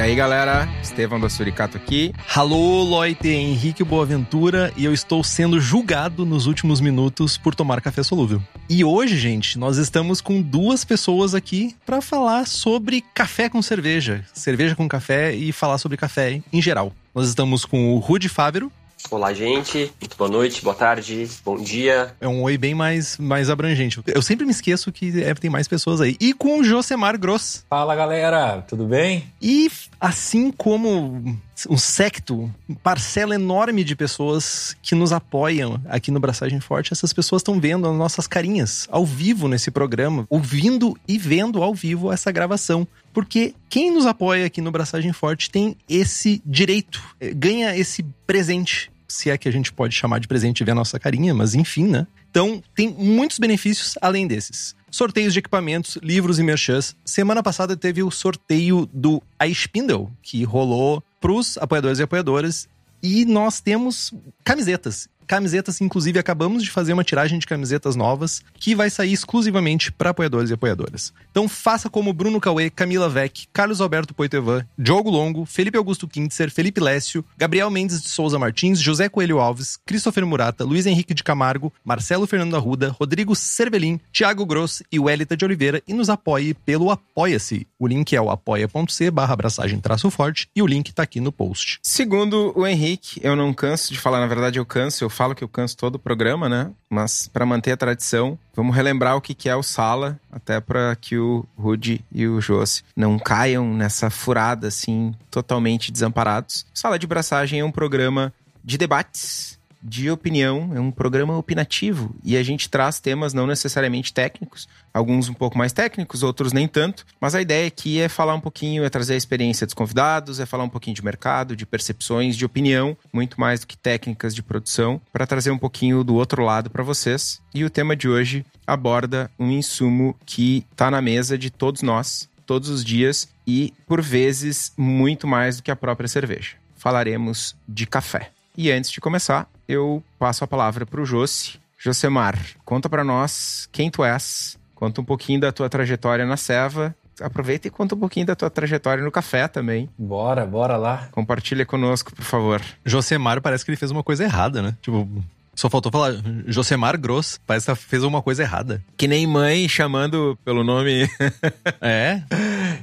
E aí, galera, Estevão da Suricato aqui. Alô, Loite, Henrique Boaventura, e eu estou sendo julgado nos últimos minutos por tomar café solúvel. E hoje, gente, nós estamos com duas pessoas aqui para falar sobre café com cerveja, cerveja com café e falar sobre café em geral. Nós estamos com o Rudy Fávero. Olá, gente. Muito boa noite, boa tarde, bom dia. É um oi bem mais, mais abrangente. Eu sempre me esqueço que é, tem mais pessoas aí. E com o Josemar Gross. Fala, galera. Tudo bem? E assim como um secto, parcela enorme de pessoas que nos apoiam aqui no Braçagem Forte. Essas pessoas estão vendo as nossas carinhas ao vivo nesse programa, ouvindo e vendo ao vivo essa gravação. Porque quem nos apoia aqui no Braçagem Forte tem esse direito, eh, ganha esse presente. Se é que a gente pode chamar de presente ver a nossa carinha, mas enfim, né? Então, tem muitos benefícios além desses. Sorteios de equipamentos, livros e merchans. Semana passada teve o sorteio do iSpindle, que rolou pros apoiadores e apoiadoras. E nós temos camisetas camisetas, inclusive acabamos de fazer uma tiragem de camisetas novas que vai sair exclusivamente para apoiadores e apoiadoras. Então faça como Bruno Cauê, Camila Vec, Carlos Alberto Poitevin, Diogo Longo, Felipe Augusto Kintzer, Felipe Lécio, Gabriel Mendes de Souza Martins, José Coelho Alves, Christopher Murata, Luiz Henrique de Camargo, Marcelo Fernando Arruda, Rodrigo Cervelin, Thiago Gross e Welita de Oliveira e nos apoie pelo Apoia-se. O link é o apoia.c barra abraçagem traço forte e o link tá aqui no post. Segundo o Henrique, eu não canso de falar, na verdade eu canso, eu falo que eu canso todo o programa, né? Mas para manter a tradição, vamos relembrar o que é o Sala, até para que o Rudy e o Josi não caiam nessa furada assim, totalmente desamparados. Sala de Braçagem é um programa de debates de opinião, é um programa opinativo e a gente traz temas não necessariamente técnicos, alguns um pouco mais técnicos, outros nem tanto, mas a ideia aqui é falar um pouquinho, é trazer a experiência dos convidados, é falar um pouquinho de mercado, de percepções, de opinião, muito mais do que técnicas de produção, para trazer um pouquinho do outro lado para vocês. E o tema de hoje aborda um insumo que está na mesa de todos nós, todos os dias e, por vezes, muito mais do que a própria cerveja. Falaremos de café. E antes de começar, eu passo a palavra para o Josi. Josemar, conta para nós quem tu és, conta um pouquinho da tua trajetória na Seva. Aproveita e conta um pouquinho da tua trajetória no café também. Bora, bora lá. Compartilha conosco, por favor. Josemar parece que ele fez uma coisa errada, né? Tipo, só faltou falar Josemar Gross. Parece que fez uma coisa errada. Que nem mãe chamando pelo nome. é.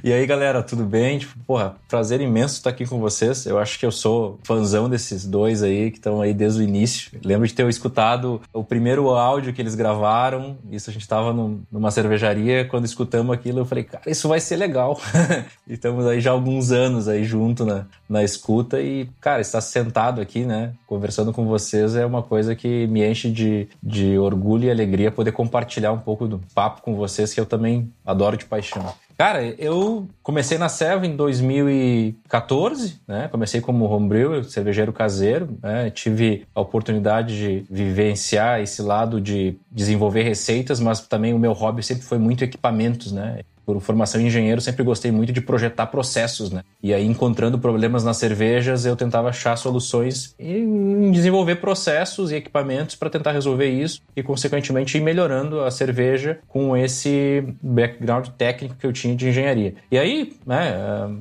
E aí, galera, tudo bem? Tipo, porra, prazer imenso estar aqui com vocês. Eu acho que eu sou fãzão desses dois aí que estão aí desde o início. Lembro de ter escutado o primeiro áudio que eles gravaram. Isso a gente estava numa cervejaria. Quando escutamos aquilo, eu falei, cara, isso vai ser legal. e estamos aí já há alguns anos aí junto na, na escuta. E, cara, estar sentado aqui, né, conversando com vocês é uma coisa que me enche de, de orgulho e alegria poder compartilhar um pouco do papo com vocês, que eu também adoro de paixão. Cara, eu comecei na Serva em 2014, né? Comecei como homebrew, cervejeiro caseiro, né? Tive a oportunidade de vivenciar esse lado de desenvolver receitas, mas também o meu hobby sempre foi muito equipamentos, né? Por formação em engenheiro, sempre gostei muito de projetar processos, né? E aí, encontrando problemas nas cervejas, eu tentava achar soluções e desenvolver processos e equipamentos para tentar resolver isso e, consequentemente, ir melhorando a cerveja com esse background técnico que eu tinha de engenharia. E aí, né,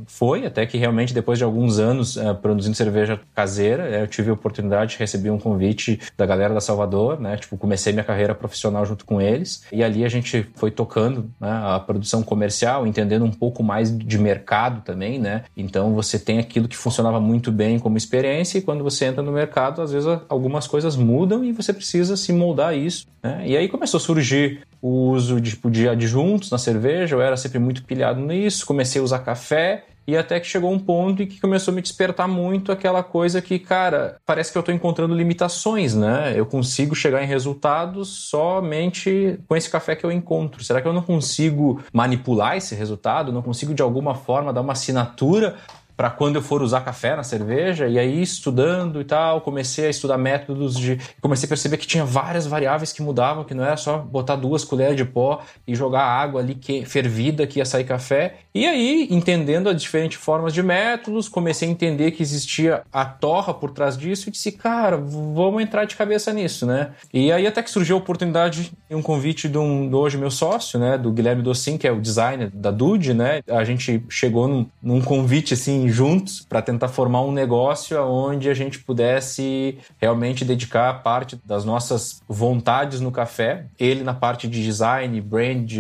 foi até que realmente, depois de alguns anos uh, produzindo cerveja caseira, eu tive a oportunidade de receber um convite da galera da Salvador, né? Tipo, comecei minha carreira profissional junto com eles e ali a gente foi tocando né, a produção comercial comercial, entendendo um pouco mais de mercado também, né? Então você tem aquilo que funcionava muito bem como experiência e quando você entra no mercado, às vezes algumas coisas mudam e você precisa se moldar a isso, né? E aí começou a surgir o uso de, tipo, de adjuntos na cerveja, eu era sempre muito pilhado nisso, comecei a usar café e até que chegou um ponto em que começou a me despertar muito aquela coisa que, cara, parece que eu estou encontrando limitações, né? Eu consigo chegar em resultados somente com esse café que eu encontro. Será que eu não consigo manipular esse resultado? Não consigo de alguma forma dar uma assinatura para quando eu for usar café na cerveja. E aí, estudando e tal, comecei a estudar métodos de. Comecei a perceber que tinha várias variáveis que mudavam, que não era só botar duas colheres de pó e jogar água ali que, fervida que ia sair café. E aí, entendendo as diferentes formas de métodos, comecei a entender que existia a torra por trás disso e disse, cara, vamos entrar de cabeça nisso, né? E aí até que surgiu a oportunidade e um convite de um do hoje meu sócio, né, do Guilherme Docin, que é o designer da Dude, né? A gente chegou num, num convite assim juntos para tentar formar um negócio onde a gente pudesse realmente dedicar parte das nossas vontades no café, ele na parte de design, brand,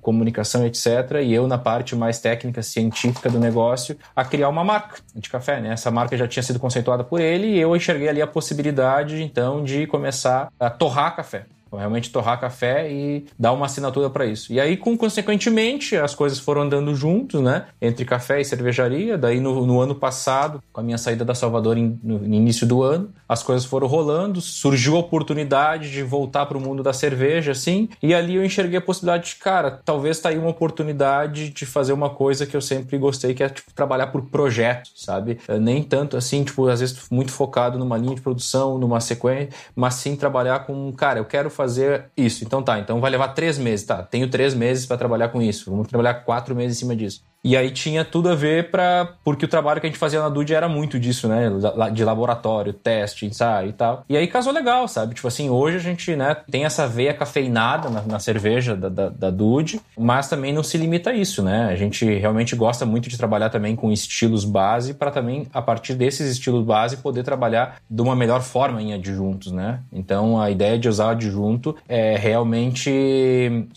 comunicação, etc, e eu na parte mais técnica, científica do negócio, a criar uma marca de café, né? Essa marca já tinha sido conceituada por ele e eu enxerguei ali a possibilidade então de começar a torrar café realmente torrar café e dar uma assinatura para isso. E aí, com, consequentemente, as coisas foram andando juntos, né? Entre café e cervejaria. Daí, no, no ano passado, com a minha saída da Salvador em, no, início do ano, as coisas foram rolando, surgiu a oportunidade de voltar para o mundo da cerveja, assim, e ali eu enxerguei a possibilidade de, cara, talvez tá aí uma oportunidade de fazer uma coisa que eu sempre gostei, que é, tipo, trabalhar por projeto, sabe? É, nem tanto assim, tipo, às vezes muito focado numa linha de produção, numa sequência, mas sim trabalhar com, cara, eu quero fazer fazer isso. Então tá, então vai levar três meses. Tá, tenho três meses para trabalhar com isso. Vamos trabalhar quatro meses em cima disso. E aí tinha tudo a ver para porque o trabalho que a gente fazia na Dude era muito disso, né? De laboratório, teste, ensaio e tal. E aí casou legal, sabe? Tipo assim, hoje a gente, né, tem essa veia cafeinada na, na cerveja da, da, da, Dude, mas também não se limita a isso, né? A gente realmente gosta muito de trabalhar também com estilos base para também, a partir desses estilos base, poder trabalhar de uma melhor forma em adjuntos, né? Então a ideia de usar adjunto é realmente.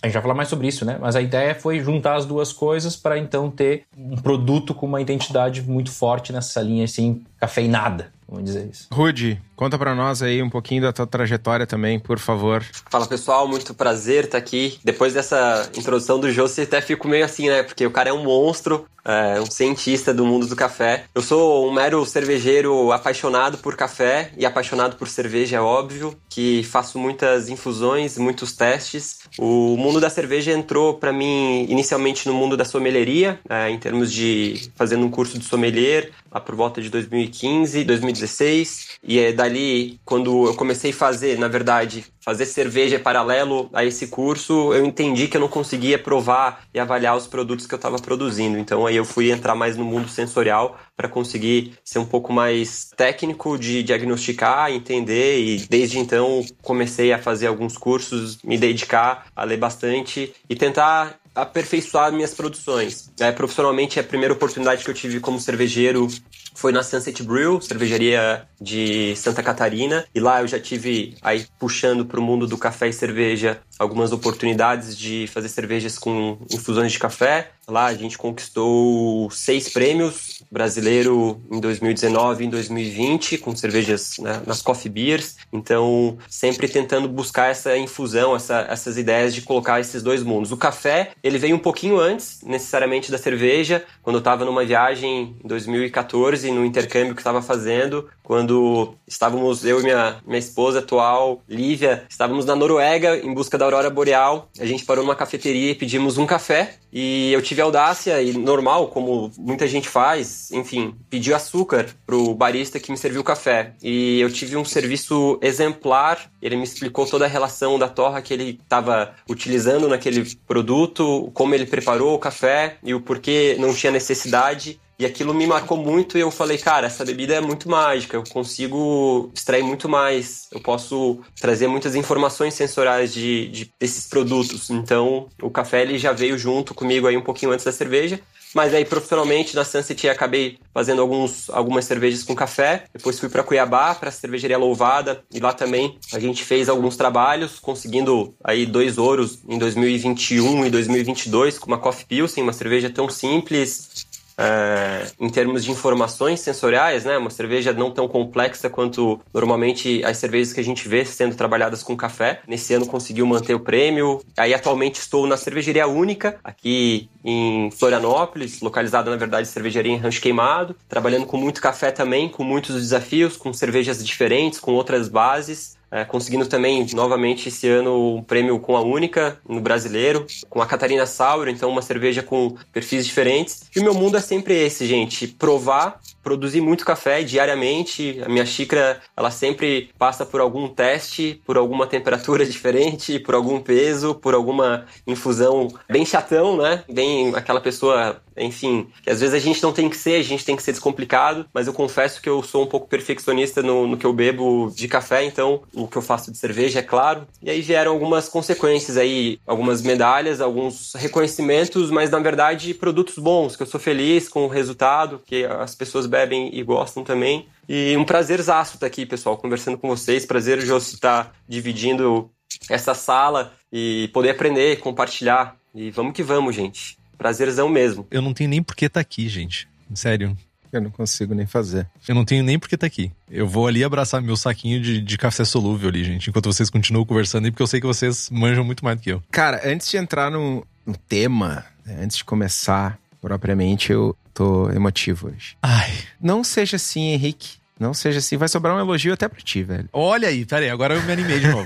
A gente vai falar mais sobre isso, né? Mas a ideia foi juntar as duas coisas para então ter um produto com uma identidade muito forte nessa linha assim, cafeinada, vamos dizer isso. Rude, conta para nós aí um pouquinho da tua trajetória também, por favor. Fala pessoal, muito prazer estar aqui. Depois dessa introdução do Jô, você até fico meio assim, né? Porque o cara é um monstro, é, um cientista do mundo do café. Eu sou um mero cervejeiro apaixonado por café e apaixonado por cerveja, é óbvio, que faço muitas infusões, muitos testes. O mundo da cerveja entrou para mim inicialmente no mundo da sommelieria, é, em termos de fazendo um curso de sommelier, lá por volta de 2015, 2016. E é dali, quando eu comecei a fazer, na verdade, fazer cerveja paralelo a esse curso, eu entendi que eu não conseguia provar e avaliar os produtos que eu estava produzindo. Então aí eu fui entrar mais no mundo sensorial para conseguir ser um pouco mais técnico de diagnosticar, entender e desde então comecei a fazer alguns cursos, me dedicar a ler bastante e tentar aperfeiçoar minhas produções. É, profissionalmente, a primeira oportunidade que eu tive como cervejeiro foi na Sunset Brew, cervejaria de Santa Catarina, e lá eu já tive aí puxando para o mundo do café e cerveja algumas oportunidades de fazer cervejas com infusões de café. Lá a gente conquistou seis prêmios brasileiro em 2019 e em 2020 com cervejas né, nas coffee beers. Então sempre tentando buscar essa infusão, essa, essas ideias de colocar esses dois mundos. O café ele veio um pouquinho antes, necessariamente da cerveja. Quando eu estava numa viagem em 2014 no intercâmbio que estava fazendo, quando estávamos eu e minha minha esposa atual Lívia estávamos na Noruega em busca da aurora boreal. A gente parou numa cafeteria e pedimos um café. E eu tive audácia e normal, como muita gente faz, enfim, pedi açúcar pro barista que me serviu o café. E eu tive um serviço exemplar. Ele me explicou toda a relação da torra que ele estava utilizando naquele produto, como ele preparou o café e o porquê não tinha necessidade. E aquilo me marcou muito e eu falei, cara, essa bebida é muito mágica, eu consigo extrair muito mais, eu posso trazer muitas informações sensoriais de, de desses produtos. Então, o café ele já veio junto comigo aí um pouquinho antes da cerveja. Mas aí, profissionalmente, na Sunset, acabei fazendo alguns, algumas cervejas com café. Depois fui para Cuiabá, para a cervejaria Louvada, e lá também a gente fez alguns trabalhos, conseguindo aí dois ouros em 2021 e 2022 com uma Coffee Pilsen, uma cerveja tão simples, é, em termos de informações sensoriais, né? Uma cerveja não tão complexa quanto normalmente as cervejas que a gente vê sendo trabalhadas com café. Nesse ano conseguiu manter o prêmio. Aí atualmente estou na cervejaria única aqui em Florianópolis, localizada na verdade cervejaria em Rancho Queimado, trabalhando com muito café também, com muitos desafios, com cervejas diferentes, com outras bases. É, conseguindo também, novamente, esse ano, um prêmio com a Única, no brasileiro, com a Catarina Sauro, então uma cerveja com perfis diferentes. E o meu mundo é sempre esse, gente: provar, produzir muito café diariamente. A minha xícara, ela sempre passa por algum teste, por alguma temperatura diferente, por algum peso, por alguma infusão bem chatão, né? Bem aquela pessoa enfim, que às vezes a gente não tem que ser, a gente tem que ser descomplicado, mas eu confesso que eu sou um pouco perfeccionista no, no que eu bebo de café, então o que eu faço de cerveja, é claro. E aí vieram algumas consequências aí, algumas medalhas, alguns reconhecimentos, mas na verdade produtos bons, que eu sou feliz com o resultado, que as pessoas bebem e gostam também. E um prazerzaço estar aqui, pessoal, conversando com vocês. Prazer, José, estar dividindo essa sala e poder aprender, compartilhar. E vamos que vamos, gente. Prazerzão mesmo. Eu não tenho nem por que estar tá aqui, gente. Sério. Eu não consigo nem fazer. Eu não tenho nem por que estar tá aqui. Eu vou ali abraçar meu saquinho de, de café solúvel ali, gente, enquanto vocês continuam conversando aí, porque eu sei que vocês manjam muito mais do que eu. Cara, antes de entrar no, no tema, né, antes de começar propriamente, eu tô emotivo hoje. Ai. Não seja assim, Henrique. Não seja assim, vai sobrar um elogio até pra ti, velho. Olha aí, peraí, agora eu me animei de novo.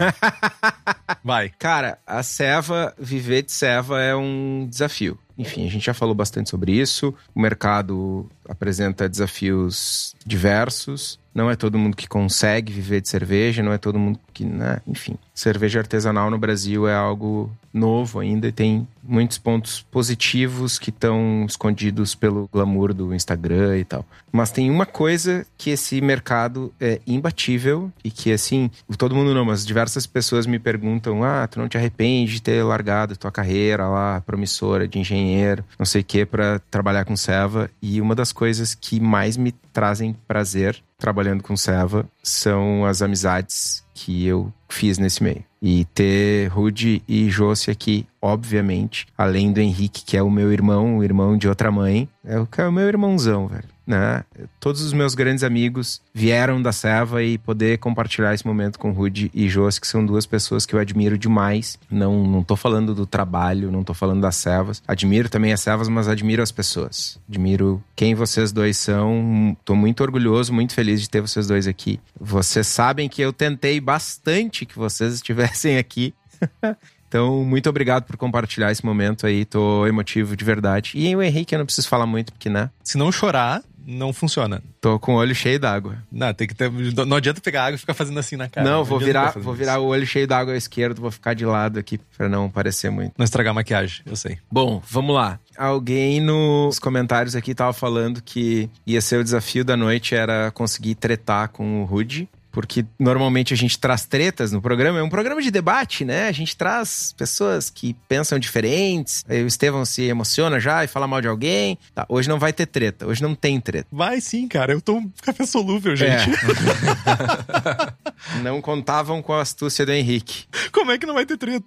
vai. Cara, a Seva, viver de Seva é um desafio. Enfim, a gente já falou bastante sobre isso. O mercado apresenta desafios diversos. Não é todo mundo que consegue viver de cerveja, não é todo mundo que, né? Enfim, cerveja artesanal no Brasil é algo novo ainda e tem muitos pontos positivos que estão escondidos pelo glamour do Instagram e tal. Mas tem uma coisa que esse mercado é imbatível e que, assim, todo mundo não, mas diversas pessoas me perguntam: ah, tu não te arrepende de ter largado tua carreira lá, promissora de engenheiro, não sei o que, para trabalhar com Seva. E uma das coisas que mais me trazem prazer trabalhando com Seva são as amizades que eu fiz nesse meio. E ter Rude e Josi aqui, obviamente, além do Henrique, que é o meu irmão, o irmão de outra mãe, é o, é o meu irmãozão, velho né? Todos os meus grandes amigos vieram da Seva e poder compartilhar esse momento com Rude e Jos, que são duas pessoas que eu admiro demais. Não, não tô falando do trabalho, não tô falando das Sevas. Admiro também as Sevas, mas admiro as pessoas. Admiro quem vocês dois são. Tô muito orgulhoso, muito feliz de ter vocês dois aqui. Vocês sabem que eu tentei bastante que vocês estivessem aqui. Então, muito obrigado por compartilhar esse momento aí. Tô emotivo de verdade. E o Henrique, eu não preciso falar muito, porque, né? Se não chorar, não funciona. Tô com o olho cheio d'água. Não, tem que ter. Não adianta pegar água e ficar fazendo assim na cara. Não, vou virar, vou virar o olho cheio d'água à esquerda, vou ficar de lado aqui para não parecer muito. Não estragar a maquiagem, eu sei. Bom, vamos lá. Alguém nos comentários aqui tava falando que ia ser o desafio da noite era conseguir tretar com o Rude porque normalmente a gente traz tretas no programa. É um programa de debate, né? A gente traz pessoas que pensam diferentes. Aí o Estevão se emociona já e fala mal de alguém. Tá, hoje não vai ter treta. Hoje não tem treta. Vai sim, cara. Eu tô um café solúvel, gente. É. não contavam com a astúcia do Henrique. Como é que não vai ter treta?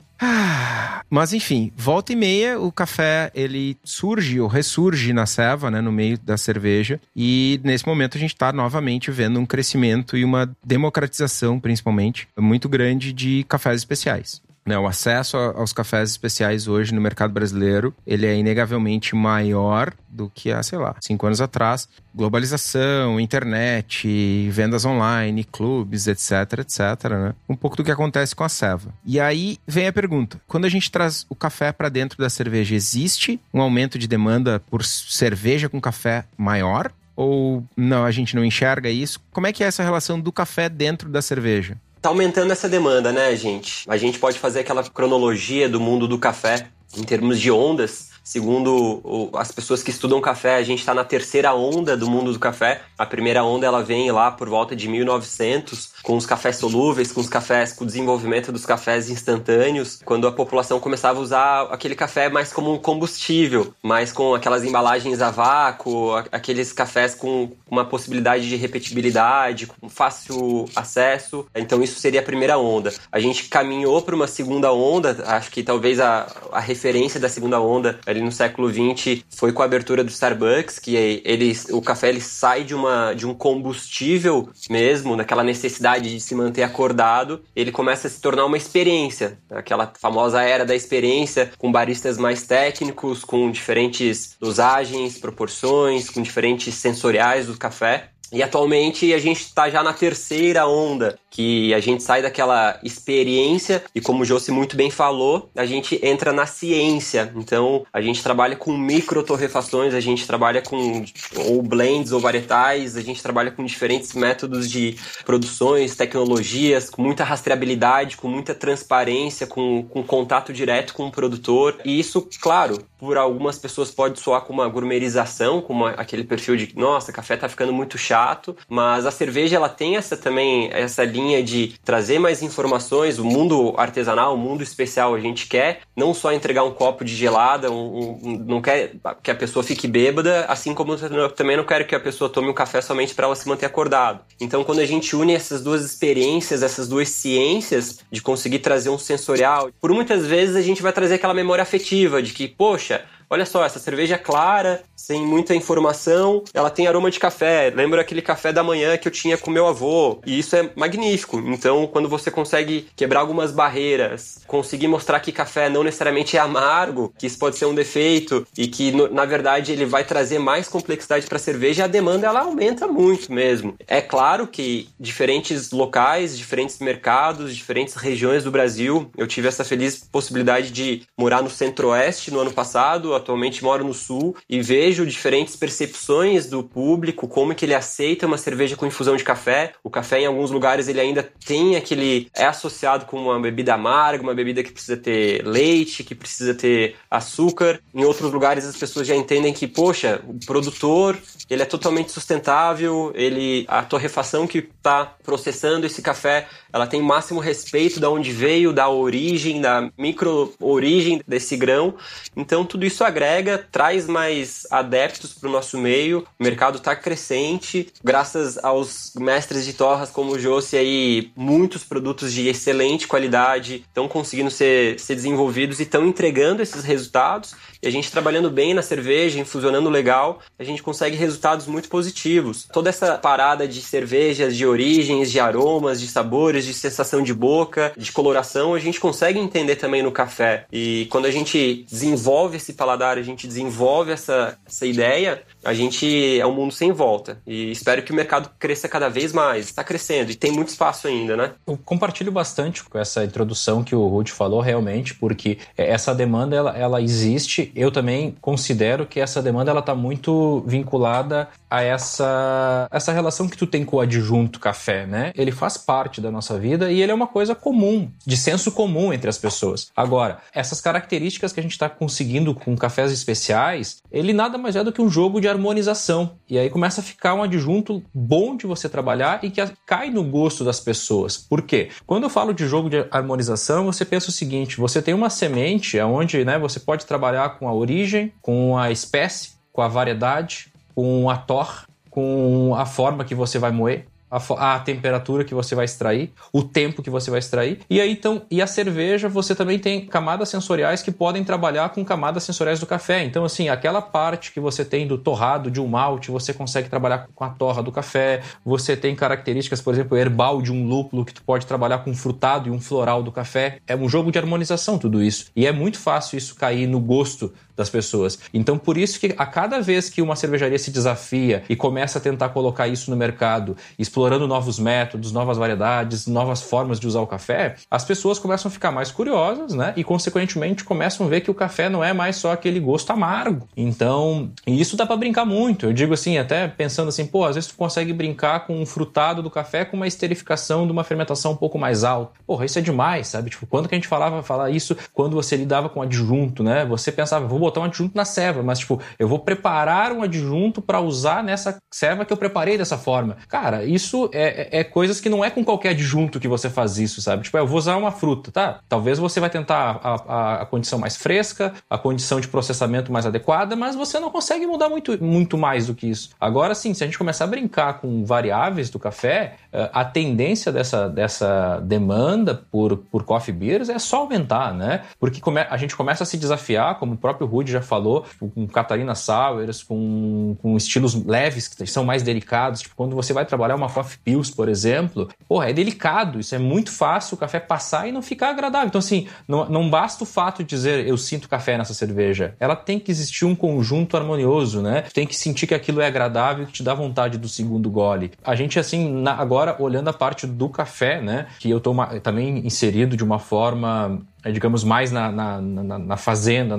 Mas enfim, volta e meia o café ele surge ou ressurge na ceva, né, no meio da cerveja. E nesse momento a gente está novamente vendo um crescimento e uma democratização, principalmente, muito grande de cafés especiais. Né, o acesso aos cafés especiais hoje no mercado brasileiro, ele é inegavelmente maior do que há, sei lá, cinco anos atrás. Globalização, internet, vendas online, clubes, etc, etc, né? Um pouco do que acontece com a Seva. E aí vem a pergunta, quando a gente traz o café para dentro da cerveja, existe um aumento de demanda por cerveja com café maior? Ou não, a gente não enxerga isso? Como é que é essa relação do café dentro da cerveja? Tá aumentando essa demanda, né, gente? A gente pode fazer aquela cronologia do mundo do café em termos de ondas segundo as pessoas que estudam café, a gente está na terceira onda do mundo do café. A primeira onda ela vem lá por volta de 1900, com os cafés solúveis, com os cafés, com o desenvolvimento dos cafés instantâneos, quando a população começava a usar aquele café mais como um combustível, mais com aquelas embalagens a vácuo, aqueles cafés com uma possibilidade de repetibilidade, com fácil acesso. Então isso seria a primeira onda. A gente caminhou para uma segunda onda, acho que talvez a, a referência da segunda onda ali no século XX foi com a abertura do Starbucks, que ele, o café ele sai de, uma, de um combustível mesmo, naquela necessidade de se manter acordado, ele começa a se tornar uma experiência, aquela famosa era da experiência, com baristas mais técnicos, com diferentes dosagens, proporções, com diferentes sensoriais do café. E atualmente a gente está já na terceira onda, que a gente sai daquela experiência e como o Josi muito bem falou, a gente entra na ciência. Então, a gente trabalha com micro torrefações, a gente trabalha com ou blends ou varietais, a gente trabalha com diferentes métodos de produções, tecnologias, com muita rastreabilidade, com muita transparência, com, com contato direto com o produtor. E isso, claro, por algumas pessoas pode soar como uma gourmetização, como aquele perfil de, nossa, café tá ficando muito chato, mas a cerveja ela tem essa também essa linha de trazer mais informações, o mundo artesanal, o mundo especial, a gente quer não só entregar um copo de gelada, um, um, não quer que a pessoa fique bêbada, assim como eu também não quero que a pessoa tome um café somente para ela se manter acordado. Então, quando a gente une essas duas experiências, essas duas ciências de conseguir trazer um sensorial, por muitas vezes a gente vai trazer aquela memória afetiva de que, poxa, Olha só, essa cerveja é clara, sem muita informação, ela tem aroma de café. Lembra aquele café da manhã que eu tinha com meu avô. E isso é magnífico. Então, quando você consegue quebrar algumas barreiras, conseguir mostrar que café não necessariamente é amargo, que isso pode ser um defeito e que na verdade ele vai trazer mais complexidade para a cerveja, a demanda ela aumenta muito mesmo. É claro que diferentes locais, diferentes mercados, diferentes regiões do Brasil, eu tive essa feliz possibilidade de morar no Centro-Oeste no ano passado, atualmente moro no Sul e vejo diferentes percepções do público, como que ele aceita uma cerveja com infusão de café. O café em alguns lugares ele ainda tem aquele é associado com uma bebida amarga, uma bebida que precisa ter leite, que precisa ter açúcar. Em outros lugares as pessoas já entendem que, poxa, o produtor ele é totalmente sustentável, ele a torrefação que está processando esse café, ela tem máximo respeito da onde veio, da origem, da micro origem desse grão. Então tudo isso agrega, traz mais adeptos para o nosso meio. O mercado está crescente, graças aos mestres de torras como o Josi aí, muitos produtos de excelente qualidade estão conseguindo ser, ser desenvolvidos e estão entregando esses resultados. E a gente trabalhando bem na cerveja, infusionando legal, a gente consegue resultados muito positivos. Toda essa parada de cervejas de origens, de aromas, de sabores, de sensação de boca, de coloração, a gente consegue entender também no café. E quando a gente desenvolve esse paladar, a gente desenvolve essa, essa ideia, a gente é um mundo sem volta. E espero que o mercado cresça cada vez mais. Está crescendo e tem muito espaço ainda, né? Eu compartilho bastante com essa introdução que o Ruth falou realmente, porque essa demanda ela, ela existe. Eu também considero que essa demanda ela está muito vinculada a essa, essa relação que tu tem com o adjunto café, né? Ele faz parte da nossa vida e ele é uma coisa comum, de senso comum entre as pessoas. Agora, essas características que a gente está conseguindo com cafés especiais, ele nada mais é do que um jogo de harmonização. E aí começa a ficar um adjunto bom de você trabalhar e que cai no gosto das pessoas. Por quê? Quando eu falo de jogo de harmonização, você pensa o seguinte: você tem uma semente onde né, você pode trabalhar com a origem, com a espécie, com a variedade, com a tor, com a forma que você vai moer a, a, temperatura que você vai extrair, o tempo que você vai extrair. E aí então, e a cerveja, você também tem camadas sensoriais que podem trabalhar com camadas sensoriais do café. Então, assim, aquela parte que você tem do torrado de um malte, você consegue trabalhar com a torra do café. Você tem características, por exemplo, herbal de um lúpulo que tu pode trabalhar com um frutado e um floral do café. É um jogo de harmonização tudo isso. E é muito fácil isso cair no gosto das pessoas. Então, por isso que a cada vez que uma cervejaria se desafia e começa a tentar colocar isso no mercado, explorando novos métodos, novas variedades, novas formas de usar o café, as pessoas começam a ficar mais curiosas, né? E, consequentemente, começam a ver que o café não é mais só aquele gosto amargo. Então, isso dá para brincar muito. Eu digo assim, até pensando assim, pô, às vezes tu consegue brincar com um frutado do café com uma esterificação de uma fermentação um pouco mais alta. Porra, isso é demais, sabe? Tipo, quando que a gente falava falar isso quando você lidava com adjunto, né? Você pensava, vou botar um adjunto na ceva, mas tipo, eu vou preparar um adjunto para usar nessa ceva que eu preparei dessa forma. Cara, isso é, é, é coisas que não é com qualquer adjunto que você faz isso, sabe? Tipo, eu vou usar uma fruta, tá? Talvez você vai tentar a, a, a condição mais fresca, a condição de processamento mais adequada, mas você não consegue mudar muito, muito mais do que isso. Agora sim, se a gente começar a brincar com variáveis do café, eh, a tendência dessa, dessa demanda por, por coffee beers é só aumentar, né? Porque a gente começa a se desafiar, como o próprio Rudy já falou, tipo, com Catarina Sours, com, com estilos leves que são mais delicados. Tipo, quando você vai trabalhar uma coffee pills, por exemplo, porra, é delicado. Isso é muito fácil o café passar e não ficar agradável. Então, assim, não, não basta o fato de dizer eu sinto café nessa cerveja. Ela tem que existir um conjunto harmonioso, né? Tem que sentir que aquilo é agradável que te dá vontade do segundo gole. A gente, assim, na, agora olhando a parte do café, né, que eu estou também inserido de uma forma digamos, mais na, na, na, na fazenda,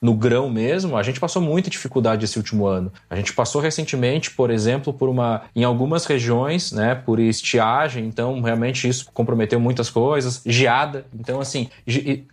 no grão mesmo, a gente passou muita dificuldade esse último ano. A gente passou recentemente, por exemplo, por uma. em algumas regiões, né, por estiagem, então realmente isso comprometeu muitas coisas, geada. Então, assim,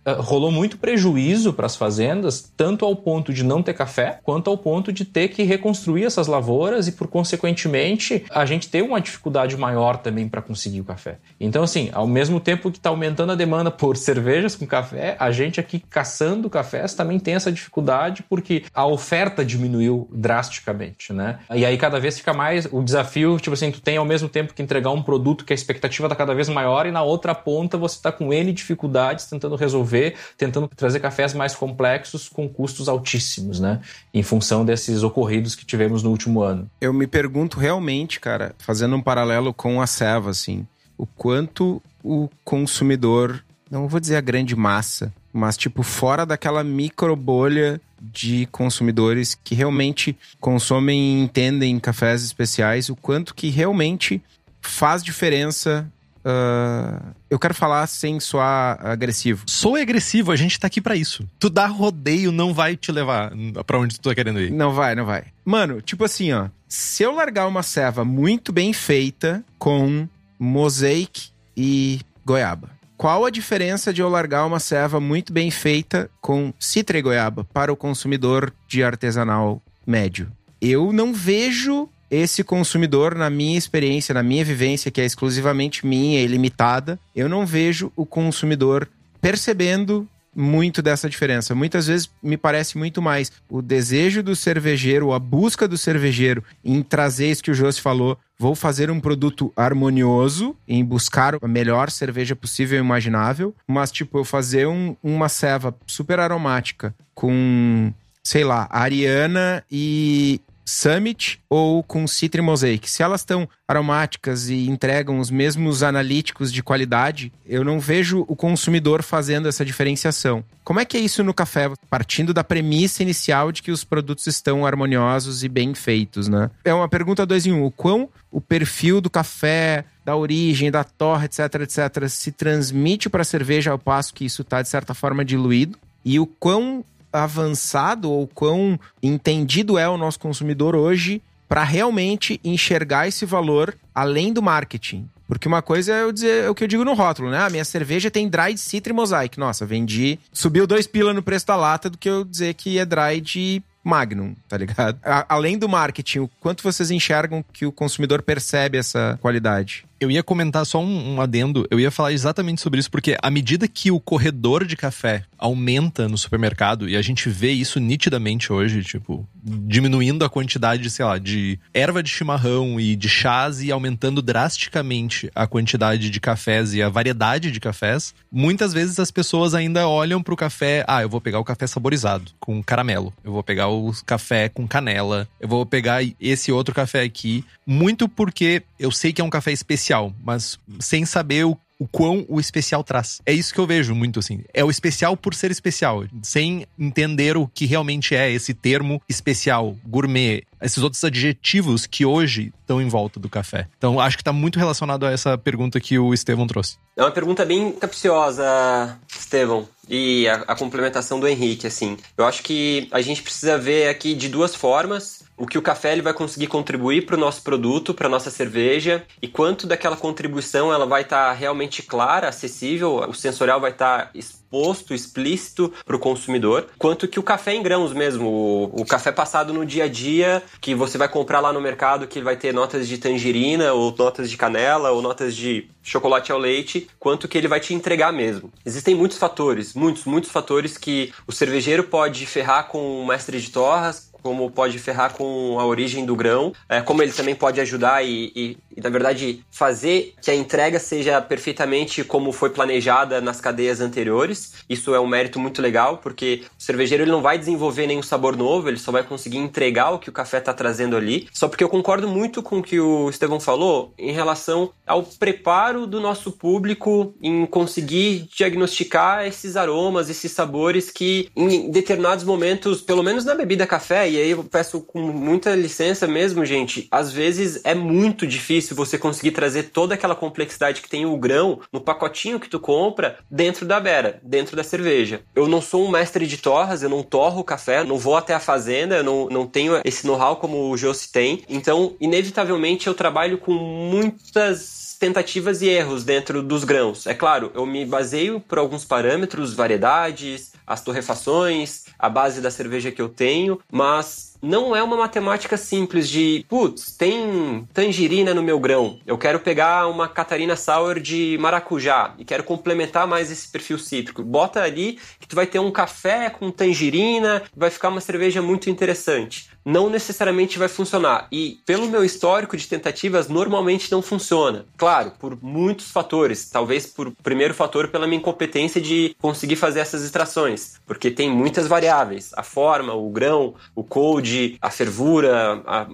ah, rolou muito prejuízo para as fazendas, tanto ao ponto de não ter café, quanto ao ponto de ter que reconstruir essas lavouras e, por consequentemente, a gente ter uma dificuldade maior também para conseguir o café. Então, assim, ao mesmo tempo que está aumentando a demanda por cervejas com café, a gente aqui caçando cafés também tem essa dificuldade porque a oferta diminuiu drasticamente, né? E aí cada vez fica mais o desafio, tipo assim, tu tem ao mesmo tempo que entregar um produto que a expectativa está cada vez maior e na outra ponta você está com N dificuldades tentando resolver, tentando trazer cafés mais complexos com custos altíssimos, né? Em função desses ocorridos que tivemos no último ano. Eu me pergunto realmente, cara, fazendo um paralelo com a Seva, assim, o quanto o consumidor não vou dizer a grande massa, mas tipo fora daquela micro bolha de consumidores que realmente consomem e entendem cafés especiais, o quanto que realmente faz diferença Uh, eu quero falar sem soar agressivo. Sou agressivo, a gente tá aqui para isso. Tu dar rodeio não vai te levar para onde tu tá querendo ir. Não vai, não vai. Mano, tipo assim, ó. Se eu largar uma ceva muito bem feita com mosaic e goiaba, qual a diferença de eu largar uma ceva muito bem feita com citra e goiaba para o consumidor de artesanal médio? Eu não vejo esse consumidor, na minha experiência, na minha vivência, que é exclusivamente minha e limitada, eu não vejo o consumidor percebendo muito dessa diferença. Muitas vezes me parece muito mais o desejo do cervejeiro, a busca do cervejeiro em trazer isso que o Josi falou. Vou fazer um produto harmonioso em buscar a melhor cerveja possível e imaginável, mas tipo eu fazer um, uma ceva super aromática com sei lá, Ariana e Summit ou com Citra Mosaic. Se elas estão aromáticas e entregam os mesmos analíticos de qualidade, eu não vejo o consumidor fazendo essa diferenciação. Como é que é isso no café? Partindo da premissa inicial de que os produtos estão harmoniosos e bem feitos, né? É uma pergunta dois em um. O quão o perfil do café, da origem, da torre, etc, etc, se transmite para a cerveja ao passo que isso está, de certa forma, diluído? E o quão avançado ou quão entendido é o nosso consumidor hoje para realmente enxergar esse valor além do marketing. Porque uma coisa é eu dizer é o que eu digo no rótulo, né? A minha cerveja tem dried citra e mosaic. Nossa, vendi. Subiu dois pila no preço da lata do que eu dizer que é dried Magnum, tá ligado? A, além do marketing, o quanto vocês enxergam que o consumidor percebe essa qualidade? Eu ia comentar só um, um, adendo, eu ia falar exatamente sobre isso, porque à medida que o corredor de café aumenta no supermercado, e a gente vê isso nitidamente hoje, tipo, diminuindo a quantidade, sei lá, de erva de chimarrão e de chás e aumentando drasticamente a quantidade de cafés e a variedade de cafés, muitas vezes as pessoas ainda olham pro café, ah, eu vou pegar o café saborizado, com caramelo, eu vou pegar o café com canela, eu vou pegar esse outro café aqui, muito porque eu sei que é um café especial, mas sem saber o o quão o especial traz. É isso que eu vejo muito assim. É o especial por ser especial, sem entender o que realmente é esse termo especial, gourmet, esses outros adjetivos que hoje estão em volta do café. Então, acho que está muito relacionado a essa pergunta que o Estevão trouxe. É uma pergunta bem capciosa, Estevão. E a, a complementação do Henrique, assim. Eu acho que a gente precisa ver aqui de duas formas o que o café ele vai conseguir contribuir para o nosso produto, para nossa cerveja e quanto daquela contribuição ela vai estar tá realmente clara, acessível, o sensorial vai estar tá exposto, explícito para o consumidor, quanto que o café em grãos mesmo, o, o, café passado no dia a dia, que você vai comprar lá no mercado, que vai ter notas de tangerina, ou notas de canela, ou notas de chocolate ao leite, quanto que ele vai te entregar mesmo. Existem muitos fatores, muitos, muitos fatores que o cervejeiro pode ferrar com o mestre de torras, como pode ferrar com a origem do grão, é, como ele também pode ajudar e, e, e, na verdade, fazer que a entrega seja perfeitamente como foi planejada nas cadeias anteriores. Isso é um mérito muito legal, porque o cervejeiro ele não vai desenvolver nenhum sabor novo, ele só vai conseguir entregar o que o café está trazendo ali. Só porque eu concordo muito com o que o Estevão falou em relação ao preparo do nosso público em conseguir diagnosticar esses aromas, esses sabores que em determinados momentos, pelo menos na bebida café, e aí eu peço com muita licença mesmo, gente, às vezes é muito difícil você conseguir trazer toda aquela complexidade que tem o grão no pacotinho que tu compra dentro da bera, dentro da cerveja. Eu não sou um mestre de torras, eu não torro café, não vou até a fazenda, eu não, não tenho esse know-how como o Josi tem. Então, inevitavelmente, eu trabalho com muitas tentativas e erros dentro dos grãos. É claro, eu me baseio por alguns parâmetros, variedades, as torrefações, a base da cerveja que eu tenho, mas não é uma matemática simples de, putz, tem tangerina no meu grão. Eu quero pegar uma Catarina Sour de maracujá e quero complementar mais esse perfil cítrico. Bota ali que tu vai ter um café com tangerina, vai ficar uma cerveja muito interessante não necessariamente vai funcionar. E pelo meu histórico de tentativas, normalmente não funciona. Claro, por muitos fatores. Talvez por primeiro fator pela minha incompetência de conseguir fazer essas extrações, porque tem muitas variáveis: a forma, o grão, o cold, a fervura, a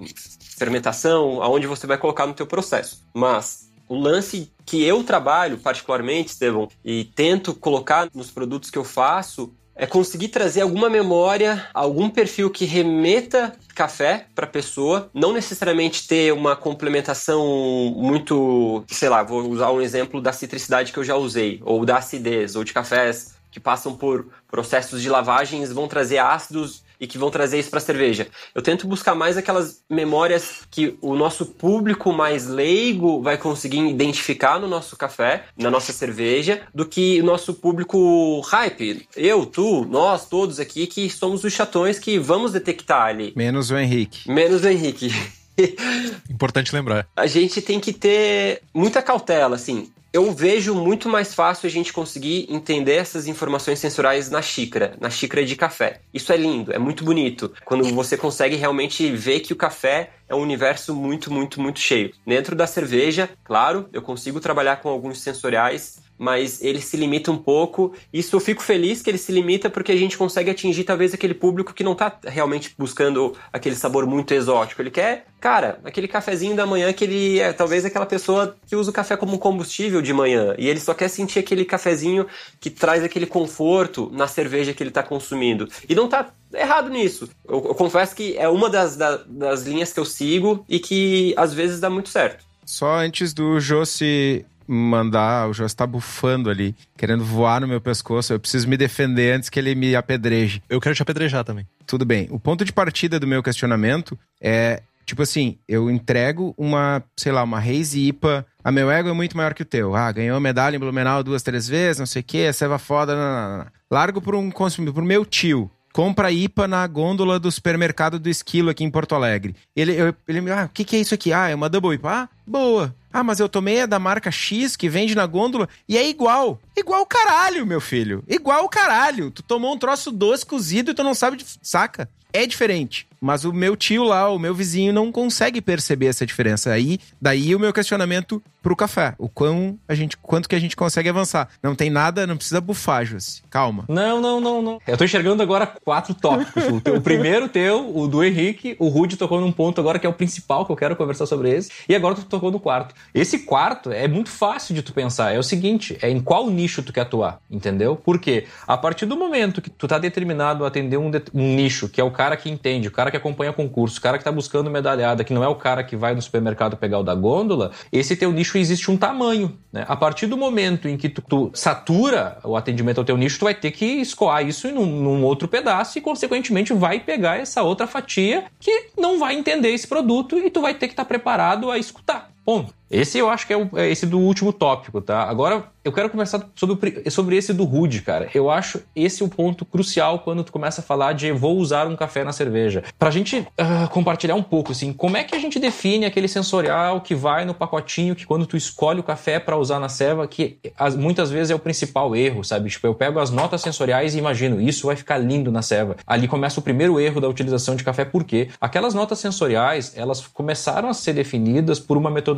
fermentação, aonde você vai colocar no teu processo. Mas o lance que eu trabalho particularmente, Estevão, e tento colocar nos produtos que eu faço é conseguir trazer alguma memória, algum perfil que remeta café para pessoa, não necessariamente ter uma complementação muito, sei lá, vou usar um exemplo da citricidade que eu já usei, ou da acidez, ou de cafés que passam por processos de lavagens vão trazer ácidos e que vão trazer isso para a cerveja. Eu tento buscar mais aquelas memórias que o nosso público mais leigo vai conseguir identificar no nosso café, na nossa cerveja, do que o nosso público hype. Eu, tu, nós, todos aqui que somos os chatões que vamos detectar ali. Menos o Henrique. Menos o Henrique. Importante lembrar. A gente tem que ter muita cautela, assim eu vejo muito mais fácil a gente conseguir entender essas informações sensoriais na xícara, na xícara de café. Isso é lindo, é muito bonito. Quando você consegue realmente ver que o café é um universo muito, muito, muito cheio. Dentro da cerveja, claro, eu consigo trabalhar com alguns sensoriais mas ele se limita um pouco. Isso eu fico feliz que ele se limita porque a gente consegue atingir talvez aquele público que não está realmente buscando aquele sabor muito exótico. Ele quer, cara, aquele cafezinho da manhã que ele é talvez aquela pessoa que usa o café como combustível de manhã e ele só quer sentir aquele cafezinho que traz aquele conforto na cerveja que ele está consumindo. E não está errado nisso. Eu, eu, confesso que é uma das, da, das linhas que eu sigo e que às vezes dá muito certo. Só antes do Jô se mandar, o Joss tá bufando ali, querendo voar no meu pescoço. Eu preciso me defender antes que ele me apedreje. Eu quero te apedrejar também. Tudo bem. O ponto de partida do meu questionamento é Tipo assim, eu entrego uma, sei lá, uma Reis IPA. A meu ego é muito maior que o teu. Ah, ganhou medalha em Blumenau duas, três vezes, não sei o quê, ceva foda. Não, não, não. Largo por um consumidor, pro meu tio. Compra IPA na gôndola do supermercado do Esquilo aqui em Porto Alegre. Ele, eu, ele me, ah, o que, que é isso aqui? Ah, é uma Double IPA. Ah, boa. Ah, mas eu tomei a da marca X que vende na gôndola e é igual. Igual caralho, meu filho. Igual caralho. Tu tomou um troço doce cozido e tu não sabe de. Saca? É diferente. Mas o meu tio lá, o meu vizinho, não consegue perceber essa diferença. Aí, daí o meu questionamento pro café. O quão a gente, quanto que a gente consegue avançar. Não tem nada, não precisa bufar, Josi. Calma. Não, não, não, não. Eu tô enxergando agora quatro tópicos. o, teu, o primeiro teu, o do Henrique, o Rude tocou num ponto agora que é o principal que eu quero conversar sobre esse. E agora tu tocou no quarto. Esse quarto é muito fácil de tu pensar. É o seguinte, é em qual nicho tu quer atuar, entendeu? Porque a partir do momento que tu tá determinado a atender um, um nicho, que é o cara que entende, o cara que acompanha concurso, o cara que tá buscando medalhada, que não é o cara que vai no supermercado pegar o da gôndola, esse teu nicho existe um tamanho, né? A partir do momento em que tu, tu satura o atendimento ao teu nicho, tu vai ter que escoar isso em um, num outro pedaço e, consequentemente, vai pegar essa outra fatia que não vai entender esse produto e tu vai ter que estar tá preparado a escutar. Ponto. Esse eu acho que é, o, é esse do último tópico, tá? Agora eu quero conversar sobre, sobre esse do Rude, cara. Eu acho esse o ponto crucial quando tu começa a falar de vou usar um café na cerveja. Pra gente uh, compartilhar um pouco, assim, como é que a gente define aquele sensorial que vai no pacotinho que quando tu escolhe o café para usar na ceva, que as, muitas vezes é o principal erro, sabe? Tipo, eu pego as notas sensoriais e imagino, isso vai ficar lindo na ceva. Ali começa o primeiro erro da utilização de café, por quê? Aquelas notas sensoriais, elas começaram a ser definidas por uma metodologia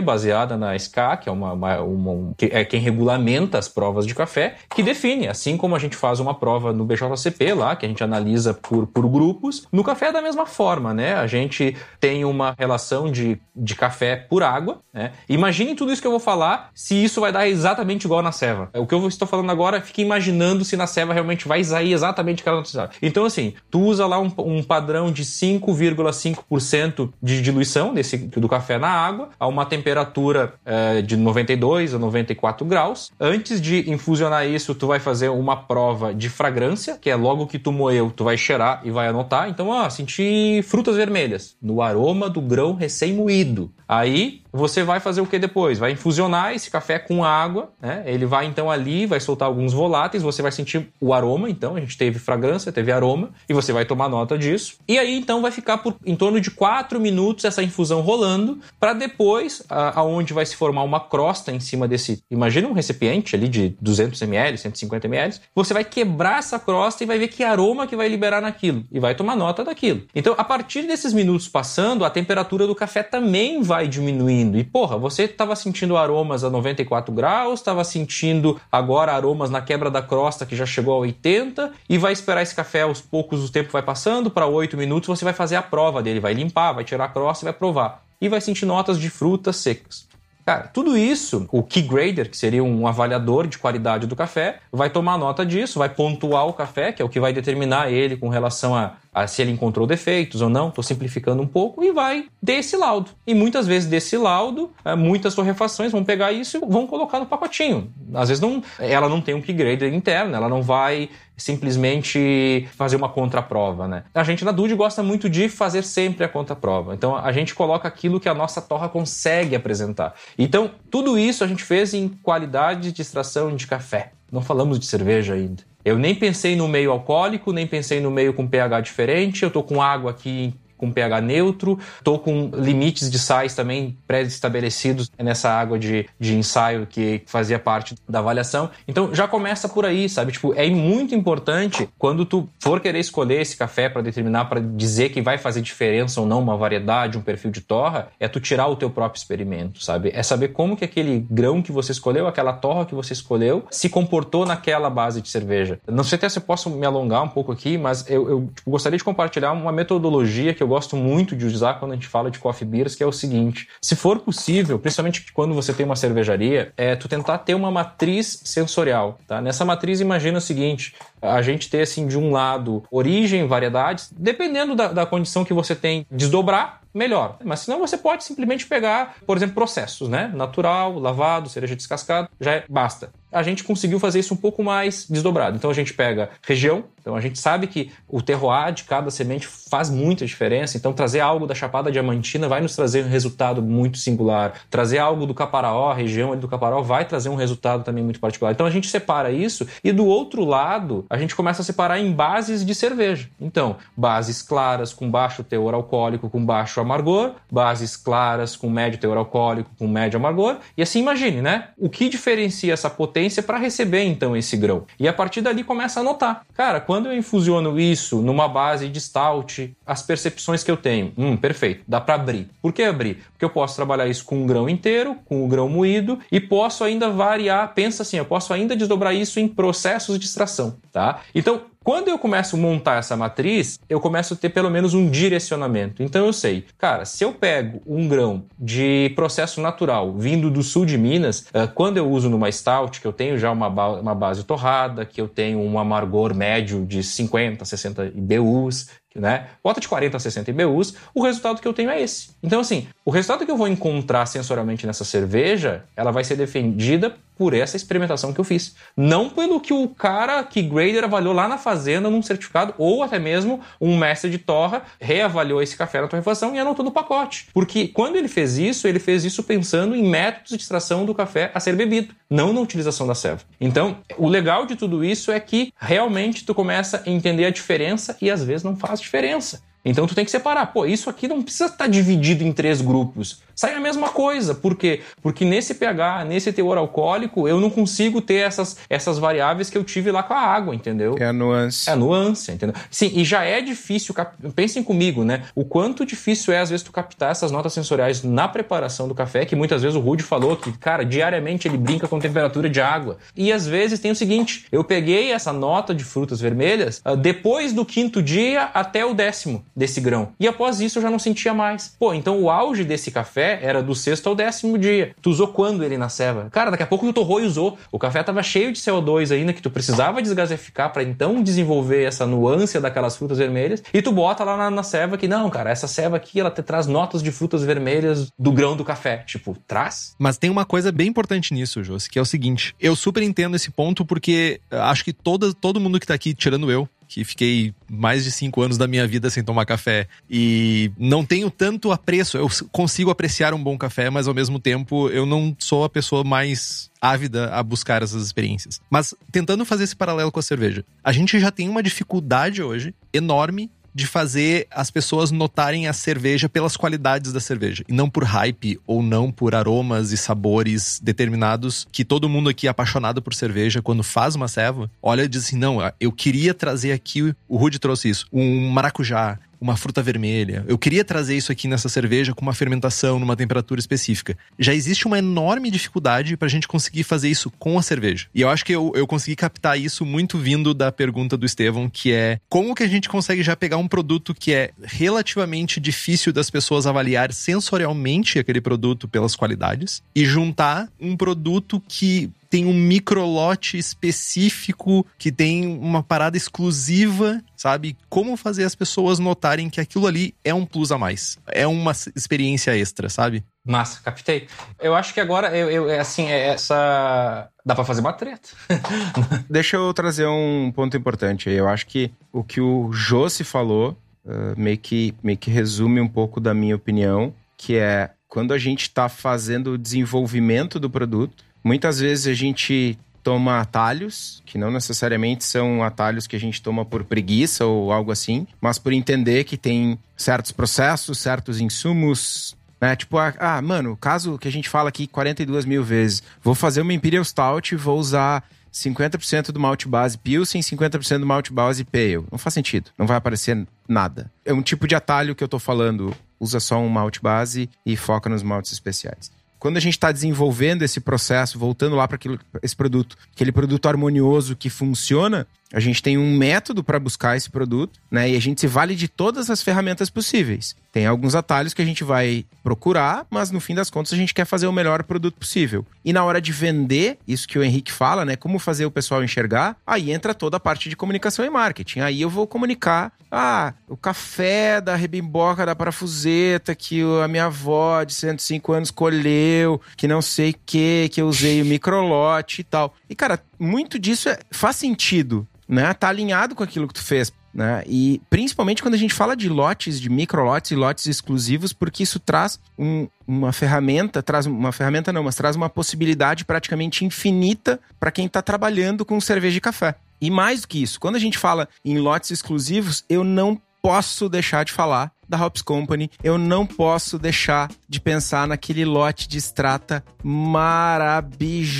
baseada na SCA, que é uma, uma, uma um, que é quem regulamenta as provas de café, que define, assim como a gente faz uma prova no BJCP lá, que a gente analisa por, por grupos, no café é da mesma forma, né? A gente tem uma relação de, de café por água, né? Imagine tudo isso que eu vou falar, se isso vai dar exatamente igual na ceva. O que eu estou falando agora, fique imaginando se na ceva realmente vai sair exatamente aquela notícia. Então, assim, tu usa lá um, um padrão de 5,5% de diluição desse, do café na água, a uma temperatura é, de 92 a 94 graus. Antes de infusionar isso, tu vai fazer uma prova de fragrância, que é logo que tu moeu, tu vai cheirar e vai anotar. Então, ó, senti frutas vermelhas no aroma do grão recém-moído. Aí você vai fazer o que depois? Vai infusionar esse café com água, né? Ele vai então ali, vai soltar alguns voláteis, você vai sentir o aroma, então a gente teve fragrância, teve aroma, e você vai tomar nota disso. E aí então vai ficar por em torno de 4 minutos essa infusão rolando, para depois, aonde vai se formar uma crosta em cima desse, imagina um recipiente ali de 200 ml, 150 ml, você vai quebrar essa crosta e vai ver que aroma que vai liberar naquilo e vai tomar nota daquilo. Então, a partir desses minutos passando, a temperatura do café também vai vai diminuindo. E porra, você estava sentindo aromas a 94 graus, estava sentindo agora aromas na quebra da crosta que já chegou a 80 e vai esperar esse café aos poucos o tempo vai passando para 8 minutos, você vai fazer a prova dele, vai limpar, vai tirar a crosta e vai provar. E vai sentir notas de frutas secas. Cara, tudo isso, o key grader, que seria um avaliador de qualidade do café, vai tomar nota disso, vai pontuar o café, que é o que vai determinar ele com relação a a, se ele encontrou defeitos ou não, estou simplificando um pouco, e vai desse laudo. E muitas vezes desse laudo, é, muitas torrefações vão pegar isso e vão colocar no pacotinho. Às vezes não, ela não tem um upgrade interno, ela não vai simplesmente fazer uma contraprova, né? A gente na Dude gosta muito de fazer sempre a contraprova. Então a gente coloca aquilo que a nossa torra consegue apresentar. Então tudo isso a gente fez em qualidade de extração de café. Não falamos de cerveja ainda. Eu nem pensei no meio alcoólico, nem pensei no meio com pH diferente. Eu tô com água aqui com pH neutro, estou com limites de sais também pré-estabelecidos nessa água de, de ensaio que fazia parte da avaliação. Então já começa por aí, sabe? Tipo, é muito importante quando tu for querer escolher esse café para determinar, para dizer que vai fazer diferença ou não uma variedade, um perfil de torra, é tu tirar o teu próprio experimento, sabe? É saber como que aquele grão que você escolheu, aquela torra que você escolheu, se comportou naquela base de cerveja. Não sei até se eu posso me alongar um pouco aqui, mas eu, eu tipo, gostaria de compartilhar uma metodologia que eu gosto muito de usar quando a gente fala de coffee beers, que é o seguinte: se for possível, principalmente quando você tem uma cervejaria, é tu tentar ter uma matriz sensorial, tá? Nessa matriz imagina o seguinte: a gente ter assim de um lado origem, variedades, dependendo da, da condição que você tem, desdobrar melhor. Mas senão você pode simplesmente pegar, por exemplo, processos, né? Natural, lavado, cereja descascado, já é, basta. A gente conseguiu fazer isso um pouco mais desdobrado. Então a gente pega região, então a gente sabe que o terroir de cada semente faz muita diferença. Então trazer algo da Chapada Diamantina vai nos trazer um resultado muito singular. Trazer algo do Caparaó, a região do Caparaó, vai trazer um resultado também muito particular. Então a gente separa isso e do outro lado a gente começa a separar em bases de cerveja. Então bases claras com baixo teor alcoólico, com baixo amargor, bases claras com médio teor alcoólico, com médio amargor, e assim imagine, né? O que diferencia essa potência para receber então esse grão? E a partir dali começa a notar. Cara, quando eu infusiono isso numa base de stout, as percepções que eu tenho, hum, perfeito, dá para abrir. Por que abrir? Porque eu posso trabalhar isso com um grão inteiro, com o grão moído e posso ainda variar, pensa assim, eu posso ainda desdobrar isso em processos de extração, tá? Então, Quando eu começo a montar essa matriz, eu começo a ter pelo menos um direcionamento. Então eu sei, cara, se eu pego um grão de processo natural vindo do sul de Minas, eh, quando eu uso numa stout, que eu tenho já uma, uma base torrada, que eu tenho um amargor médio de 50, 60 IBUs, né? Bota de 40 a 60 IBUs, o resultado que eu tenho é esse. Então, assim, o resultado que eu vou encontrar sensorialmente nessa cerveja, ela vai ser defendida por essa experimentação que eu fiz. Não pelo que o cara que grader avaliou lá na fazenda num certificado, ou até mesmo um mestre de torra reavaliou esse café na torrefação e anotou no pacote. Porque quando ele fez isso, ele fez isso pensando em métodos de extração do café a ser bebido, não na utilização da serva. Então, o legal de tudo isso é que realmente tu começa a entender a diferença e às vezes não faz diferença. Então tu tem que separar. Pô, isso aqui não precisa estar dividido em três grupos sai a mesma coisa. Por quê? Porque nesse pH, nesse teor alcoólico, eu não consigo ter essas, essas variáveis que eu tive lá com a água, entendeu? É a nuance. É a nuance, entendeu? Sim, e já é difícil, pensem comigo, né? O quanto difícil é, às vezes, tu captar essas notas sensoriais na preparação do café, que muitas vezes o Rude falou que, cara, diariamente ele brinca com temperatura de água. E às vezes tem o seguinte: eu peguei essa nota de frutas vermelhas uh, depois do quinto dia até o décimo desse grão. E após isso eu já não sentia mais. Pô, então o auge desse café café era do sexto ao décimo dia. Tu usou quando ele na ceva? Cara, daqui a pouco tu torrou e usou. O café tava cheio de CO2 ainda, que tu precisava desgaseificar para então desenvolver essa nuance daquelas frutas vermelhas. E tu bota lá na, na ceva que, não, cara, essa ceva aqui, ela te traz notas de frutas vermelhas do grão do café. Tipo, traz? Mas tem uma coisa bem importante nisso, Josi, que é o seguinte. Eu super entendo esse ponto porque acho que todo, todo mundo que tá aqui, tirando eu, que fiquei mais de cinco anos da minha vida sem tomar café e não tenho tanto apreço. Eu consigo apreciar um bom café, mas ao mesmo tempo eu não sou a pessoa mais ávida a buscar essas experiências. Mas tentando fazer esse paralelo com a cerveja, a gente já tem uma dificuldade hoje enorme de fazer as pessoas notarem a cerveja pelas qualidades da cerveja e não por hype ou não por aromas e sabores determinados que todo mundo aqui é apaixonado por cerveja quando faz uma ceva olha e diz assim não eu queria trazer aqui o Rude trouxe isso um maracujá uma fruta vermelha. Eu queria trazer isso aqui nessa cerveja com uma fermentação numa temperatura específica. Já existe uma enorme dificuldade para a gente conseguir fazer isso com a cerveja. E eu acho que eu, eu consegui captar isso muito vindo da pergunta do Estevão, que é como que a gente consegue já pegar um produto que é relativamente difícil das pessoas avaliar sensorialmente aquele produto pelas qualidades e juntar um produto que tem um microlote específico, que tem uma parada exclusiva, sabe? Como fazer as pessoas notarem que aquilo ali é um plus a mais. É uma experiência extra, sabe? Massa, captei. Eu acho que agora, eu, eu é assim, é essa. Dá para fazer uma treta. Deixa eu trazer um ponto importante aí. Eu acho que o que o Josi falou uh, meio, que, meio que resume um pouco da minha opinião, que é quando a gente está fazendo o desenvolvimento do produto, Muitas vezes a gente toma atalhos, que não necessariamente são atalhos que a gente toma por preguiça ou algo assim, mas por entender que tem certos processos, certos insumos, né? Tipo, ah, ah mano, caso que a gente fala aqui 42 mil vezes, vou fazer uma Imperial Stout e vou usar 50% do malte base Pilsen, 50% do malte base Pale. Não faz sentido. Não vai aparecer nada. É um tipo de atalho que eu tô falando. Usa só um malte base e foca nos maltes especiais quando a gente está desenvolvendo esse processo, voltando lá para esse produto, aquele produto harmonioso que funciona, a gente tem um método para buscar esse produto, né? E a gente se vale de todas as ferramentas possíveis. Tem alguns atalhos que a gente vai procurar, mas no fim das contas a gente quer fazer o melhor produto possível. E na hora de vender, isso que o Henrique fala, né? Como fazer o pessoal enxergar, aí entra toda a parte de comunicação e marketing. Aí eu vou comunicar, ah, o café da rebimboca da parafuseta que a minha avó de 105 anos colheu, que não sei o que, que eu usei o microlote e tal. E cara, muito disso é, faz sentido né? Tá alinhado com aquilo que tu fez. Né? E principalmente quando a gente fala de lotes, de microlotes e lotes exclusivos, porque isso traz um, uma ferramenta, traz uma ferramenta não, mas traz uma possibilidade praticamente infinita para quem está trabalhando com cerveja e café. E mais do que isso, quando a gente fala em lotes exclusivos, eu não posso deixar de falar da Hops Company, eu não posso deixar de pensar naquele lote de extrata maravilhoso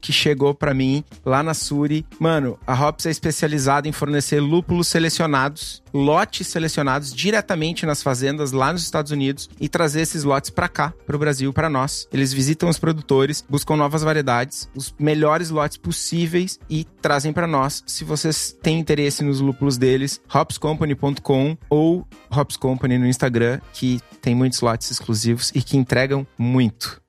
que chegou para mim lá na Suri. Mano, a Hops é especializada em fornecer lúpulos selecionados, lotes selecionados diretamente nas fazendas lá nos Estados Unidos e trazer esses lotes para cá, para o Brasil, para nós. Eles visitam os produtores, buscam novas variedades, os melhores lotes possíveis e trazem para nós. Se vocês têm interesse nos lúpulos deles, hopscompany.com ou Hops Company no Instagram, que tem muitos lotes exclusivos e que entregam muito.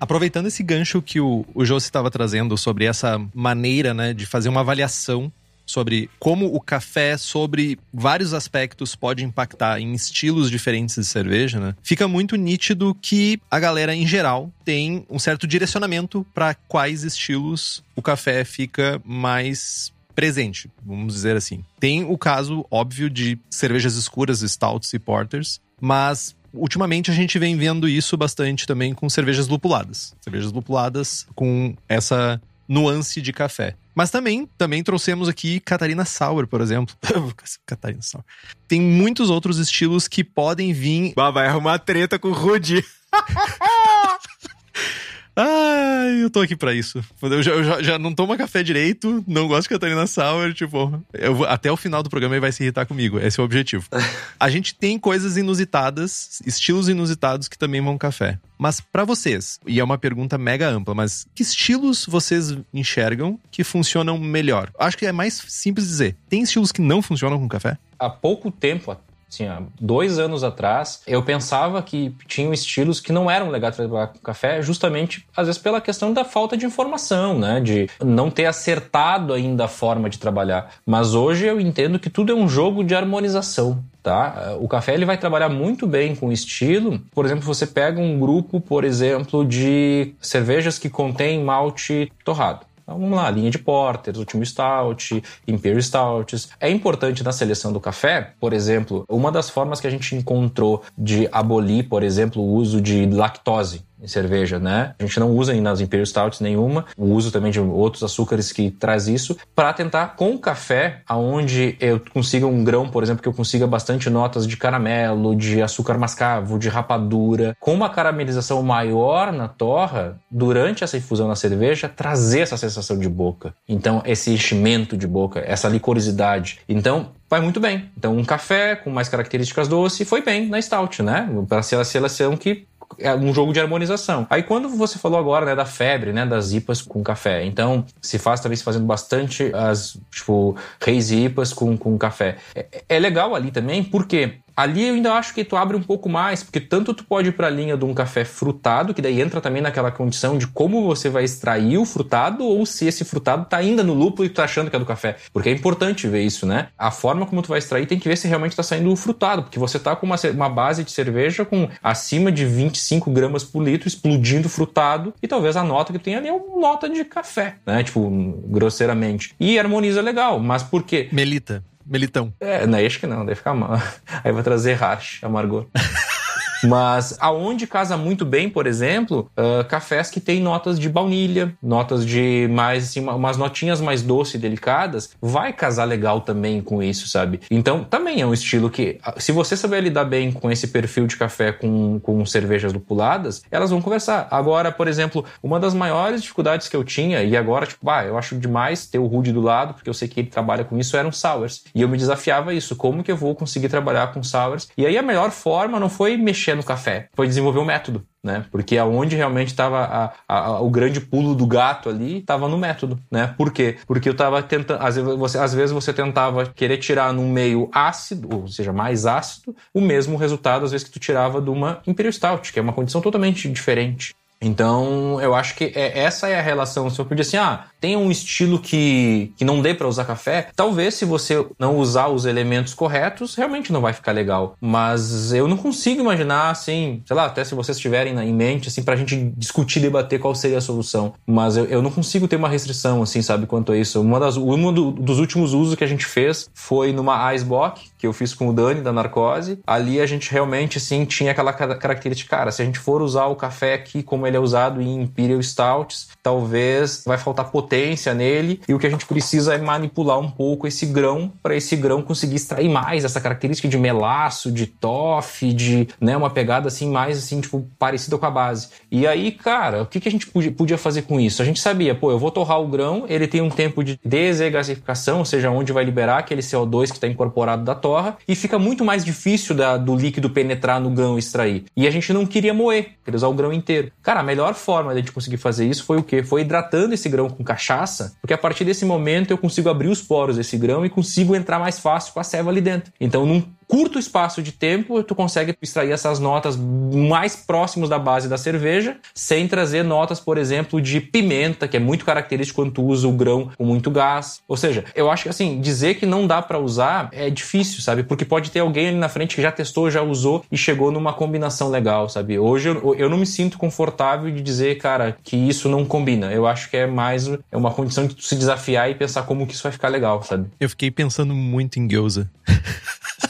Aproveitando esse gancho que o, o Josi estava trazendo sobre essa maneira né, de fazer uma avaliação sobre como o café, sobre vários aspectos, pode impactar em estilos diferentes de cerveja, né? Fica muito nítido que a galera, em geral, tem um certo direcionamento para quais estilos o café fica mais presente, vamos dizer assim. Tem o caso óbvio de cervejas escuras, stouts e porters, mas ultimamente a gente vem vendo isso bastante também com cervejas lupuladas. Cervejas lupuladas com essa nuance de café. Mas também, também trouxemos aqui Catarina Sauer, por exemplo. Catarina Sauer. Tem muitos outros estilos que podem vir. Bah, vai arrumar treta com o Rudy. Ai, eu tô aqui pra isso. Eu já, eu já, já não tomo café direito, não gosto de Catarina Sauer, tipo, eu, até o final do programa ele vai se irritar comigo. Esse é o objetivo. A gente tem coisas inusitadas, estilos inusitados que também vão café. Mas para vocês, e é uma pergunta mega ampla, mas que estilos vocês enxergam que funcionam melhor? Acho que é mais simples dizer. Tem estilos que não funcionam com café? Há pouco tempo, assim, há dois anos atrás, eu pensava que tinham estilos que não eram legais para trabalhar com café, justamente, às vezes, pela questão da falta de informação, né? De não ter acertado ainda a forma de trabalhar. Mas hoje eu entendo que tudo é um jogo de harmonização. Tá? O café ele vai trabalhar muito bem com estilo. Por exemplo, você pega um grupo, por exemplo, de cervejas que contém malte torrado. Então, vamos lá, linha de porters, último stout, imperial stouts. É importante na seleção do café, por exemplo, uma das formas que a gente encontrou de abolir, por exemplo, o uso de lactose em cerveja, né? A gente não usa nas Imperial Stouts nenhuma, o uso também de outros açúcares que traz isso, para tentar com o café, aonde eu consiga um grão, por exemplo, que eu consiga bastante notas de caramelo, de açúcar mascavo, de rapadura, com uma caramelização maior na torra, durante essa infusão na cerveja, trazer essa sensação de boca. Então, esse enchimento de boca, essa licorosidade. Então, vai muito bem. Então, um café com mais características doce foi bem na stout, né? Para ser a seleção que um jogo de harmonização. Aí quando você falou agora, né, da febre, né, das IPAs com café, então se faz se fazendo bastante as, tipo, reis IPAs com, com café. É, é legal ali também, porque Ali eu ainda acho que tu abre um pouco mais, porque tanto tu pode ir para a linha de um café frutado, que daí entra também naquela condição de como você vai extrair o frutado, ou se esse frutado tá ainda no lúpulo e tu tá achando que é do café. Porque é importante ver isso, né? A forma como tu vai extrair tem que ver se realmente tá saindo o frutado, porque você tá com uma, uma base de cerveja com acima de 25 gramas por litro, explodindo frutado, e talvez a nota que tem ali é uma nota de café, né? Tipo, grosseiramente. E harmoniza legal, mas por quê? Melita. Melitão. É, não, acho que não, deve ficar mal. Aí vai trazer hash, amargor. Mas aonde casa muito bem, por exemplo, uh, cafés que têm notas de baunilha, notas de mais, assim, umas notinhas mais doces e delicadas, vai casar legal também com isso, sabe? Então, também é um estilo que, ah, se você saber lidar bem com esse perfil de café com, com cervejas lupuladas, elas vão conversar. Agora, por exemplo, uma das maiores dificuldades que eu tinha, e agora, tipo, ah, eu acho demais ter o Rude do lado, porque eu sei que ele trabalha com isso, eram sours. E eu me desafiava isso, como que eu vou conseguir trabalhar com sours? E aí a melhor forma não foi mexer mexer no café, foi desenvolver o um método, né? Porque aonde realmente estava o grande pulo do gato ali, estava no método, né? Por quê? Porque eu estava tentando, às vezes, você, às vezes você tentava querer tirar num meio ácido, ou seja, mais ácido, o mesmo resultado às vezes que tu tirava de uma Imperial Stout, que é uma condição totalmente diferente. Então, eu acho que é, essa é a relação. Se eu pedir assim, ah, tem um estilo que, que não dê para usar café, talvez se você não usar os elementos corretos, realmente não vai ficar legal. Mas eu não consigo imaginar, assim, sei lá, até se vocês tiverem em mente, assim, pra gente discutir, debater qual seria a solução. Mas eu, eu não consigo ter uma restrição, assim, sabe, quanto a isso. Uma das, um do, dos últimos usos que a gente fez foi numa Icebox, que eu fiz com o Dani da Narcose. Ali a gente realmente, assim, tinha aquela característica, cara, se a gente for usar o café aqui como ele é usado em Imperial Stouts, talvez vai faltar potência nele e o que a gente precisa é manipular um pouco esse grão para esse grão conseguir extrair mais essa característica de melaço, de toffee, de, né, uma pegada assim mais assim, tipo, parecida com a base. E aí, cara, o que, que a gente podia fazer com isso? A gente sabia, pô, eu vou torrar o grão, ele tem um tempo de desegasificação, ou seja, onde vai liberar aquele CO2 que está incorporado da torra, e fica muito mais difícil da, do líquido penetrar no grão e extrair. E a gente não queria moer, queria usar o grão inteiro. Cara, a melhor forma de a gente conseguir fazer isso foi o quê? Foi hidratando esse grão com cachaça, porque a partir desse momento eu consigo abrir os poros desse grão e consigo entrar mais fácil com a ceva ali dentro. Então, num curto espaço de tempo, tu consegue extrair essas notas mais próximos da base da cerveja, sem trazer notas, por exemplo, de pimenta, que é muito característico quando tu usa o grão com muito gás. Ou seja, eu acho que assim, dizer que não dá para usar é difícil, sabe? Porque pode ter alguém ali na frente que já testou, já usou e chegou numa combinação legal, sabe? Hoje eu, eu não me sinto confortável de dizer, cara, que isso não combina. Eu acho que é mais é uma condição de tu se desafiar e pensar como que isso vai ficar legal, sabe? Eu fiquei pensando muito em gyoza.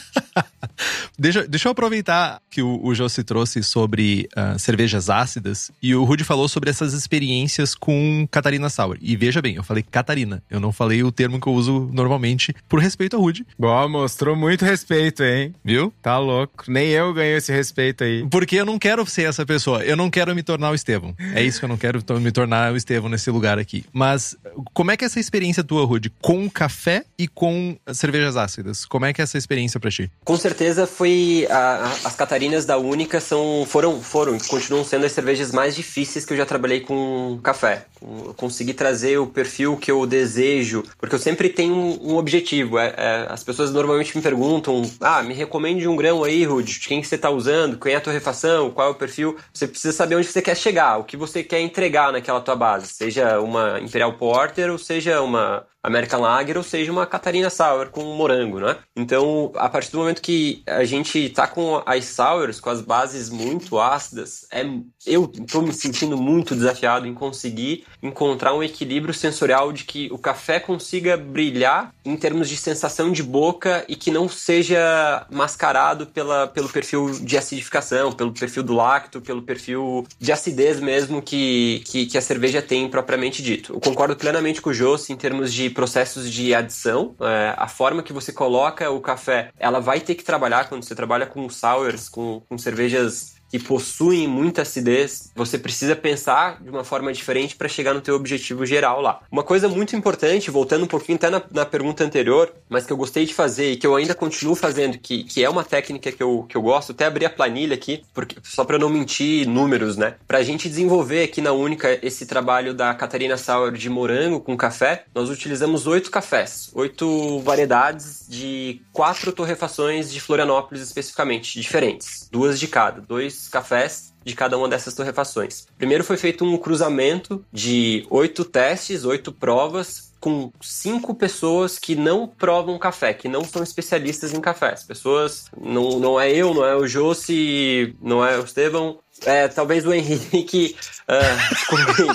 deixa, deixa eu aproveitar que o, o Jossi trouxe sobre uh, cervejas ácidas e o Rudy falou sobre essas experiências com Catarina Sour. E veja bem, eu falei Catarina, eu não falei o termo que eu uso normalmente por respeito ao Rudy. Bom, mostrou muito respeito, hein? Viu? Tá louco. Nem eu ganhei esse respeito aí. Porque eu não quero ser essa pessoa. Eu não quero me tornar o Estevão. É isso que eu não quero me tornar o Estevão nesse lugar aqui. Mas como é que é essa experiência tua, Rudy, com café e com cervejas ácidas? Como é que é essa experiência para ti? Com certeza foi. A, a, as Catarinas da Única são, foram, foram e continuam sendo as cervejas mais difíceis que eu já trabalhei com café. Eu consegui trazer o perfil que eu desejo, porque eu sempre tenho um, um objetivo. É, é, as pessoas normalmente me perguntam: ah, me recomende um grão aí, Rudy, quem você está usando, quem é a torrefação, qual é o perfil. Você precisa saber onde você quer chegar, o que você quer entregar naquela tua base, seja uma Imperial Porter ou seja uma American Lager, ou seja, uma Catarina Sour com morango, né? Então, a partir do momento que a gente tá com as sours, com as bases muito ácidas, é, eu tô me sentindo muito desafiado em conseguir encontrar um equilíbrio sensorial de que o café consiga brilhar em termos de sensação de boca e que não seja mascarado pela, pelo perfil de acidificação, pelo perfil do lacto, pelo perfil de acidez mesmo que, que, que a cerveja tem propriamente dito. Eu concordo plenamente com o Josi em termos de processos de adição. É, a forma que você coloca o café, ela vai ter que trabalhar quando você trabalha com sours, com, com cervejas que possuem muita acidez, você precisa pensar de uma forma diferente para chegar no teu objetivo geral lá. Uma coisa muito importante, voltando um pouquinho até na, na, pergunta anterior, mas que eu gostei de fazer e que eu ainda continuo fazendo, que, que é uma técnica que eu, que eu gosto, até abrir a planilha aqui, porque, só para não mentir números, né? Para a gente desenvolver aqui na Única esse trabalho da Catarina Sauer de morango com café, nós utilizamos oito cafés, oito variedades de quatro torrefações de Florianópolis especificamente, diferentes, duas de cada, dois cafés de cada uma dessas torrefações. Primeiro foi feito um cruzamento de oito testes, oito provas com cinco pessoas que não provam café, que não são especialistas em café. As pessoas, não, não é eu, não é o Josi, não é o Estevão, é talvez o Henrique, uh,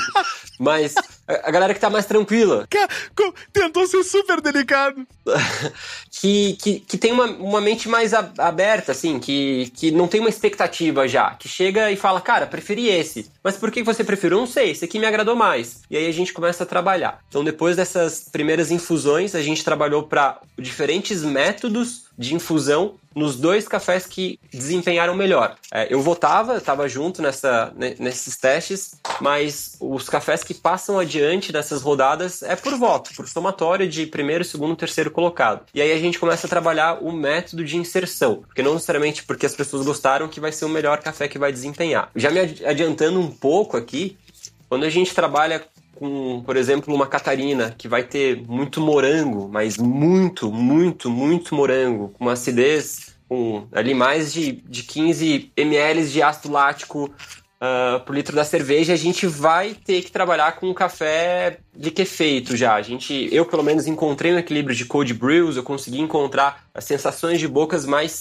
mas a galera que tá mais tranquila. Tentou ser super delicado. que, que, que tem uma, uma mente mais aberta, assim, que, que não tem uma expectativa já. Que chega e fala, cara, preferi esse. Mas por que você preferiu? Não sei, esse aqui me agradou mais. E aí a gente começa a trabalhar. Então, depois dessas primeiras infusões, a gente trabalhou para diferentes métodos de infusão nos dois cafés que desempenharam melhor. É, eu votava, estava junto nessa, nesses testes, mas os cafés que passam adiante dessas rodadas é por voto, por somatória de primeiro, segundo, terceiro colocado. E aí a gente começa a trabalhar o método de inserção, porque não necessariamente porque as pessoas gostaram que vai ser o melhor café que vai desempenhar. Já me adiantando um pouco aqui, quando a gente trabalha com, por exemplo, uma Catarina que vai ter muito morango, mas muito, muito, muito morango, com acidez com ali mais de, de 15 ml de ácido lático uh, por litro da cerveja, a gente vai ter que trabalhar com café liquefeito já. A gente, eu pelo menos encontrei um equilíbrio de cold brews, eu consegui encontrar as sensações de bocas mais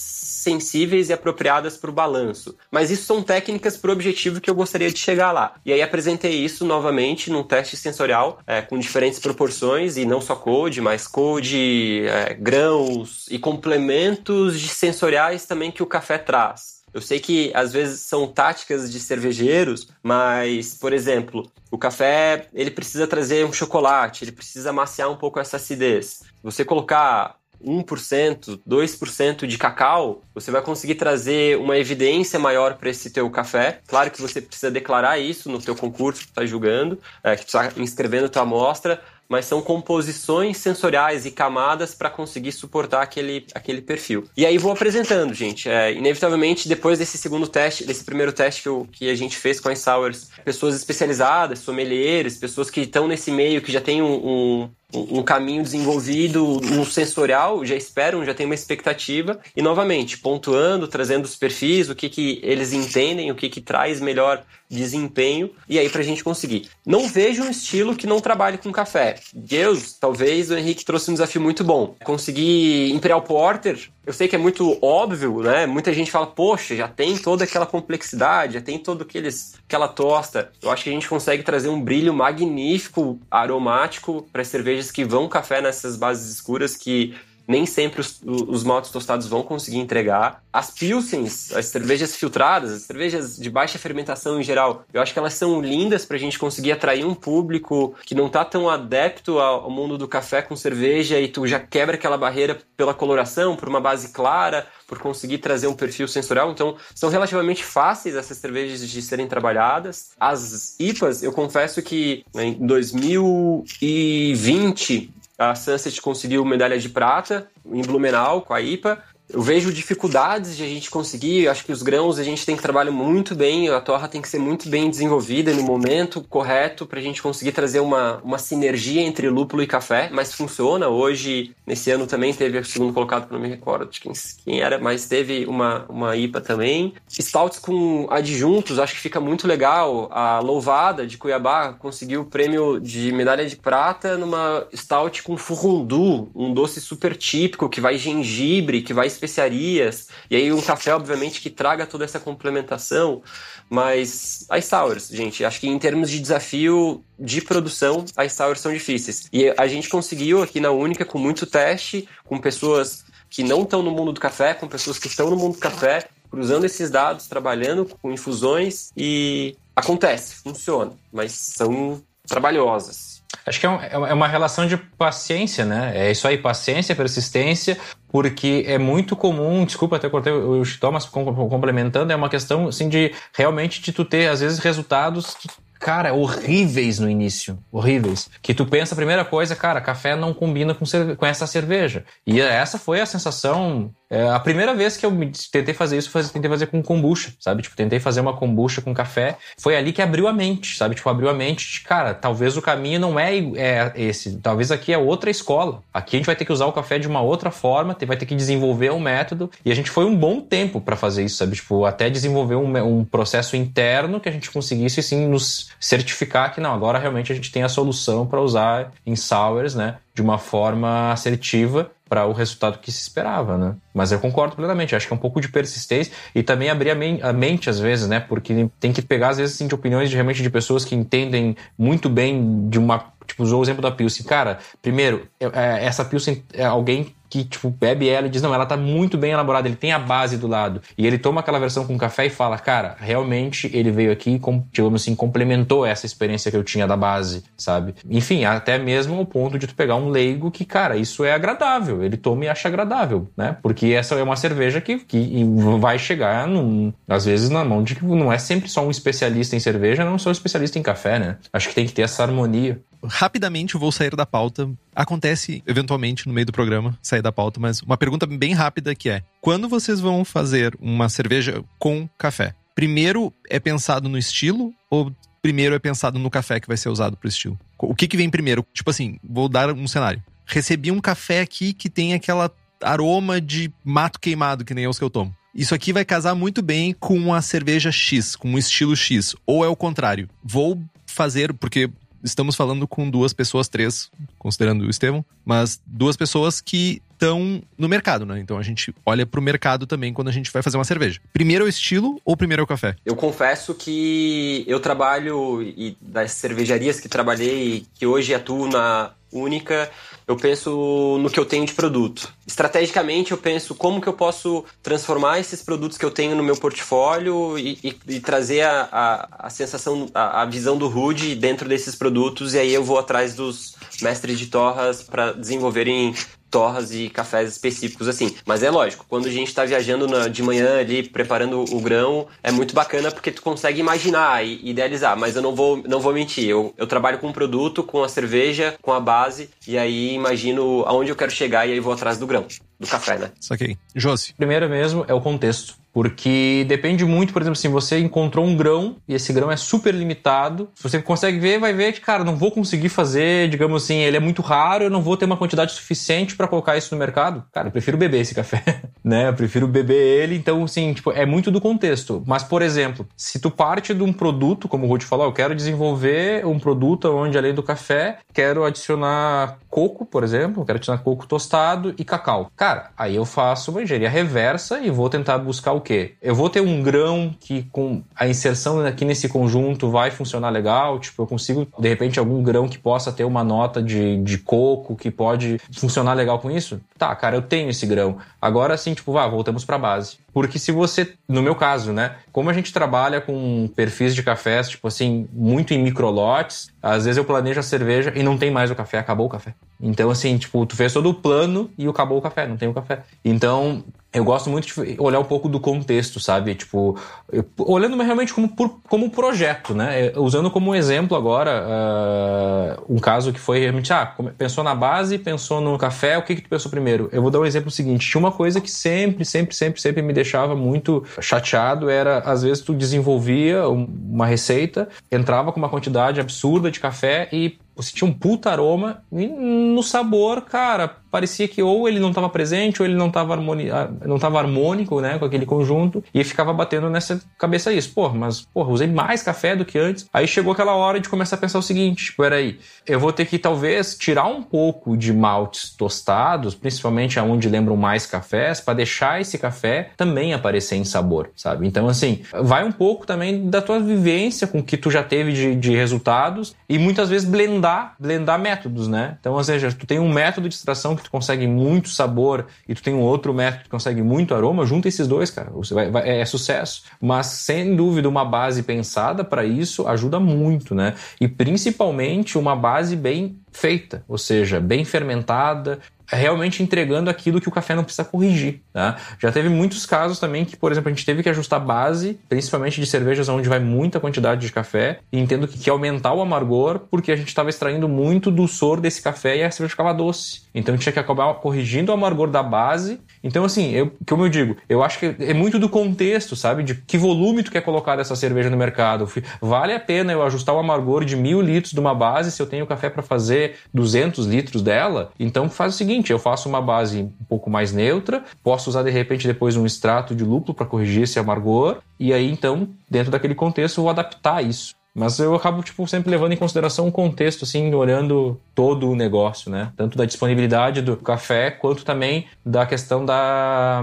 sensíveis e apropriadas para o balanço. Mas isso são técnicas para o objetivo que eu gostaria de chegar lá. E aí apresentei isso novamente num teste sensorial é, com diferentes proporções e não só code, mas code, é, grãos e complementos de sensoriais também que o café traz. Eu sei que às vezes são táticas de cervejeiros, mas, por exemplo, o café ele precisa trazer um chocolate, ele precisa amaciar um pouco essa acidez. Você colocar 1%, 2% de cacau, você vai conseguir trazer uma evidência maior para esse teu café. Claro que você precisa declarar isso no teu concurso que está julgando, é, que está inscrevendo a tua amostra, mas são composições sensoriais e camadas para conseguir suportar aquele, aquele perfil. E aí vou apresentando, gente. É, inevitavelmente, depois desse segundo teste, desse primeiro teste que, eu, que a gente fez com as Sours, pessoas especializadas, sommeliers, pessoas que estão nesse meio, que já têm um, um, um caminho desenvolvido no sensorial, já esperam, já tem uma expectativa, e novamente, pontuando, trazendo os perfis, o que, que eles entendem, o que, que traz melhor desempenho, e aí pra gente conseguir. Não vejo um estilo que não trabalhe com café. Deus, talvez o Henrique trouxe um desafio muito bom. Conseguir Imperial Porter, eu sei que é muito óbvio, né? Muita gente fala, poxa, já tem toda aquela complexidade, já tem todo aqueles, aquela tosta. Eu acho que a gente consegue trazer um brilho magnífico, aromático para as cervejas que vão café nessas bases escuras que nem sempre os, os maltes tostados vão conseguir entregar. As pilsens, as cervejas filtradas, as cervejas de baixa fermentação em geral, eu acho que elas são lindas para a gente conseguir atrair um público que não tá tão adepto ao, mundo do café com cerveja e tu já quebra aquela barreira pela coloração, por uma base clara, por conseguir trazer um perfil sensorial. Então, são relativamente fáceis essas cervejas de serem trabalhadas. As IPAs, eu confesso que em 2020 a Sunset conseguiu medalha de prata em Blumenau com a IPA eu vejo dificuldades de a gente conseguir. Acho que os grãos a gente tem que trabalhar muito bem, a torra tem que ser muito bem desenvolvida no momento correto para a gente conseguir trazer uma, uma sinergia entre lúpulo e café, mas funciona. Hoje, nesse ano também teve o segundo colocado, que não me recordo de quem, quem era, mas teve uma, uma IPA também. Stouts com adjuntos, acho que fica muito legal. A Louvada de Cuiabá conseguiu o prêmio de medalha de prata numa stout com furundu, um doce super típico que vai gengibre, que vai especiarias, e aí um café, obviamente, que traga toda essa complementação. Mas as sours, gente, acho que em termos de desafio de produção, as sours são difíceis. E a gente conseguiu aqui na Única, com muito teste, com pessoas que não estão no mundo do café, com pessoas que estão no mundo do café, cruzando esses dados, trabalhando com infusões e acontece, funciona, mas são trabalhosas. Acho que é, é, é uma relação de paciência, né? É isso aí, paciência, persistência, porque é muito comum, desculpa até cortei o Thomas complementando, é uma questão assim de realmente de tu ter às vezes resultados que cara, horríveis no início. Horríveis. Que tu pensa a primeira coisa, cara, café não combina com, com essa cerveja. E essa foi a sensação é, a primeira vez que eu tentei fazer isso, tentei fazer com kombucha, sabe? Tipo, tentei fazer uma kombucha com café. Foi ali que abriu a mente, sabe? Tipo, abriu a mente de, cara, talvez o caminho não é, é esse. Talvez aqui é outra escola. Aqui a gente vai ter que usar o café de uma outra forma, vai ter que desenvolver um método. E a gente foi um bom tempo para fazer isso, sabe? Tipo, até desenvolver um, um processo interno que a gente conseguisse, assim, nos certificar que não, agora realmente a gente tem a solução para usar em sours, né? De uma forma assertiva para o resultado que se esperava, né? Mas eu concordo plenamente, acho que é um pouco de persistência e também abrir a, men a mente às vezes, né? Porque tem que pegar às vezes assim, de opiniões de, realmente de pessoas que entendem muito bem de uma tipo, usou o exemplo da Pilsen. Cara, primeiro, é, é, essa Pilsen é alguém que, tipo, bebe ela e diz, não, ela tá muito bem elaborada, ele tem a base do lado. E ele toma aquela versão com café e fala, cara, realmente ele veio aqui e, digamos assim, complementou essa experiência que eu tinha da base, sabe? Enfim, até mesmo o ponto de tu pegar um leigo que, cara, isso é agradável. Ele toma e acha agradável, né? Porque essa é uma cerveja que, que vai chegar, num, às vezes, na mão de que não é sempre só um especialista em cerveja, não sou especialista em café, né? Acho que tem que ter essa harmonia rapidamente vou sair da pauta. Acontece eventualmente no meio do programa sair da pauta, mas uma pergunta bem rápida que é: quando vocês vão fazer uma cerveja com café? Primeiro é pensado no estilo ou primeiro é pensado no café que vai ser usado para o estilo? O que que vem primeiro? Tipo assim, vou dar um cenário. Recebi um café aqui que tem aquela aroma de mato queimado, que nem os que eu tomo. Isso aqui vai casar muito bem com a cerveja X, com o estilo X. Ou é o contrário. Vou fazer, porque estamos falando com duas pessoas, três, considerando o Estevão, mas duas pessoas que estão no mercado, né? Então a gente olha pro mercado também quando a gente vai fazer uma cerveja. Primeiro é o estilo ou primeiro é o café? Eu confesso que eu trabalho e das cervejarias que trabalhei, que hoje atuo na única, eu penso no que eu tenho de produto. Estrategicamente, eu penso como que eu posso transformar esses produtos que eu tenho no meu portfólio e, e, e trazer a, a, a sensação, a, a, visão do Rude dentro desses produtos, e aí eu vou atrás dos mestres de torras para desenvolverem torras e cafés específicos assim. Mas é lógico, quando a gente está viajando na, de manhã ali, preparando o grão, é muito bacana porque tu consegue imaginar e idealizar. Mas eu não vou, não vou mentir, eu, eu trabalho com um produto, com a cerveja, com a base, e aí imagino aonde eu quero chegar e aí vou atrás do grão, do café, né? Saquei. Josi. Primeiro mesmo é o contexto. Porque depende muito, por exemplo, se você encontrou um grão e esse grão é super limitado, se você consegue ver, vai ver que, cara, não vou conseguir fazer, digamos assim, ele é muito raro, eu não vou ter uma quantidade suficiente para colocar isso no mercado. Cara, eu prefiro beber esse café, né? Eu prefiro beber ele, então, assim, tipo, é muito do contexto. Mas, por exemplo, se tu parte de um produto, como o Ruth falou, eu quero desenvolver um produto onde, além do café, quero adicionar coco, por exemplo, quero adicionar coco tostado e cacau. Cara, aí eu faço uma engenharia reversa e vou tentar buscar o quê? Eu vou ter um grão que com a inserção aqui nesse conjunto vai funcionar legal, tipo, eu consigo, de repente, algum grão que possa ter uma nota de, de coco que pode funcionar legal com isso? Tá, cara, eu tenho esse grão. Agora sim, tipo, vá, voltamos para base. Porque se você, no meu caso, né, como a gente trabalha com perfis de cafés, tipo assim, muito em microlotes, às vezes eu planejo a cerveja e não tem mais o café, acabou o café. Então, assim, tipo, tu fez todo o plano e acabou o café, não tem o café. Então, eu gosto muito de olhar um pouco do contexto, sabe? Tipo, eu, olhando realmente como, por, como projeto, né? Usando como exemplo agora uh, um caso que foi realmente, ah, pensou na base, pensou no café, o que que tu pensou primeiro? Eu vou dar um exemplo seguinte. Tinha uma coisa que sempre, sempre, sempre, sempre me deixava muito chateado, era às vezes tu desenvolvia uma receita, entrava com uma quantidade absurda de café e você tinha um puta aroma e no sabor, cara, parecia que ou ele não estava presente ou ele não estava. Ah, não tava harmônico, né, com aquele conjunto e ficava batendo nessa cabeça isso. Pô, mas, porra, usei mais café do que antes. Aí chegou aquela hora de começar a pensar o seguinte, tipo, peraí, eu vou ter que talvez tirar um pouco de maltes tostados, principalmente aonde lembram mais cafés, para deixar esse café também aparecer em sabor, sabe? Então, assim, vai um pouco também da tua vivência com o que tu já teve de, de resultados e muitas vezes blendar, blendar métodos, né? Então, ou seja, tu tem um método de extração que tu consegue muito sabor e tu tem um outro método que consegue muito aroma, junta esses dois, cara. Você vai, vai é sucesso. Mas sem dúvida, uma base pensada para isso ajuda muito, né? E principalmente uma base bem feita, ou seja, bem fermentada, realmente entregando aquilo que o café não precisa corrigir. Tá? Já teve muitos casos também que, por exemplo, a gente teve que ajustar a base, principalmente de cervejas onde vai muita quantidade de café, e entendo que, que aumentar o amargor porque a gente estava extraindo muito do sor desse café e a cerveja ficava doce. Então tinha que acabar corrigindo o amargor da base. Então, assim, eu, como eu digo, eu acho que é muito do contexto, sabe? De que volume tu quer colocar dessa cerveja no mercado. Vale a pena eu ajustar o amargor de mil litros de uma base se eu tenho café para fazer 200 litros dela? Então faz o seguinte seguinte, eu faço uma base um pouco mais neutra, posso usar de repente depois um extrato de lúpulo para corrigir esse amargor, e aí então, dentro daquele contexto, eu vou adaptar isso. Mas eu acabo, tipo, sempre levando em consideração o contexto, assim, olhando todo o negócio, né? Tanto da disponibilidade do café, quanto também da questão da,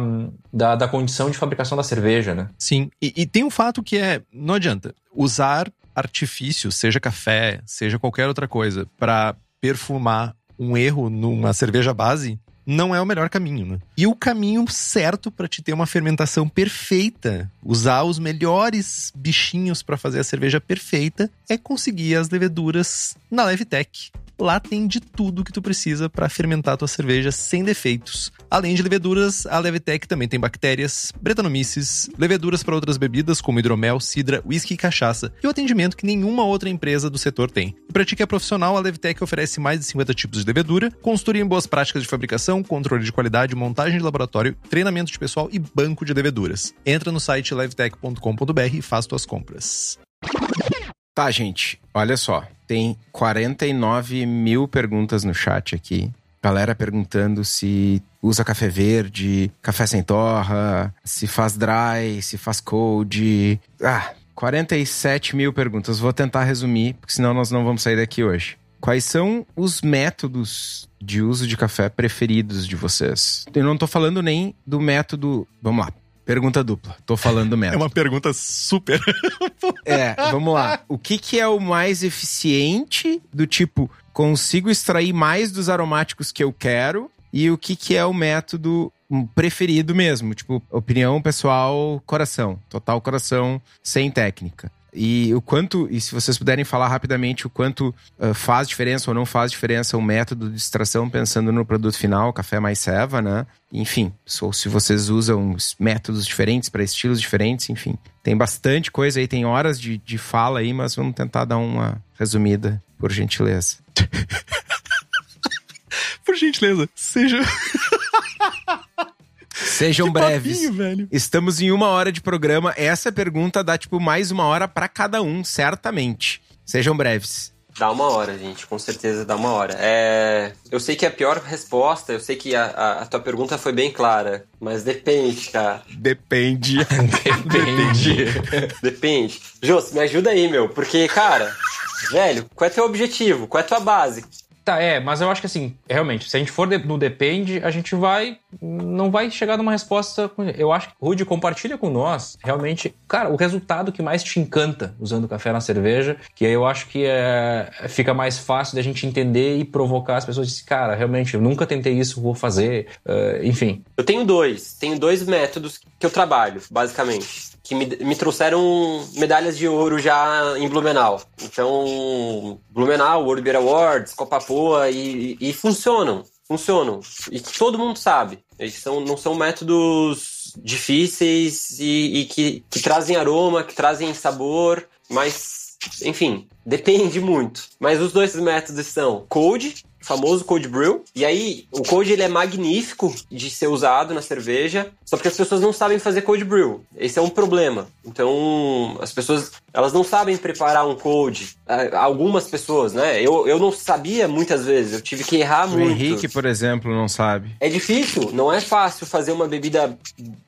da, da condição de fabricação da cerveja, né? Sim, e, e tem um fato que é, não adianta, usar artifício, seja café, seja qualquer outra coisa, para perfumar um erro numa cerveja base não é o melhor caminho, né? E o caminho certo para te ter uma fermentação perfeita, usar os melhores bichinhos para fazer a cerveja perfeita, é conseguir as leveduras na Levtech. Lá tem de tudo que tu precisa para fermentar tua cerveja sem defeitos. Além de leveduras, a Levtech também tem bactérias, bretanomices, leveduras para outras bebidas como hidromel, cidra, whisky e cachaça, e o atendimento que nenhuma outra empresa do setor tem. E para ti que é profissional, a Levtech oferece mais de 50 tipos de levedura, consultoria em boas práticas de fabricação, controle de qualidade, montagem de laboratório, treinamento de pessoal e banco de leveduras. Entra no site levtech.com.br e faz tuas compras. Tá, gente, olha só. Tem 49 mil perguntas no chat aqui. Galera perguntando se usa café verde, café sem torra, se faz dry, se faz cold. Ah, 47 mil perguntas. Vou tentar resumir, porque senão nós não vamos sair daqui hoje. Quais são os métodos de uso de café preferidos de vocês? Eu não tô falando nem do método. Vamos lá. Pergunta dupla. Tô falando do É uma pergunta super. É, vamos lá. O que, que é o mais eficiente do tipo, consigo extrair mais dos aromáticos que eu quero? E o que, que é o método preferido mesmo? Tipo, opinião pessoal, coração. Total coração, sem técnica. E o quanto, e se vocês puderem falar rapidamente o quanto ah, faz diferença ou não faz diferença o método de extração pensando no produto final, café mais ceva, né? Enfim, ou se vocês usam os métodos diferentes para estilos diferentes, enfim. Tem bastante coisa aí, tem horas de, de fala aí, mas vamos tentar dar uma resumida, por gentileza. Por gentileza, seja. Sejam Que breves. papinho, velho. Estamos em uma hora de programa. Essa pergunta dá, tipo, mais uma hora para cada um, certamente. Sejam breves. Dá uma hora, gente, com certeza dá uma hora. É... Eu sei que é a pior resposta, eu sei que a, a- a tua pergunta foi bem clara, mas depende, cara. Depende. Depende. Depende. Jô, me ajuda aí, meu, porque, cara, velho, qual é teu objetivo? Qual é tua base? Tá, é, mas eu acho que assim, realmente, se a gente for no depende, a gente vai. Não vai chegar numa resposta. Eu acho que, Rudy, compartilha com nós, realmente, cara, o resultado que mais te encanta usando café na cerveja, que aí eu acho que é, fica mais fácil da gente entender e provocar as pessoas. Dizer, cara, realmente, eu nunca tentei isso, vou fazer. eh, enfim. Eu tenho dois. Tenho dois métodos que eu trabalho, basicamente. Que me, me trouxeram medalhas de ouro já em Blumenau. Então, Blumenau, World Beer Awards, Copa Poa, e, e funcionam. Funcionam. E que todo mundo sabe. Eles são, não são métodos difíceis e, e que, que trazem aroma, que trazem sabor, mas, enfim, depende muito. Mas os dois métodos são cold, famoso cold brew. E aí, o cold ele é magnífico de ser usado na cerveja, só porque as pessoas não sabem fazer cold brew. Esse é um problema. Então, as pessoas, elas não sabem preparar um cold. Ah, Algumas pessoas, né? Eu, eu não sabia muitas vezes, eu tive que errar O muito. Henrique, por exemplo, não sabe. É difícil, não é fácil fazer uma bebida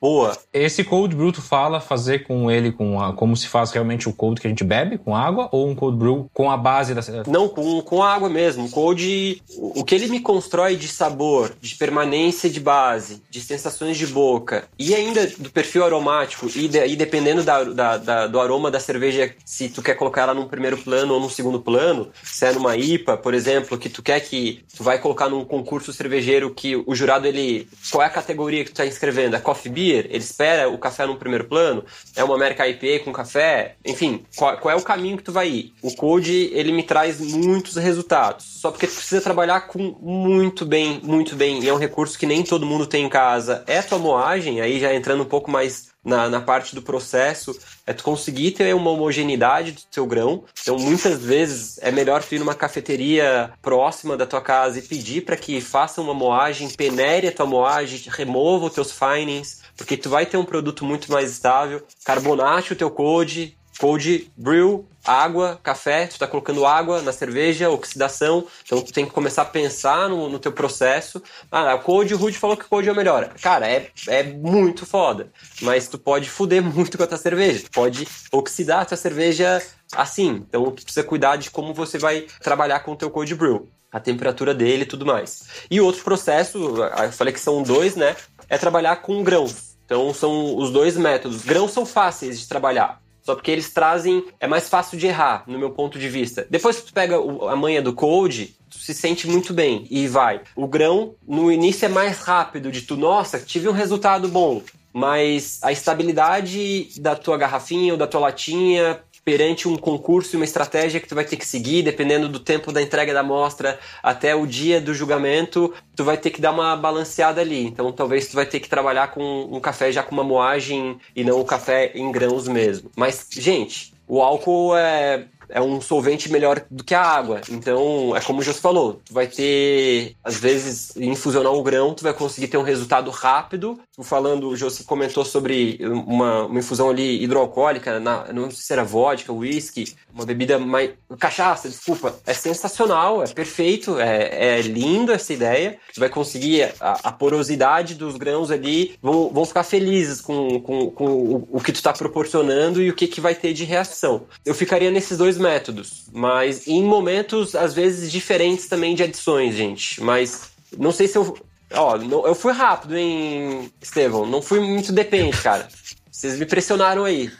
boa. Esse cold brew tu fala fazer com ele com a, como se faz realmente o cold que a gente bebe com água ou um cold brew com a base da Não, com, com água mesmo. O cold, o que ele me constrói de sabor, de permanência de base, de sensações de boca e ainda do perfil aromático e, de- e dependendo da, da- da- do aroma da cerveja, se tu quer colocar ela num primeiro plano ou num segundo plano, se é numa IPA, por exemplo, que tu quer que tu vai colocar num concurso cervejeiro que o jurado ele qual é a categoria que tu tá inscrevendo? É coffee beer? Ele espera o café num primeiro plano? É uma América IPA com café? Enfim, qual, qual é o caminho que tu vai ir? O Code, ele me traz muitos resultados. Só porque tu precisa trabalhar com muito bem, muito bem. E é um recurso que nem todo mundo tem em casa. É tua moagem, aí já entrando um pouco mais na, na parte do processo, é tu conseguir ter uma homogeneidade do teu grão. Então, muitas vezes é melhor tu ir numa cafeteria próxima da tua casa e pedir para que faça uma moagem, penere a tua moagem, remova os teus finings, porque tu vai ter um produto muito mais estável. Carbonate o teu code, cold brew, água, café, tu tá colocando água na cerveja, oxidação, então tu tem que começar a pensar no, no teu processo. Ah, o cold, o Rude falou que o cold é o melhor. Cara, é, é muito foda, mas tu pode fuder muito com a tua cerveja, tu pode oxidar a tua cerveja assim, então tu precisa cuidar de como você vai trabalhar com o teu cold brew. A temperatura dele e tudo mais. E outro processo, eu falei que são dois, né? É trabalhar com grãos. Então são os dois métodos. Grãos são fáceis de trabalhar. Só porque eles trazem. É mais fácil de errar, no meu ponto de vista. Depois que tu pega a manha do cold, tu se sente muito bem e vai. O grão, no início, é mais rápido de tu, nossa, tive um resultado bom. Mas a estabilidade da tua garrafinha ou da tua latinha perante um concurso e uma estratégia que tu vai ter que seguir, dependendo do tempo da entrega da amostra até o dia do julgamento, tu vai ter que dar uma balanceada ali. Então talvez tu vai ter que trabalhar com um café já com uma moagem e não o café em grãos mesmo. Mas, gente, o álcool é, é um solvente melhor do que a água. Então, é como o José falou, tu vai ter, às vezes, infusionar um grão, tu vai conseguir ter um resultado rápido. Tu falando, o José comentou sobre uma, uma infusão ali hidroalcoólica, na, não sei se era vodka, whisky, uma bebida mais... cachaça, desculpa. É sensacional, é perfeito, é, é lindo essa ideia. Tu vai conseguir a, a porosidade dos grãos ali, vão, vão ficar felizes com, com, com o, o que tu tá proporcionando e o que, que vai ter de reação. Eu ficaria nesses dois métodos, mas em momentos, às vezes, diferentes também de adições, gente. Mas não sei se eu. Ó, eu fui rápido, hein, Estevão? Não fui muito depende, cara. Vocês me pressionaram aí.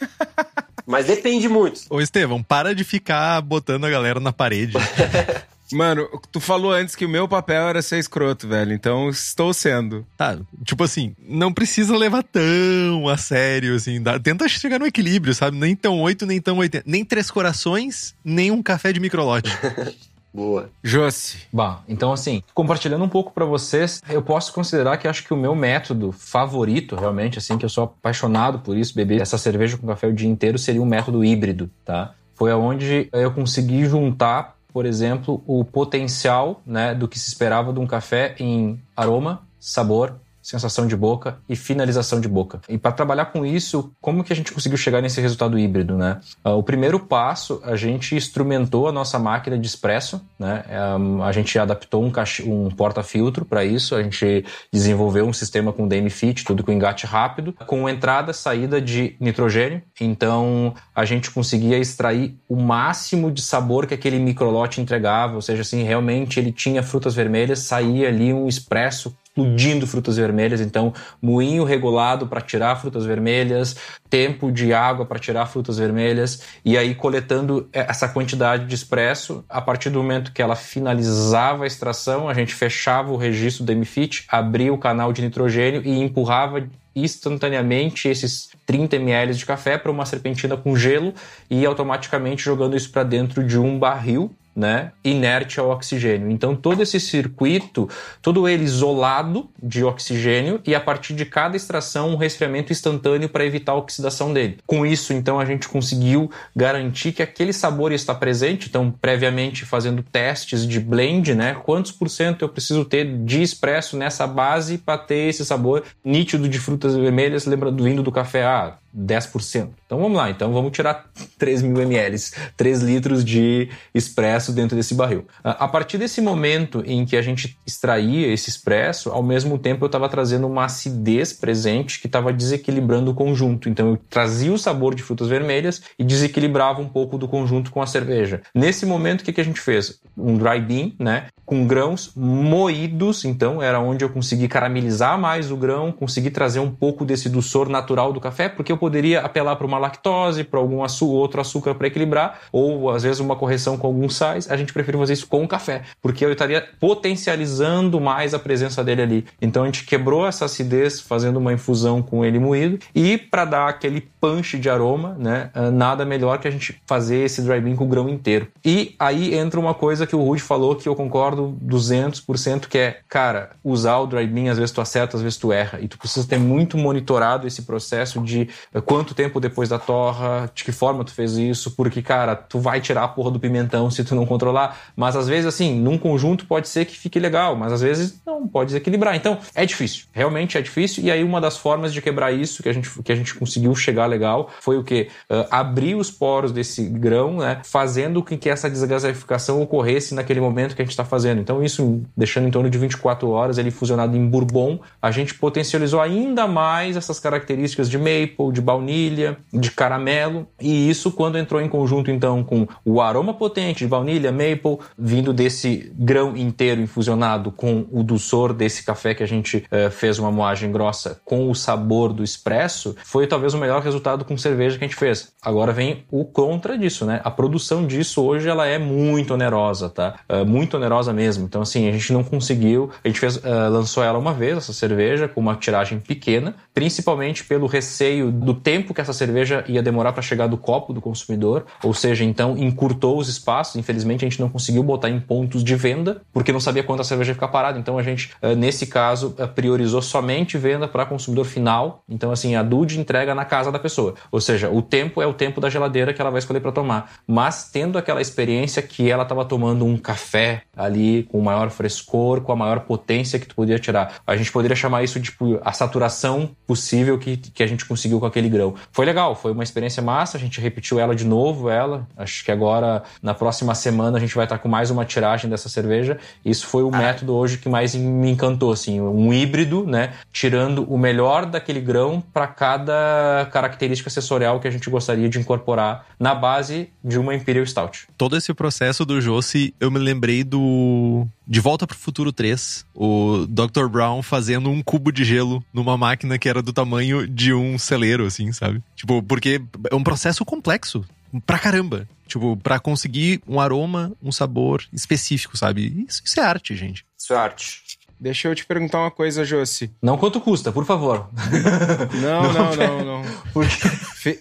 Mas depende muito. Ô, Estevão, para de ficar botando a galera na parede. Mano, tu falou antes que o meu papel era ser escroto, velho. Então estou sendo. Tá, tipo assim, não precisa levar tão a sério, assim. Dá, tenta chegar no equilíbrio, sabe? Nem tão 8, nem tão 80. Nem três corações, nem um café de microlote. Boa. Josi. Bah, então assim, compartilhando um pouco para vocês, eu posso considerar que acho que o meu método favorito, realmente, assim, que eu sou apaixonado por isso, beber essa cerveja com café o dia inteiro, seria um método híbrido, tá? Foi aonde eu consegui juntar, por exemplo, o potencial, né, do que se esperava de um café em aroma, sabor, sensação de boca e finalização de boca. E para trabalhar com isso, como que a gente conseguiu chegar nesse resultado híbrido, né? Uh, o primeiro passo, a gente instrumentou a nossa máquina de expresso, né? Um, a gente adaptou um, um porta-filtro para isso, a gente desenvolveu um sistema com DMFIT, tudo com engate rápido, com entrada e saída de nitrogênio. Então, a gente conseguia extrair o máximo de sabor que aquele microlote entregava, ou seja, assim, realmente ele tinha frutas vermelhas, saía ali um expresso explodindo frutas vermelhas, então moinho regulado para tirar frutas vermelhas, tempo de água para tirar frutas vermelhas e aí coletando essa quantidade de expresso, a partir do momento que ela finalizava a extração, a gente fechava o registro do MFIT, abria o canal de nitrogênio e empurrava instantaneamente esses 30 ml de café para uma serpentina com gelo e automaticamente jogando isso para dentro de um barril né, inerte ao oxigênio. Então todo esse circuito, todo ele isolado de oxigênio e a partir de cada extração um resfriamento instantâneo para evitar a oxidação dele. Com isso, então a gente conseguiu garantir que aquele sabor está presente. Então previamente fazendo testes de blend, né, quantos por cento eu preciso ter de expresso nessa base para ter esse sabor nítido de frutas vermelhas, lembrando vindo do café, ah, 10%. Então vamos lá, então vamos tirar 3 mil ml, 3 litros de expresso dentro desse barril. A partir desse momento em que a gente extraía esse expresso, ao mesmo tempo eu estava trazendo uma acidez presente que estava desequilibrando o conjunto. Então eu trazia o sabor de frutas vermelhas e desequilibrava um pouco do conjunto com a cerveja. Nesse momento, o que, que a gente fez? Um dry bean, né? Com grãos moídos, então era onde eu consegui caramelizar mais o grão, consegui trazer um pouco desse doçor natural do café, porque eu poderia apelar para uma lactose, para algum açúcar, outro açúcar para equilibrar, ou às vezes uma correção com alguns sais. A gente prefere fazer isso com o café, porque eu estaria potencializando mais a presença dele ali. Então a gente quebrou essa acidez fazendo uma infusão com ele moído e para dar aquele punch de aroma, né? Ah, nada melhor que a gente fazer esse dry bean com o grão inteiro. E aí entra uma coisa que o Rude falou que eu concordo 200%, que é, cara, usar o dry bean, às vezes tu acerta, às vezes tu erra. E tu precisa ter muito monitorado esse processo de quanto tempo depois da torra, de que forma tu fez isso, porque, cara, tu vai tirar a porra do pimentão se tu não controlar. Mas às vezes, assim, num conjunto pode ser que fique legal, mas às vezes não, pode desequilibrar. Então, é difícil. Realmente é difícil. E aí, uma das formas de quebrar isso que a gente, que a gente conseguiu chegar legal foi o que? Uh, abrir os poros desse grão, né? Fazendo com que essa desgaseificação ocorresse naquele momento que a gente está fazendo. Então, isso deixando em torno de 24 horas ele fusionado em bourbon, a gente potencializou ainda mais essas características de maple, de baunilha, de caramelo, e isso quando entrou em conjunto então com o aroma potente de baunilha, maple, vindo desse grão inteiro infusionado com o doçor desse café que a gente uh, fez uma moagem grossa com o sabor do expresso, foi talvez o melhor resultado com cerveja que a gente fez. Agora vem o contra disso, né? A produção disso hoje ela é muito onerosa, tá? Uh, muito onerosa mesmo. Então assim, a gente não conseguiu, a gente fez, uh, lançou ela uma vez, essa cerveja, com uma tiragem pequena, principalmente pelo receio do tempo que essa cerveja ia demorar para chegar do copo do consumidor, ou seja, então encurtou os espaços. Infelizmente, a gente não conseguiu botar em pontos de venda, porque não sabia quando a cerveja ia ficar parada. Então, a gente, eh, nesse caso, eh, priorizou somente venda para consumidor final. Então, assim, a DUD entrega na casa da pessoa. Ou seja, o tempo é o tempo da geladeira que ela vai escolher para tomar. Mas tendo aquela experiência que ela estava tomando um café ali com maior frescor, com a maior potência que tu podia tirar. A gente poderia chamar isso de tipo, a saturação possível que, que a gente conseguiu com aquele grão. Foi legal, foi uma experiência massa, a gente repetiu ela de novo, ela. Acho que agora, na próxima semana, a gente vai estar com mais uma tiragem dessa cerveja. Isso foi o ah. método hoje que mais me encantou, assim, um híbrido, né? Tirando o melhor daquele grão para cada característica sensorial que a gente gostaria de incorporar na base de uma Imperial Stout. Todo esse processo do Josse, eu me lembrei do de Volta para o Futuro 3, o Dr. Brown fazendo um cubo de gelo numa máquina que era do tamanho de um celeiro, assim, sabe? Tipo, porque é um processo complexo pra caramba. Tipo, pra conseguir um aroma, um sabor específico, sabe? Isso, isso é arte, gente. Isso é arte. Deixa eu te perguntar uma coisa, Josi. Não quanto custa, por favor. Não, não, não, não. Porque...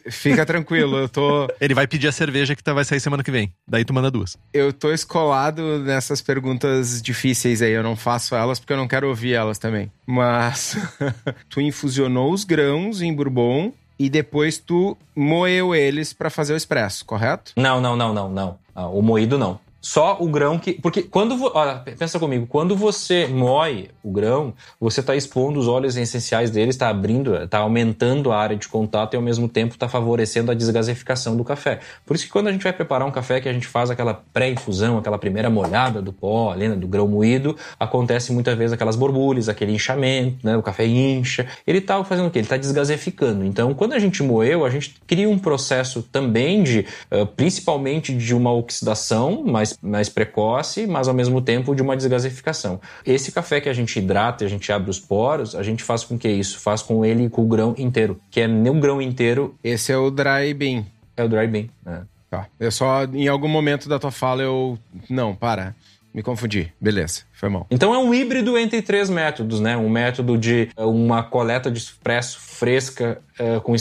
Fica tranquilo, eu tô. Ele vai pedir a cerveja que tá, vai sair semana que vem. Daí tu manda duas. Eu tô escolado nessas perguntas difíceis aí. Eu não faço elas porque eu não quero ouvir elas também. Mas tu infusionou os grãos em bourbon e depois tu moeu eles para fazer o expresso, correto? Não, não, não, não, não. Ah, o moído não. Só o grão que. Porque quando. Olha, pensa comigo. Quando você moe o grão, você está expondo os óleos essenciais dele, está abrindo, está aumentando a área de contato e ao mesmo tempo está favorecendo a desgasificação do café. Por isso que quando a gente vai preparar um café que a gente faz aquela pré-infusão, aquela primeira molhada do pó, ali, né, do grão moído, acontece muitas vezes aquelas borbulhas, aquele inchamento, né? O café incha. Ele está fazendo o quê? Ele está desgasificando. Então, quando a gente moeu, a gente cria um processo também de, uh, principalmente de uma oxidação, mas mais, precoce, mas ao mesmo tempo de uma desgasificação. Esse café que a gente hidrata, a gente abre os poros, a gente faz com que isso? Faz com ele com o grão inteiro, que é no grão inteiro. Esse é o dry bean. É o dry bean, é. Tá. Eu só, em algum momento da tua fala, eu. Não, para. Me confundi. Beleza, foi mal. Então é um híbrido entre três métodos, né? Um método de eh, uma coleta de expresso fresca uh, com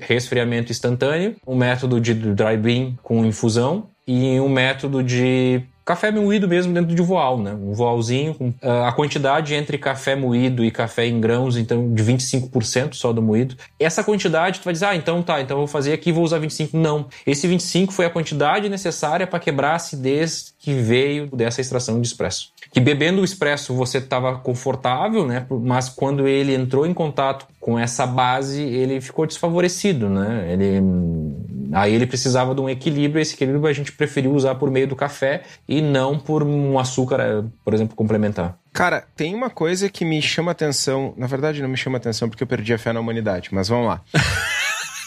resfriamento instantâneo, um método de dry bean com infusão e um método de café moído mesmo dentro de voal, né? Um voalzinho com uh, a quantidade entre café moído e café em grãos, então de 25% só do moído. Essa quantidade tu vai dizer: "Ah, então tá, então eu vou fazer aqui, vou usar 25". Não. Esse 25 foi a quantidade necessária para quebrar a acidez que veio dessa extração de expresso. Que bebendo o expresso você estava confortável, né? Mas quando ele entrou em contato com essa base, ele ficou desfavorecido, né? Ele Aí ele precisava de um equilíbrio, esse equilíbrio a gente preferiu usar por meio do café e não por um açúcar, por exemplo, complementar. Cara, tem uma coisa que me chama atenção, na verdade não me chama atenção porque eu perdi a fé na humanidade, mas vamos lá.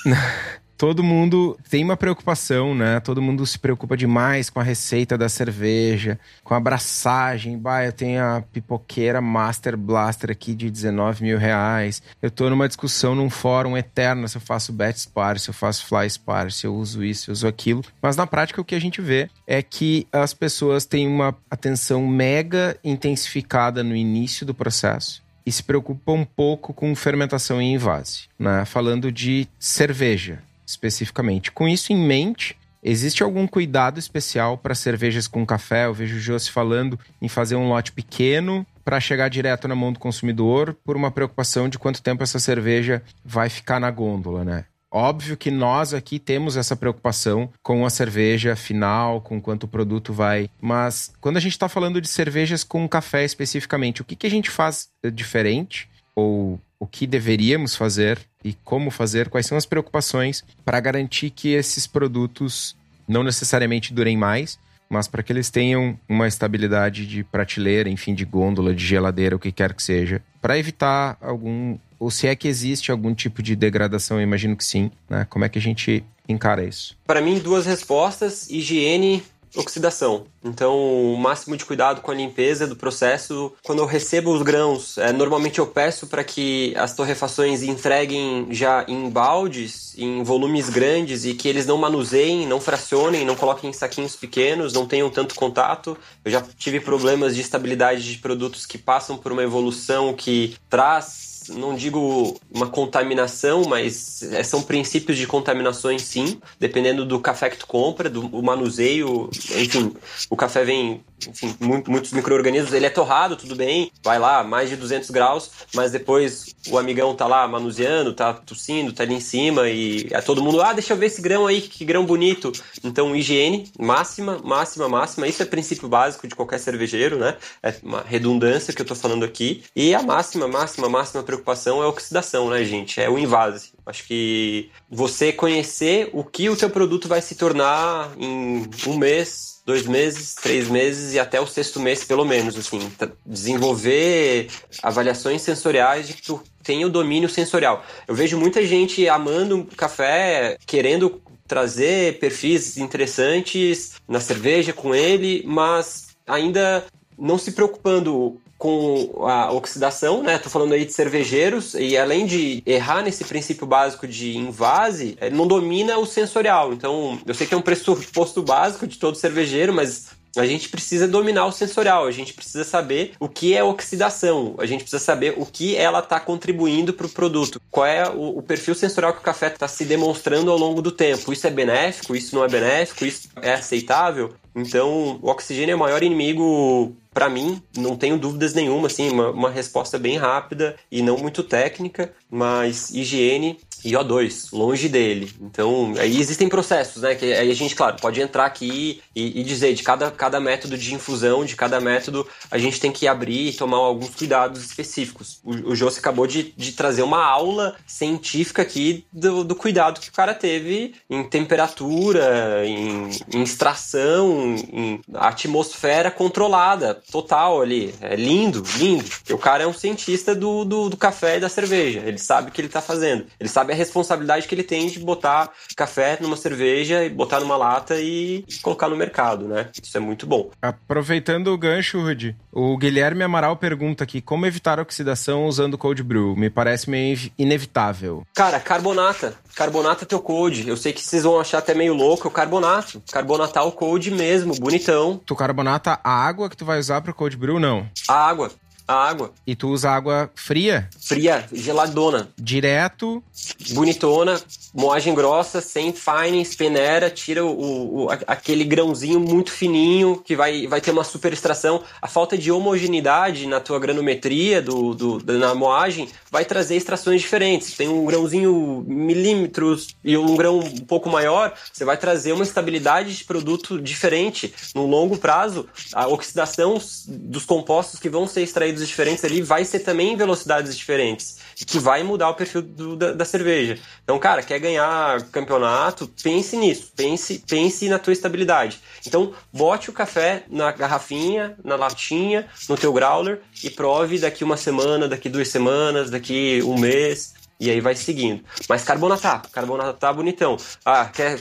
todo mundo tem uma preocupação, né? Todo mundo se preocupa demais com a receita da cerveja, com a abraçagem. Bah, eu tenho a pipoqueira Master Blaster aqui de 19 mil reais. Eu tô numa discussão num fórum eterno se eu faço Bet Spar, se eu faço Fly Spar, se eu uso isso, se eu uso aquilo. Mas na prática o que a gente vê é que as pessoas têm uma atenção mega intensificada no início do processo e se preocupam um pouco com fermentação em invase, né? Falando de cerveja especificamente. Com isso em mente, existe algum cuidado especial para cervejas com café? Eu vejo o Josi falando em fazer um lote pequeno para chegar direto na mão do consumidor por uma preocupação de quanto tempo essa cerveja vai ficar na gôndola, né? Óbvio que nós aqui temos essa preocupação com a cerveja final, com quanto o produto vai. Mas quando a gente está falando de cervejas com café especificamente, o que, que a gente faz diferente? Ou o que deveríamos fazer e como fazer, quais são as preocupações para garantir que esses produtos não necessariamente durem mais, mas para que eles tenham uma estabilidade de prateleira, enfim, de gôndola, de geladeira, o que quer que seja, para evitar algum ou se é que existe algum tipo de degradação, eu imagino que sim, né? Como é que a gente encara isso? Para mim, duas respostas: higiene oxidação. Então, o máximo de cuidado com a limpeza do processo. Quando eu recebo os grãos, é, normalmente eu peço para que as torrefações entreguem já em baldes, em volumes grandes e que eles não manuseiem, não fracionem, não coloquem em saquinhos pequenos, não tenham tanto contato. Eu já tive problemas de estabilidade de produtos que passam por uma evolução que traz não digo uma contaminação, mas é, são princípios de contaminações sim, dependendo do café que tu compra, do manuseio, enfim, o café vem enfim, muito, muitos micro-organismos. Ele é torrado, tudo bem, vai lá, mais de 200 graus, mas depois o amigão tá lá manuseando, tá tossindo, tá ali em cima e é todo mundo, ah, deixa eu ver esse grão aí, que grão bonito. Então, higiene máxima, máxima, máxima. Isso é princípio básico de qualquer cervejeiro, né? É uma redundância que eu tô falando aqui. E a máxima, máxima, máxima preocupação é a oxidação, né, gente? É o invase. Acho que você conhecer o que o teu produto vai se tornar em um mês, dois meses, três meses e até o sexto mês, pelo menos, assim. Desenvolver avaliações sensoriais de que tu tenha o domínio sensorial. Eu vejo muita gente amando café, querendo trazer perfis interessantes na cerveja com ele, mas ainda não se preocupando com a oxidação, né? Tô falando aí de cervejeiros e além de errar nesse princípio básico de invase, ele não domina o sensorial. Então, eu sei que é um pressuposto básico de todo cervejeiro, mas a gente precisa dominar o sensorial, a gente precisa saber o que é oxidação, a gente precisa saber o que ela está contribuindo para o produto, qual é o, o, perfil sensorial que o café está se demonstrando ao longo do tempo. Isso é benéfico, isso não é benéfico, isso é aceitável. Então, o oxigênio é o maior inimigo para mim, não tenho dúvidas nenhuma, assim, uma, uma resposta bem rápida e não muito técnica, mas higiene e O2, longe dele. Então, aí existem processos, né? Que aí a gente, claro, pode entrar aqui e, e, dizer de cada, cada método de infusão, de cada método, a gente tem que abrir e tomar alguns cuidados específicos. O, o José acabou de, de trazer uma aula científica aqui do, do cuidado que o cara teve em temperatura, em, em extração, em atmosfera controlada, total ali. É lindo, lindo. O cara é um cientista do, do, do café e da cerveja. Ele sabe o que ele tá fazendo. Ele sabe a responsabilidade que ele tem de botar café numa cerveja e botar numa lata e colocar no mercado, né? Isso é muito bom. Aproveitando o gancho, Rudy, o Guilherme Amaral pergunta aqui como evitar oxidação usando cold brew. Me parece meio inevitável. Cara, carbonata. Carbonata teu cold. Eu sei que vocês vão achar até meio louco, o carbonato. Carbonatar o cold mesmo, bonitão. Tu carbonata a água que tu vai usar pro cold brew, não? A água. A água. E tu usa água fria? Fria, geladona. Direto. Bonitona, moagem grossa, sem fines, peneira, tira o, o, aquele grãozinho muito fininho que vai, vai ter uma super extração. A falta de homogeneidade na tua granometria do, do, na moagem vai trazer extrações diferentes. Tem um grãozinho milímetros e um grão um pouco maior, você vai trazer uma estabilidade de produto diferente. No longo prazo, a oxidação dos compostos que vão ser extraídos diferentes ali vai ser também em velocidades diferentes, que vai mudar o perfil do, da, da, cerveja. Então, cara, quer ganhar campeonato, pense nisso, pense, pense na tua estabilidade. Então, bote o café na garrafinha, na latinha, no teu growler e prove daqui uma semana, daqui duas semanas, daqui um mês. E aí vai seguindo. Mas carbonatar, carbonatar bonitão. Ah, quer,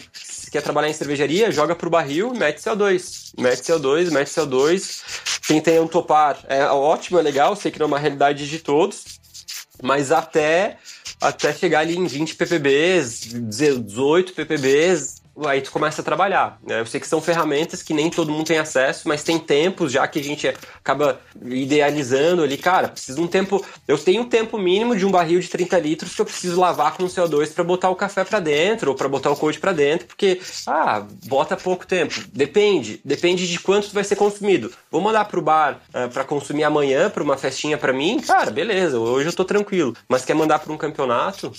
quer trabalhar em cervejaria? Joga pro barril, mete CO2. Mete CO2, mete CO2. Quem tem um topar é ótimo, é legal, sei que não é uma realidade de todos. Mas até, até chegar ali em 20 ppbs, 18 ppbs, aí tu começa a trabalhar. Né? Eu sei que são ferramentas que nem todo mundo tem acesso, mas tem tempos já que a gente acaba idealizando ali, cara, preciso um tempo. Eu tenho um tempo mínimo de um barril de 30 litros que eu preciso lavar com CO2 para botar o café para dentro ou para botar o cold para dentro, porque ah, bota pouco tempo. Depende, depende de quanto vai ser consumido. Vou mandar pro bar uh, ah, para consumir amanhã para uma festinha para mim, cara, beleza, hoje eu tô tranquilo. Mas quer mandar para um campeonato?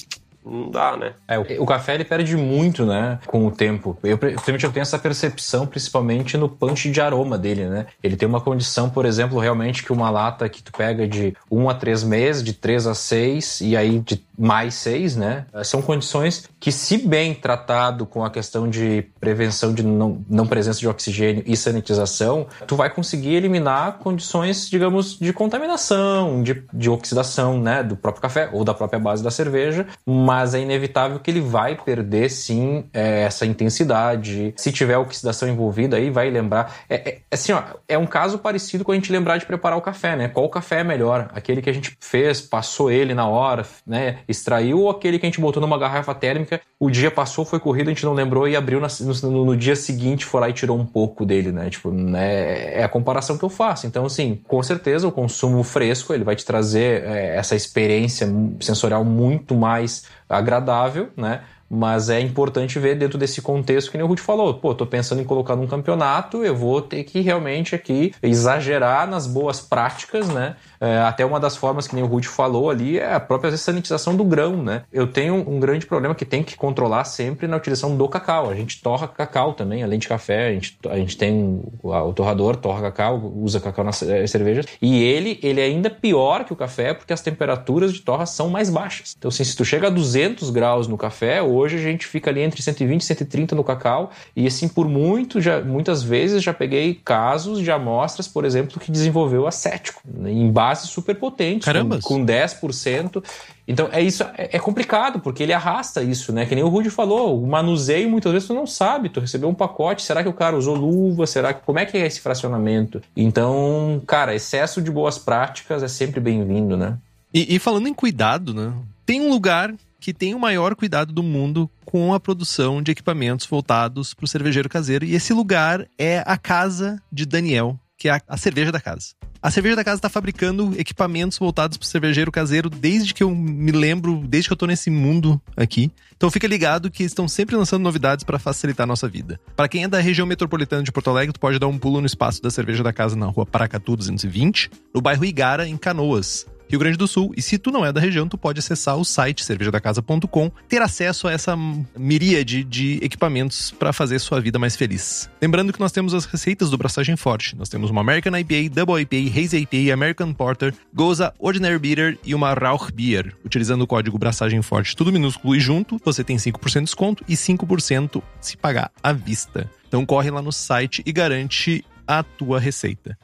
Não dá, né? É, o, o, café ele perde muito, né, com o tempo. Eu, principalmente eu tenho essa percepção, principalmente no punch de aroma dele, né? Ele tem uma condição, por exemplo, realmente que uma lata que tu pega de 1 a 3 meses, de 3 a 6 e aí de mais 6, né? São condições que, se bem tratado com a questão de prevenção de não, não presença de oxigênio e sanitização, tu vai conseguir eliminar condições, digamos, de contaminação, de, de oxidação, né, do próprio café ou da própria base da cerveja, mas mas é inevitável que ele vai perder sim é, essa intensidade. Se tiver oxidação envolvida, aí vai lembrar. É, é, assim, ó, é um caso parecido com a gente lembrar de preparar o café, né? Qual café é melhor? Aquele que a gente fez, passou ele na hora, né? Extraiu, ou aquele que a gente botou numa garrafa térmica, o dia passou, foi corrido, a gente não lembrou e abriu no, no, dia seguinte, foi lá e tirou um pouco dele, né? Tipo, né? é a comparação que eu faço. Então, assim, com certeza o consumo fresco ele vai te trazer é, essa experiência sensorial muito mais agradável, né? mas é importante ver dentro desse contexto que nem o Ruth falou. Pô, tô pensando em colocar num campeonato, eu vou ter que realmente aqui exagerar nas boas práticas, né? É, até uma das formas que nem o Ruth falou ali é a própria sanitização do grão, né? Eu tenho um grande problema que tem que controlar sempre na utilização do cacau. A gente torra cacau também, além de café, a gente, a gente tem o, torrador, torra cacau, usa cacau nas é, cervejas, e ele, ele é ainda pior que o café porque as temperaturas de torra são mais baixas. Então, assim, se tu chega a 200 graus no café, hoje a gente fica ali entre 120 e 130 no cacau, e assim, por muito, já, muitas vezes já peguei casos de amostras, por exemplo, que desenvolveu acético, né, em super potente, com, com 10%. Então é isso, é, é, complicado, porque ele arrasta isso, né? Que nem o Rudy falou, o manuseio muitas vezes tu não sabe, tu recebeu um pacote, será que o cara usou luva? Será que como é que é esse fracionamento? Então, cara, excesso de boas práticas é sempre bem-vindo, né? E, e falando em cuidado, né? Tem um lugar que tem o maior cuidado do mundo com a produção de equipamentos voltados para o cervejeiro caseiro. E esse lugar é a casa de Daniel, que é a, cerveja da casa. A cerveja da casa está fabricando equipamentos voltados para o cervejeiro caseiro desde que eu me lembro, desde que eu tô nesse mundo aqui. Então fica ligado que estão sempre lançando novidades para facilitar a nossa vida. Para quem é da região metropolitana de Porto Alegre, tu pode dar um pulo no espaço da cerveja da casa na rua Paracatu 220, no bairro Igara, em Canoas. Rio Grande do Sul. E se tu não é da região, tu pode acessar o site cervejadacasa.com, ter acesso a essa miríade de equipamentos para fazer sua vida mais feliz. Lembrando que nós temos as receitas do Braçagem Forte. Nós temos uma American IPA, Double IPA, Hazy IPA, American Porter, Goza, Ordinary Beer e uma Rauch Beer. Utilizando o código Braçagem Forte, tudo minúsculo e junto, você tem 5% de desconto e 5% se pagar à vista. Então corre lá no site e garante a tua receita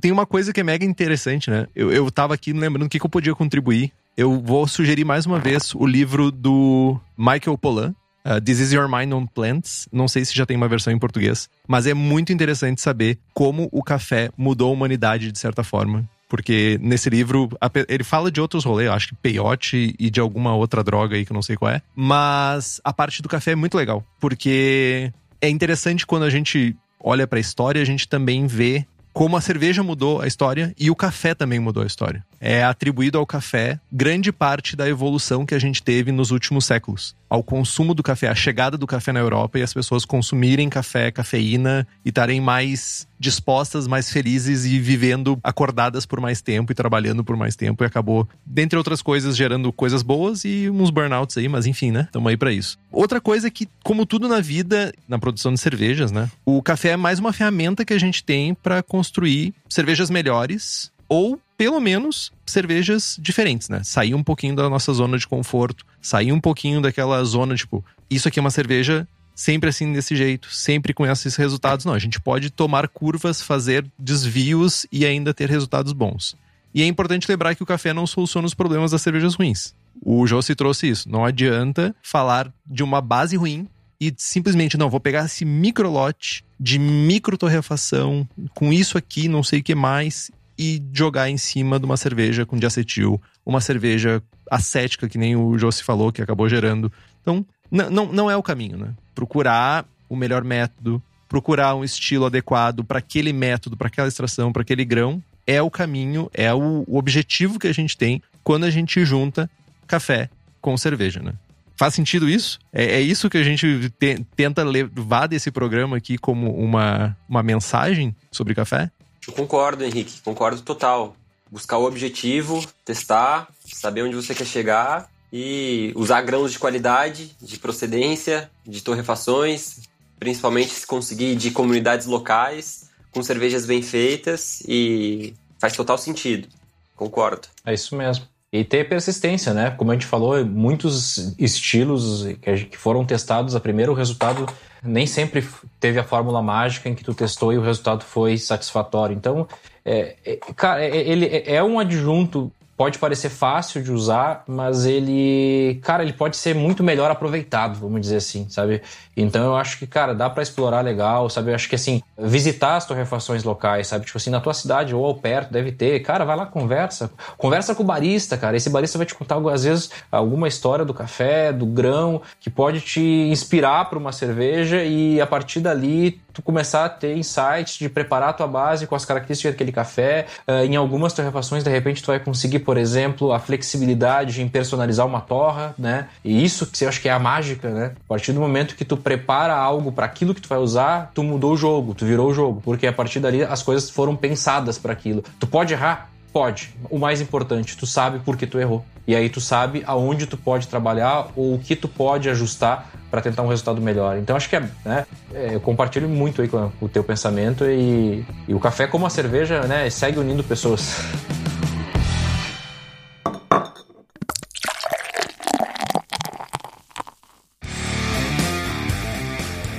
tem uma coisa que é mega interessante, né? Eu, eu tava aqui lembrando o que, que eu podia contribuir. Eu vou sugerir mais uma vez o livro do Michael Pollan, Uh, This is Your Mind on Plants. Não sei se já tem uma versão em português, mas é muito interessante saber como o café mudou a humanidade de certa forma. Porque nesse livro, ele fala de outros rolês, acho que peiote e de alguma outra droga aí que eu não sei qual é. Mas a parte do café é muito legal, porque é interessante quando a gente olha para a história, a gente também vê como a cerveja mudou a história e o café também mudou a história. É atribuído ao café grande parte da evolução que a gente teve nos últimos séculos ao consumo do café, à chegada do café na Europa e as pessoas consumirem café, cafeína e estarem mais dispostas, mais felizes e vivendo acordadas por mais tempo e trabalhando por mais tempo e acabou, dentre outras coisas, gerando coisas boas e uns burnouts aí, mas enfim, né? Estamos aí para isso. Outra coisa é que, como tudo na vida, na produção de cervejas, né? O café é mais uma ferramenta que a gente tem para construir cervejas melhores ou pelo menos cervejas diferentes, né? Sair um pouquinho da nossa zona de conforto, sair um pouquinho daquela zona, tipo, isso aqui é uma cerveja sempre assim desse jeito, sempre com esses resultados. Não, a gente pode tomar curvas, fazer desvios e ainda ter resultados bons. E é importante lembrar que o café não soluciona os problemas das cervejas ruins. O Josi trouxe isso. Não adianta falar de uma base ruim e simplesmente, não, vou pegar esse micro lote de micro torrefação, com isso aqui, não sei o que mais, e jogar em cima de uma cerveja com diacetil, uma cerveja acética, que nem o Josi falou, que acabou gerando. Então, não, não é o caminho, né? Procurar o melhor método, procurar um estilo adequado para aquele método, para aquela extração, para aquele grão, é o caminho, é o, o objetivo que a gente tem quando a gente junta café com cerveja, né? Faz sentido isso? É, é isso que a gente te, tenta levar desse programa aqui como uma, uma mensagem sobre café? Eu concordo, Henrique, concordo total. Buscar o objetivo, testar, saber onde você quer chegar e usar grãos de qualidade, de procedência, de torrefações, principalmente se conseguir de comunidades locais, com cervejas bem feitas e faz total sentido. Concordo. É isso mesmo. E ter persistência, né? Como a gente falou, muitos estilos que foram testados, a primeiro resultado nem sempre teve a fórmula mágica em que tu testou e o resultado foi satisfatório. Então, é, é, cara, é, ele é, é um adjunto pode parecer fácil de usar, mas ele, cara, ele pode ser muito melhor aproveitado, vamos dizer assim, sabe? Então eu acho que, cara, dá para explorar legal, sabe? Eu acho que assim, visitar as torrefações locais, sabe? Tipo assim, na tua cidade ou ao perto deve ter, cara, vai lá conversa, conversa com o barista, cara. Esse barista vai te contar às vezes alguma história do café, do grão, que pode te inspirar para uma cerveja e a partir dali tu começar a ter insights de preparar a tua base com as características daquele café. Uh, em algumas torrefações, de repente, tu vai conseguir, por exemplo, a flexibilidade em personalizar uma torra, né? E isso que eu acho que é a mágica, né? A partir do momento que tu prepara algo para aquilo que tu vai usar, tu mudou o jogo, tu virou o jogo, porque a partir dali as coisas foram pensadas para aquilo. Tu pode errar? Pode. O mais importante, tu sabe por que tu errou. E aí tu sabe aonde tu pode trabalhar ou o que tu pode ajustar para tentar um resultado melhor. Então acho que é, né, é, eu compartilho muito aí com o teu pensamento e, e o café como a cerveja, né, segue unindo pessoas.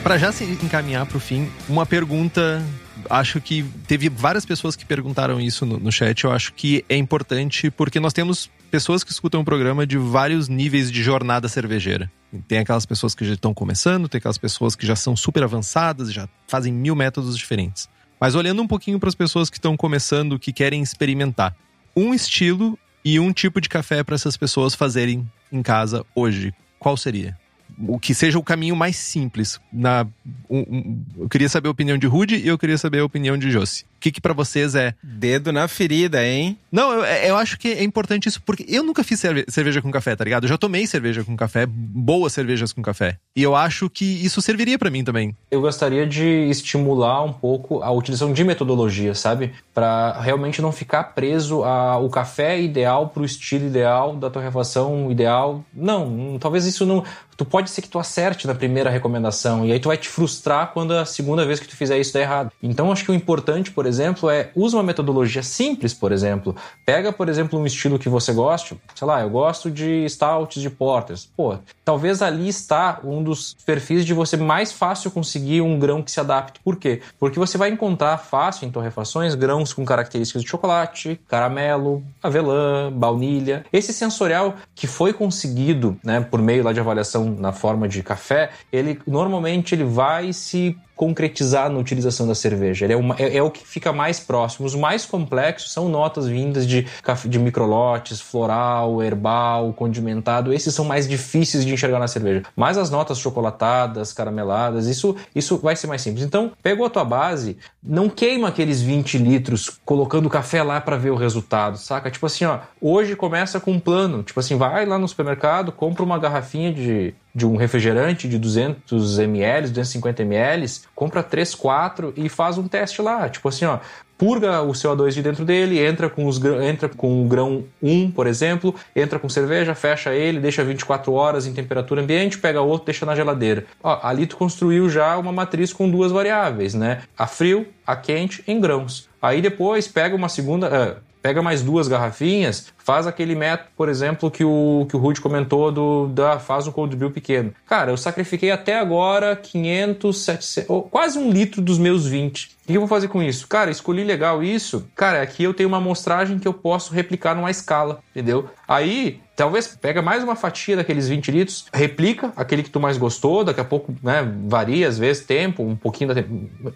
Para já se encaminhar para o fim, uma pergunta acho que teve várias pessoas que perguntaram isso no, no, chat. Eu acho que é importante porque nós temos pessoas que escutam o programa de vários níveis de jornada cervejeira. Tem aquelas pessoas que já estão começando, tem aquelas pessoas que já são super avançadas, já fazem mil métodos diferentes. Mas olhando um pouquinho para as pessoas que estão começando, que querem experimentar, um estilo e um tipo de café para essas pessoas fazerem em casa hoje, qual seria? O que seja o caminho mais simples. Na, um, um, eu queria saber a opinião de Rude e eu queria saber a opinião de Josi. O que, que para vocês é. Dedo na ferida, hein? Não, eu, é, eu acho que é importante isso, porque eu nunca fiz cerveja com café, tá ligado? Eu já tomei cerveja com café, boas cervejas com café. E eu acho que isso serviria para mim também. Eu gostaria de estimular um pouco a utilização de metodologia, sabe? Para realmente não ficar preso ao café ideal, pro estilo ideal, da torrefação ideal. Não, talvez isso não tu pode ser que tu acerte na primeira recomendação e aí tu vai te frustrar quando a segunda vez que tu fizer isso der errado. Então acho que o importante, por exemplo, é usa uma metodologia simples, por exemplo. Pega, por exemplo, um estilo que você goste, sei lá, eu gosto de stouts de porters. Pô, talvez ali está um dos perfis de você mais fácil conseguir um grão que se adapte. Por quê? Porque você vai encontrar fácil em torrefações grãos com características de chocolate, caramelo, avelã, baunilha. Esse sensorial que foi conseguido, né, por meio lá de avaliação na forma de café, ele normalmente ele vai se concretizar na utilização da cerveja. Ele é, uma, é, é, o que fica mais próximo. Os mais complexos são notas vindas de, de microlotes, floral, herbal, condimentado. Esses são mais difíceis de enxergar na cerveja. Mas as notas chocolatadas, carameladas, isso, isso vai ser mais simples. Então, pegou a tua base, não queima aqueles 20 litros colocando café lá para ver o resultado, saca? Tipo assim, ó, hoje começa com um plano. Tipo assim, vai lá no supermercado, compra uma garrafinha de de um refrigerante de 200 ml, 250 ml, compra 3, 4 e faz um teste lá. Tipo assim, ó, purga o CO2 de dentro dele, entra com, os, entra com o grão 1, por exemplo, entra com cerveja, fecha ele, deixa 24 horas em temperatura ambiente, pega outro, deixa na geladeira. Ó, ali tu construiu já uma matriz com duas variáveis, né? A frio, a quente, em grãos. Aí depois pega uma segunda, uh, pega mais duas garrafinhas, faz aquele método, por exemplo, que o, que o Rude comentou do da faz um cold brew pequeno. Cara, eu sacrifiquei até agora 500, 700, quase um litro dos meus 20. O que eu vou fazer com isso? Cara, escolhi legal isso. Cara, aqui eu tenho uma amostragem que eu posso replicar numa escala, entendeu? Aí, talvez pega mais uma fatia daqueles 20 litros, replica aquele que tu mais gostou, daqui a pouco, né, varia às vezes tempo, um pouquinho da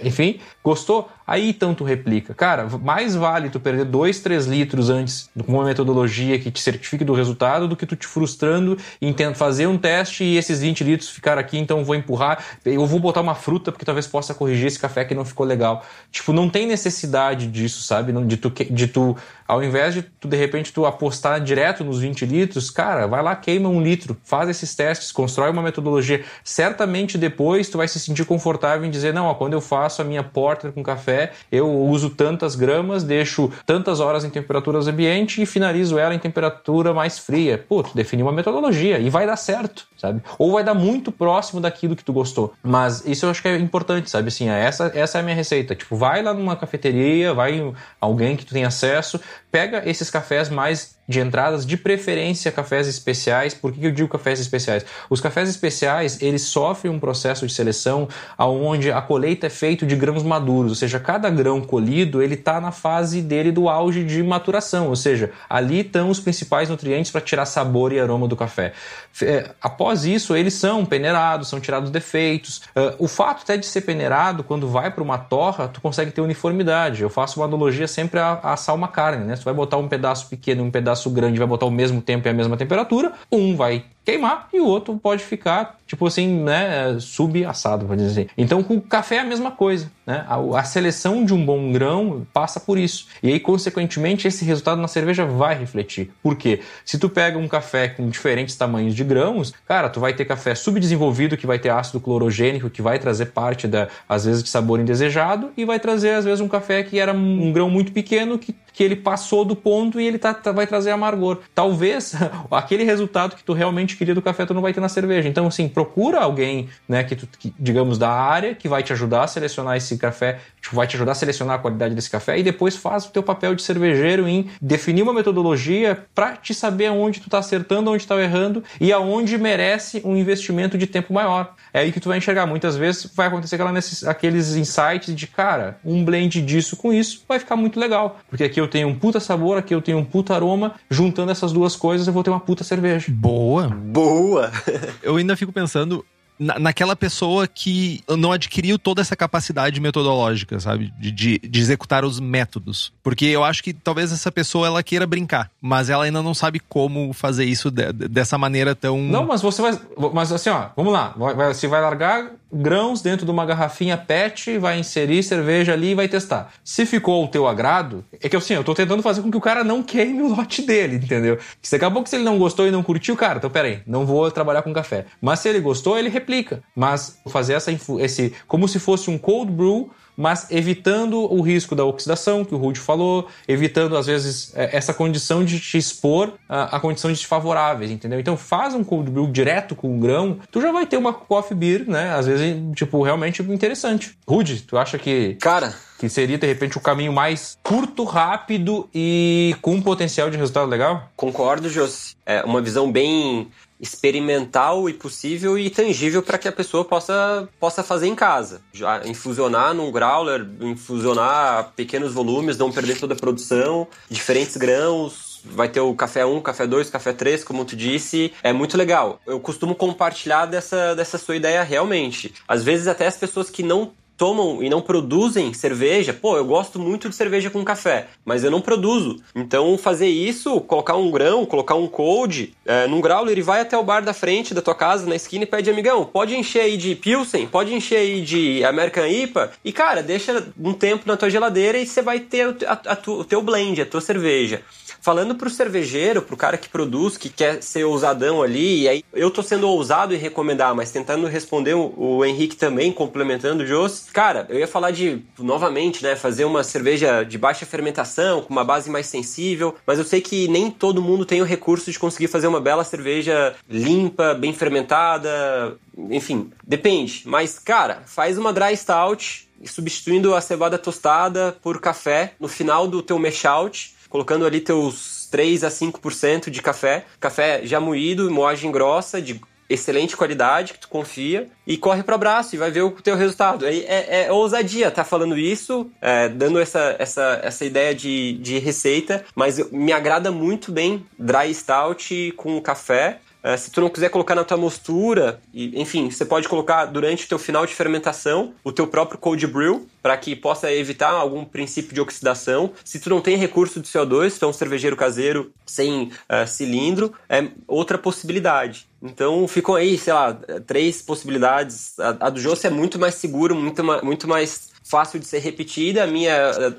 enfim, gostou? Aí tu replica. Cara, mais vale tu perder 2, 3 litros antes com uma metodologia que te certifique do resultado do que tu te frustrando em fazer um teste e esses 20 litros ficar aqui, então vou empurrar, eu vou botar uma fruta porque talvez possa corrigir esse café que não ficou legal. Tipo, não tem necessidade disso, sabe? De tu, de tu ao invés de tu, de repente, tu apostar direto nos 20 litros, cara, vai lá, queima um litro, faz esses testes, constrói uma metodologia. Certamente depois tu vai se sentir confortável em dizer, não, ó, quando eu faço a minha porter com café, eu uso tantas gramas, deixo tantas horas em temperaturas ambiente e finalizo ela em temperatura mais fria. Pô, tu definiu uma metodologia e vai dar certo, sabe? Ou vai dar muito próximo daquilo que tu gostou. Mas isso eu acho que é importante, sabe? Assim, essa, essa é a minha receita. Tipo, vai lá numa cafeteria, vai alguém que tu tem acesso, pega esses cafés mais de entradas, de preferência cafés especiais. Por que eu digo cafés especiais? Os cafés especiais, eles sofrem um processo de seleção onde a colheita é feita de grãos maduros, ou seja, cada grão colhido, ele está na fase dele do auge de maturação, ou seja, ali estão os principais nutrientes para tirar sabor e aroma do café. É, após isso, eles são peneirados, são tirados defeitos. Uh, o fato até de ser peneirado, quando vai para uma torra, tu consegue ter uniformidade. Eu faço uma analogia sempre a assar uma carne, né? Tu vai botar um pedaço pequeno e um pedaço grande, vai botar o mesmo tempo e a mesma temperatura, um vai queimar e o outro pode ficar, tipo assim, né, subassado, pode dizer. Então, com o café é a mesma coisa, né? A, a, seleção de um bom grão passa por isso. E aí, consequentemente, esse resultado na cerveja vai refletir. Por quê? Se tu pega um café com diferentes tamanhos de grãos, cara, tu vai ter café subdesenvolvido que vai ter ácido clorogênico, que vai trazer parte da, às vezes, de sabor indesejado, e vai trazer, às vezes, um café que era um grão muito pequeno, que, que ele passou do ponto e ele tá, tá vai trazer amargor. Talvez aquele resultado que tu realmente queria do café tu não vai ter na cerveja. Então, assim, procura alguém, né, que, tu, que digamos, da área, que vai te ajudar a selecionar esse café, tipo, vai te ajudar a selecionar a qualidade desse café e depois faz o teu papel de cervejeiro em definir uma metodologia para te saber onde tu tá acertando, onde tá errando e aonde merece um investimento de tempo maior. É aí que tu vai enxergar. Muitas vezes vai acontecer aquela aqueles insights de, cara, um blend disso com isso vai ficar muito legal. Porque aqui eu tenho um puta sabor, aqui eu tenho um puta aroma, juntando essas duas coisas eu vou ter uma puta cerveja. Boa! Boa! eu ainda fico pensando na, naquela pessoa que não adquiriu toda essa capacidade metodológica, sabe? De, de, de, executar os métodos. Porque eu acho que talvez essa pessoa ela queira brincar, mas ela ainda não sabe como fazer isso de, dessa maneira tão. Não, mas você vai. Mas assim, ó, vamos lá. Vai, você vai largar grãos dentro de uma garrafinha PET, vai inserir cerveja ali e vai testar. Se ficou ao teu agrado, é que assim, eu tô tentando fazer com que o cara não queime o lote dele, entendeu? Se daqui a pouco se ele não gostou e não curtiu, cara, então peraí, não vou trabalhar com café. Mas se ele gostou, ele replica. Mas fazer essa esse como se fosse um cold brew mas evitando o risco da oxidação, que o Rudy falou, evitando, às vezes, é, essa condição de te expor a, condições desfavoráveis, entendeu? Então faz um cold brew direto com o grão, tu já vai ter uma coffee beer, né? Às vezes, tipo, realmente interessante. Rudy, tu acha que... Cara, que seria de repente o caminho mais curto, rápido e com um potencial de resultado legal? Concordo, Josi. É uma visão bem experimental e possível e tangível para que a pessoa possa, possa fazer em casa. Já infusionar num growler, infusionar pequenos volumes, não perder toda a produção, diferentes grãos, vai ter o café 1, café 2, café 3, como tu disse, é muito legal. Eu costumo compartilhar dessa, dessa sua ideia realmente. Às vezes até as pessoas que não tomam e não produzem cerveja, pô, eu gosto muito de cerveja com café, mas eu não produzo. Então, fazer isso, colocar um grão, colocar um cold é, num growler e vai até o bar da frente da tua casa, na esquina, e pede, amigão, pode encher aí de Pilsen, pode encher aí de American IPA, e cara, deixa um tempo na tua geladeira e você vai ter a, a, a, o teu blend, a tua cerveja. Falando pro cervejeiro, pro cara que produz, que quer ser ousadão ali, e aí eu tô sendo ousado em recomendar, mas tentando responder o, o Henrique também, complementando o Jos. Cara, eu ia falar de, novamente, né, fazer uma cerveja de baixa fermentação, com uma base mais sensível, mas eu sei que nem todo mundo tem o recurso de conseguir fazer uma bela cerveja limpa, bem fermentada, enfim, depende. Mas, cara, faz uma dry stout, substituindo a cevada tostada por café no final do teu mash out colocando ali teus 3 a 5% de café, café já moído, moagem grossa, de excelente qualidade, que tu confia, e corre para o abraço e vai ver o teu resultado. É, é, é ousadia tá falando isso, é, dando essa, essa, essa ideia de, de receita, mas me agrada muito bem dry stout com café, Uh, se tu não quiser colocar na tua mostura, e, enfim, você pode colocar durante o teu final de fermentação o teu próprio cold brew para que possa evitar algum princípio de oxidação. Se tu não tem recurso de CO2, tu é um cervejeiro caseiro sem uh, cilindro, é outra possibilidade. Então ficam aí, sei lá, três possibilidades. A, a do Josse é muito mais seguro, muito, muito mais fácil de ser repetida. A minha,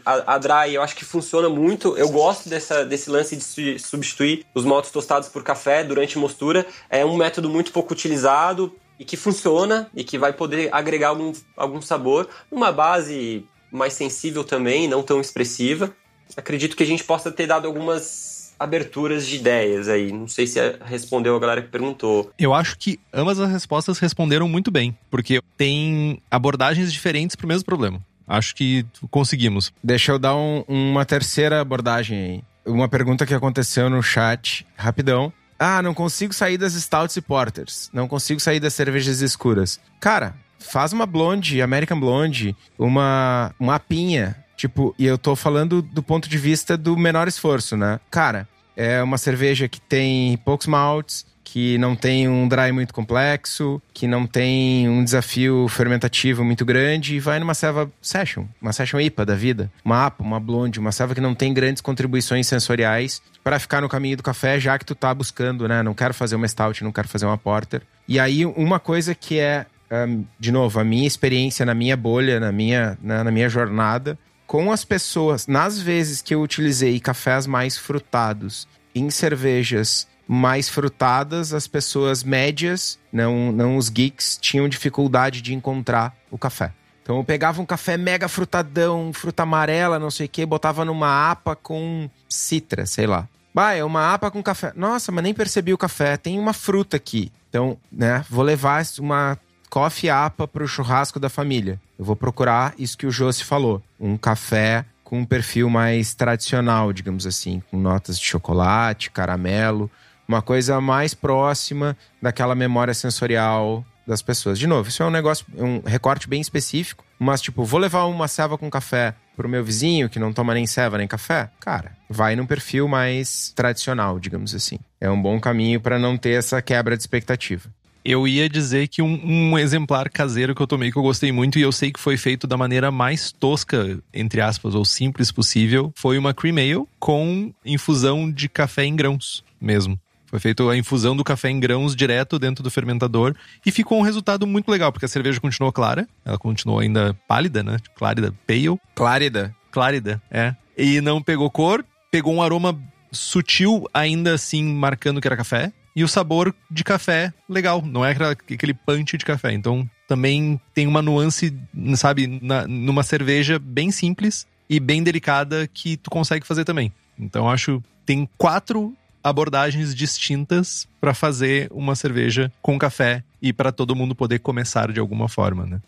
a, a Dry, eu acho que funciona muito. Eu gosto dessa, desse lance de substituir os maltes tostados por café durante mostura. É um método muito pouco utilizado e que funciona e que vai poder agregar algum, algum sabor. Uma base mais sensível também, não tão expressiva. Acredito que a gente possa ter dado algumas aberturas de ideias aí. Não sei se respondeu a galera que perguntou. Eu acho que ambas as respostas responderam muito bem, porque tem abordagens diferentes para o mesmo problema. Acho que conseguimos. Deixa eu dar um, uma terceira abordagem aí. Uma pergunta que aconteceu no chat, rapidão. Ah, não consigo sair das stouts e porters. Não consigo sair das cervejas escuras. Cara, faz uma blonde, American Blonde, uma, uma apinha. Tipo, e eu tô falando do ponto de vista do menor esforço, né? Cara, é uma cerveja que tem poucos maltes, que não tem um dry muito complexo, que não tem um desafio fermentativo muito grande e vai numa ceva session, uma session IPA da vida, uma APA, uma blonde, uma ceva que não tem grandes contribuições sensoriais para ficar no caminho do café, já que tu tá buscando, né? Não quero fazer uma stout, não quero fazer uma porter. E aí uma coisa que é um, de novo, a minha experiência na minha bolha, na minha, na, na minha jornada, com as pessoas, nas vezes que eu utilizei cafés mais frutados em cervejas mais frutadas, as pessoas médias, não, não os geeks, tinham dificuldade de encontrar o café. Então eu pegava um café mega frutadão, fruta amarela, não sei o que, botava numa apa com citra, sei lá. Bah, é uma apa com café. Nossa, mas nem percebi o café. Tem uma fruta aqui. Então, né, vou levar uma coffee apa para o churrasco da família. Eu vou procurar isso que o Josi falou. Um café com um perfil mais tradicional, digamos assim, com notas de chocolate, caramelo, uma coisa mais próxima daquela memória sensorial das pessoas. De novo, isso é um negócio, um recorte bem específico, mas tipo, vou levar uma ceva com café pro meu vizinho que não toma nem ceva nem café? Cara, vai num perfil mais tradicional, digamos assim. É um bom caminho para não ter essa quebra de expectativa. Eu ia dizer que um, um, exemplar caseiro que eu tomei que eu gostei muito e eu sei que foi feito da maneira mais tosca, entre aspas, ou simples possível, foi uma cream ale com infusão de café em grãos mesmo. Foi feita a infusão do café em grãos direto dentro do fermentador e ficou um resultado muito legal, porque a cerveja continuou clara, ela continuou ainda pálida, né? Clárida, pale. Clárida. Clárida, é. E não pegou cor, pegou um aroma sutil, ainda assim marcando que era café. E o sabor de café legal, não é aquele punch de café. Então também tem uma nuance, sabe, na, numa cerveja bem simples e bem delicada que tu consegue fazer também. Então acho tem quatro abordagens distintas para fazer uma cerveja com café e para todo mundo poder começar de alguma forma, né?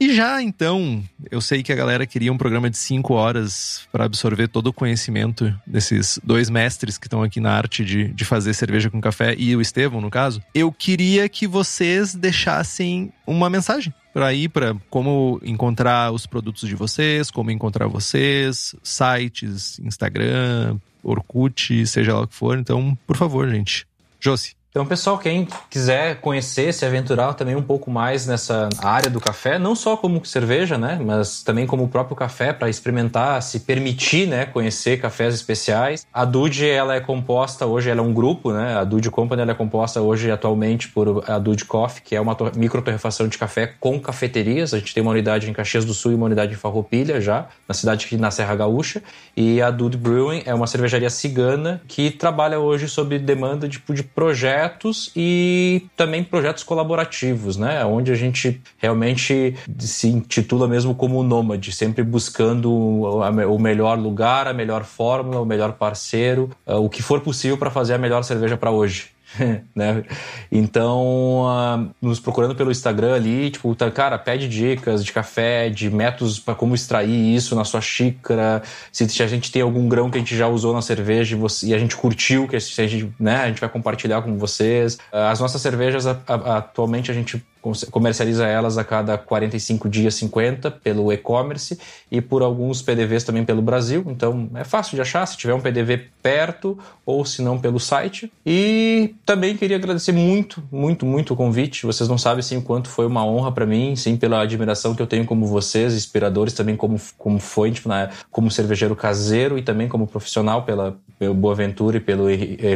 E já então, eu sei que a galera queria um programa de cinco horas para absorver todo o conhecimento desses dois mestres que estão aqui na arte de, de fazer cerveja com café e o Estevão, no caso. Eu queria que vocês deixassem uma mensagem para ir para como encontrar os produtos de vocês, como encontrar vocês, sites, Instagram, Orkut, seja lá o que for. Então, por favor, gente. Josi. Então, pessoal, quem quiser conhecer, se aventurar também um pouco mais nessa área do café, não só como cerveja, né, mas também como o próprio café para experimentar, se permitir, né, conhecer cafés especiais. A Dude, ela é composta hoje, ela é um grupo, né? A Dude Company ela é composta hoje atualmente por a Dude Coffee, que é uma micro torrefação de café com cafeterias. A gente tem uma unidade em Caxias do Sul e uma unidade em Farroupilha já, na cidade aqui na Serra Gaúcha. E a Dude Brewing é uma cervejaria cigana que trabalha hoje sob demanda tipo de projetos projetos e também projetos colaborativos, né? Onde a gente realmente se intitula mesmo como nômade, sempre buscando o melhor lugar, a melhor fórmula, o melhor parceiro, eh, o que for possível para fazer a melhor cerveja para hoje. né? Então, uh, nos procurando pelo Instagram ali, tipo, tá, cara, pede dicas de café, de métodos para como extrair isso na sua xícara, se, se, a gente tem algum grão que a gente já usou na cerveja e, você, e a gente curtiu, que a gente, né, a gente vai compartilhar com vocês. Uh, as nossas cervejas, a, a, atualmente, a gente comercializa elas a cada 45 dias 50 pelo e-commerce e por alguns PDVs também pelo Brasil. Então é fácil de achar se tiver um PDV perto ou se não pelo site. E também queria agradecer muito, muito, muito o convite. Vocês não sabem sim o quanto foi uma honra para mim, sim pela admiração que eu tenho como vocês, inspiradores também como como foi, tipo, como cervejeiro caseiro e também como profissional pela pelo Boaventura e pelo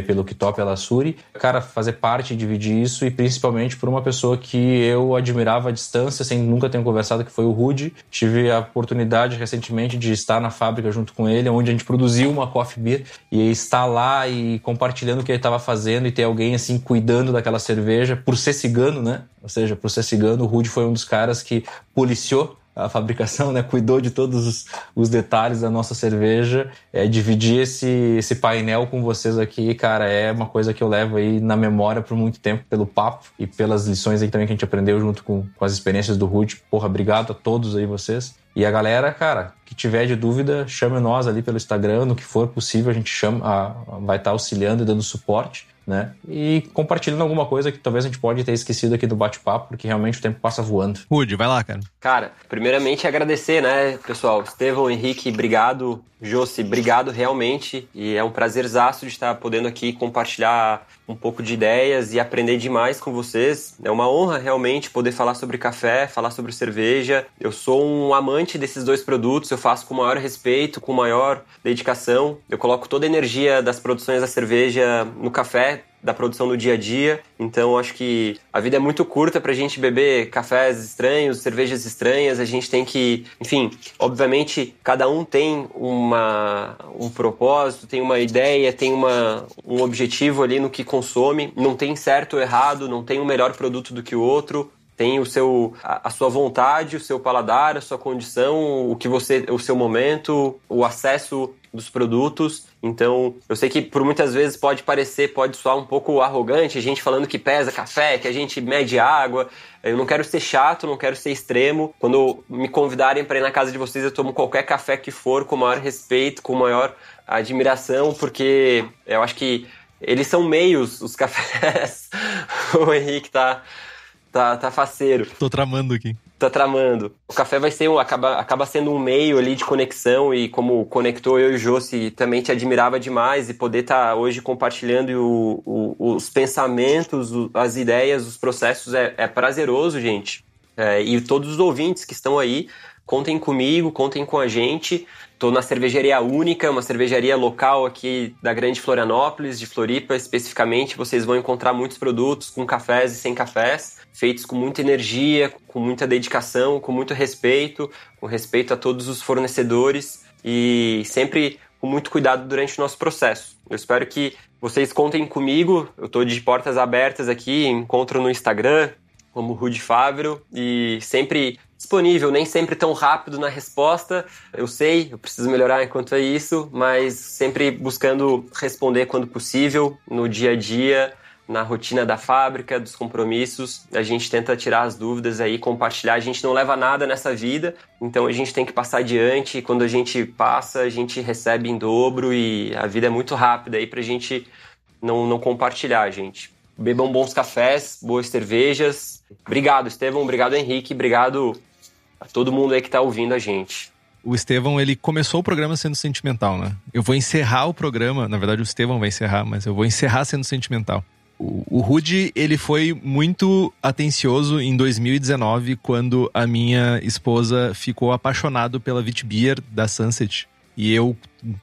pelo Kitop Alassuri. Cara, fazer parte, dividir isso e principalmente por uma pessoa que eu admirava à distância, sem nunca ter conversado, que foi o Rude. Tive a oportunidade recentemente de estar na fábrica junto com ele, onde a gente produziu uma coffee beer e estar lá e compartilhando o que ele estava fazendo e ter alguém assim cuidando daquela cerveja, por ser cigano, né? Ou seja, por ser cigano, o Rude foi um dos caras que policiou a fabricação, né? Cuidou de todos os, os detalhes da nossa cerveja. É, dividir esse, esse painel com vocês aqui, cara, é uma coisa que eu levo aí na memória por muito tempo, pelo papo e pelas lições aí também que a gente aprendeu junto com, com as experiências do Rude. Porra, obrigado a todos aí vocês. E a galera, cara, que tiver de dúvida, chame nós ali pelo Instagram, no que for possível, a gente chama, a, vai estar tá auxiliando e dando suporte. Né? E compartilhando alguma coisa que talvez a gente pode ter esquecido aqui do bate-papo, porque realmente o tempo passa voando. Rude, vai lá, cara. Cara, primeiramente agradecer, né, pessoal? Estevão, Henrique, obrigado. Josi, obrigado realmente. E é um prazerzaço de estar podendo aqui compartilhar um pouco de ideias e aprender demais com vocês. É uma honra realmente poder falar sobre café, falar sobre cerveja. Eu sou um amante desses dois produtos, eu faço com o maior respeito, com maior dedicação. Eu coloco toda a energia das produções da cerveja no café, da produção do dia a dia. Então acho que a vida é muito curta para a gente beber cafés estranhos, cervejas estranhas. A gente tem que, enfim, obviamente cada um tem uma, um propósito, tem uma ideia, tem uma, um objetivo ali no que consome. Não tem certo ou errado, não tem um melhor produto do que o outro tem o seu a, a, sua vontade, o seu paladar, a sua condição, o que você, o seu momento, o acesso dos produtos. Então, eu sei que por muitas vezes pode parecer, pode soar um pouco arrogante, a gente falando que pesa café, que a gente mede água. Eu não quero ser chato, não quero ser extremo. Quando me convidarem para ir na casa de vocês, eu tomo qualquer café que for com o maior respeito, com maior admiração, porque eu acho que eles são meios, os cafés. o Henrique tá tá, tá faceiro. Tô tramando aqui. Tá tramando. O café vai ser um, acaba, acaba sendo um meio ali de conexão e como conectou eu e o Josi, também te admirava demais e poder estar tá hoje compartilhando o, o, os pensamentos, as ideias, os processos é, é prazeroso, gente. É, e todos os ouvintes que estão aí, contem comigo, contem com a gente. Estou na cervejaria única, uma cervejaria local aqui da Grande Florianópolis, de Floripa especificamente. Vocês vão encontrar muitos produtos com cafés e sem cafés feitos com muita energia, com muita dedicação, com muito respeito, com respeito a todos os fornecedores e sempre com muito cuidado durante o nosso processo. Eu espero que vocês contem comigo, eu estou de portas abertas aqui, encontro no Instagram como Rude Fávero e sempre disponível, nem sempre tão rápido na resposta. Eu sei, eu preciso melhorar enquanto é isso, mas sempre buscando responder quando possível, no dia a dia, na rotina da fábrica, dos compromissos. A gente tenta tirar as dúvidas aí, compartilhar. A gente não leva nada nessa vida, então a gente tem que passar adiante. E quando a gente passa, a gente recebe em dobro e a vida é muito rápida aí pra gente não, não compartilhar, gente. Bebam bons cafés, boas cervejas. Obrigado, Estevão. Obrigado, Henrique. Obrigado a todo mundo aí que tá ouvindo a gente o Estevão, ele começou o programa sendo sentimental, né? Eu vou encerrar o programa, na verdade o Estevão vai encerrar, mas eu vou encerrar sendo sentimental. O, Rude, ele foi muito atencioso em 2019, quando a minha esposa ficou apaixonado pela Vitbeer da Sunset. E eu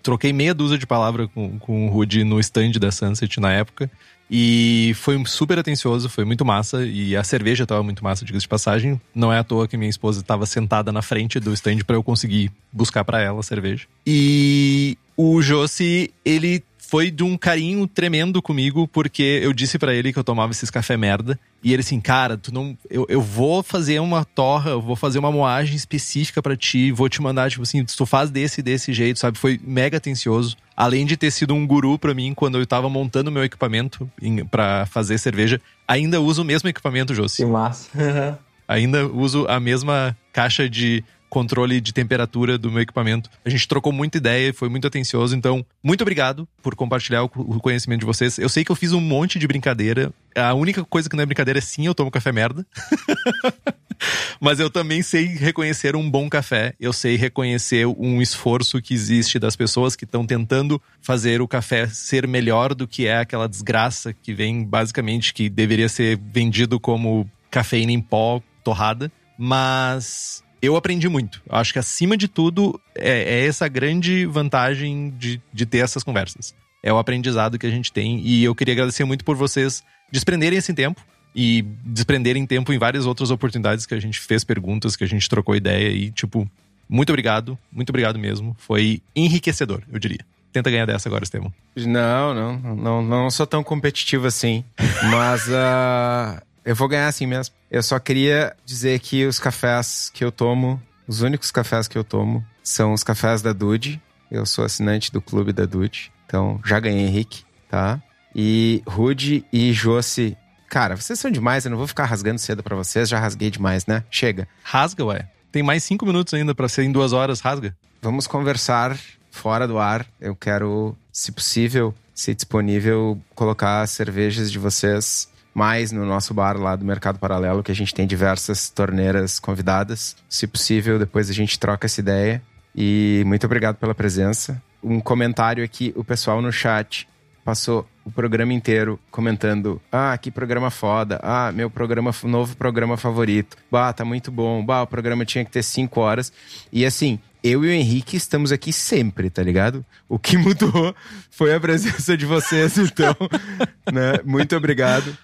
troquei meia dúzia de palavras com, com o Rude no stand da Sunset na época. E foi super atencioso, foi muito massa. E a cerveja estava muito massa, diga-se de passagem. Não é à toa que minha esposa estava sentada na frente do stand para eu conseguir buscar para ela a cerveja. E o Josi, ele foi de um carinho tremendo comigo, porque eu disse para ele que eu tomava esses café merda. E ele assim, cara, tu não. Eu, eu vou fazer uma torra, eu vou fazer uma moagem específica para ti, vou te mandar, tipo assim, tu faz desse desse jeito, sabe? Foi mega atencioso. Além de ter sido um guru para mim quando eu tava montando meu equipamento para fazer cerveja, ainda uso o mesmo equipamento, Josi. Que massa. ainda uso a mesma caixa de controle de temperatura do meu equipamento. A gente trocou muita ideia e foi muito atencioso. Então, muito obrigado por compartilhar o conhecimento de vocês. Eu sei que eu fiz um monte de brincadeira. A única coisa que não é brincadeira é sim, eu tomo café merda. Mas eu também sei reconhecer um bom café. Eu sei reconhecer um esforço que existe das pessoas que estão tentando fazer o café ser melhor do que é aquela desgraça que vem basicamente que deveria ser vendido como cafeína em pó torrada. Mas eu aprendi muito. Acho que acima de tudo é, é essa grande vantagem de, de ter essas conversas. É o aprendizado que a gente tem e eu queria agradecer muito por vocês desprenderem esse tempo e desprenderem tempo em várias outras oportunidades que a gente fez perguntas, que a gente trocou ideia e, tipo, muito obrigado, muito obrigado mesmo. Foi enriquecedor, eu diria. Tenta ganhar dessa agora, Estevam. Não, não, não, não sou tão competitivo assim. Mas uh, eu vou ganhar assim mesmo. Eu só queria dizer que os cafés que eu tomo, os únicos cafés que eu tomo, são os cafés da Dude. Eu sou assinante do clube da Dude. Então, já ganhei Henrique, tá? E Rude e Josi. Cara, vocês são demais, eu não vou ficar rasgando cedo para vocês, já rasguei demais, né? Chega. Rasga, ué. Tem mais cinco minutos ainda para ser em duas horas, rasga. Vamos conversar fora do ar. Eu quero, se possível, se disponível colocar cervejas de vocês mais no nosso bar lá do Mercado Paralelo, que a gente tem diversas torneiras convidadas. Se possível, depois a gente troca essa ideia. E muito obrigado pela presença. Um comentário aqui, o pessoal no chat passou o programa inteiro comentando: "Ah, que programa foda. Ah, meu programa novo programa favorito. Bah, tá muito bom. Bah, o programa tinha que ter cinco horas". E assim, eu e o Henrique estamos aqui sempre, tá ligado? O que mudou foi a presença de vocês, então, né? Muito obrigado.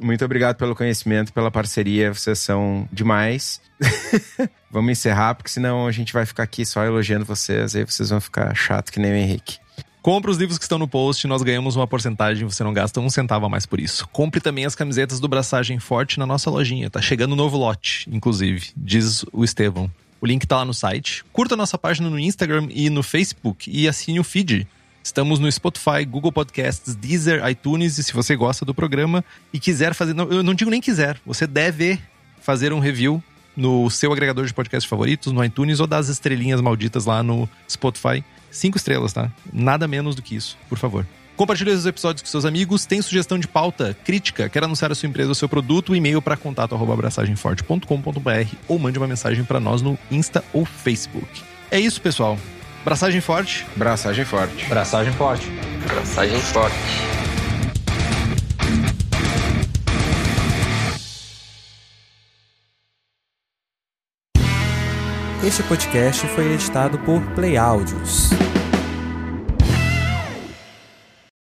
Muito obrigado pelo conhecimento, pela parceria, vocês são demais. Vamos encerrar, porque senão a gente vai ficar aqui só elogiando vocês, aí vocês vão ficar chato que nem o Henrique. Compre os livros que estão no post, nós ganhamos uma porcentagem, você não gasta um centavo a mais por isso. Compre também as camisetas do Braçagem Forte na nossa lojinha, tá chegando um novo lote, inclusive, diz o Estevão. O link tá lá no site. Curta nossa página no Instagram e no Facebook e assine o feed. Estamos no Spotify, Google Podcasts, Deezer, iTunes. E se você gosta do programa e quiser fazer. Não, eu não digo nem quiser, você deve fazer um review no seu agregador de podcasts favoritos, no iTunes ou das estrelinhas malditas lá no Spotify. Cinco estrelas, tá? Nada menos do que isso, por favor. Compartilhe os episódios com seus amigos. Tem sugestão de pauta, crítica, quer anunciar a sua empresa ou seu produto? E-mail para contato@abraçagemforte.com.br ou mande uma mensagem para nós no Insta ou Facebook. É isso, pessoal. Braçagem forte. Braçagem forte. Braçagem forte. Braçagem forte. Este podcast foi editado por Play Áudios.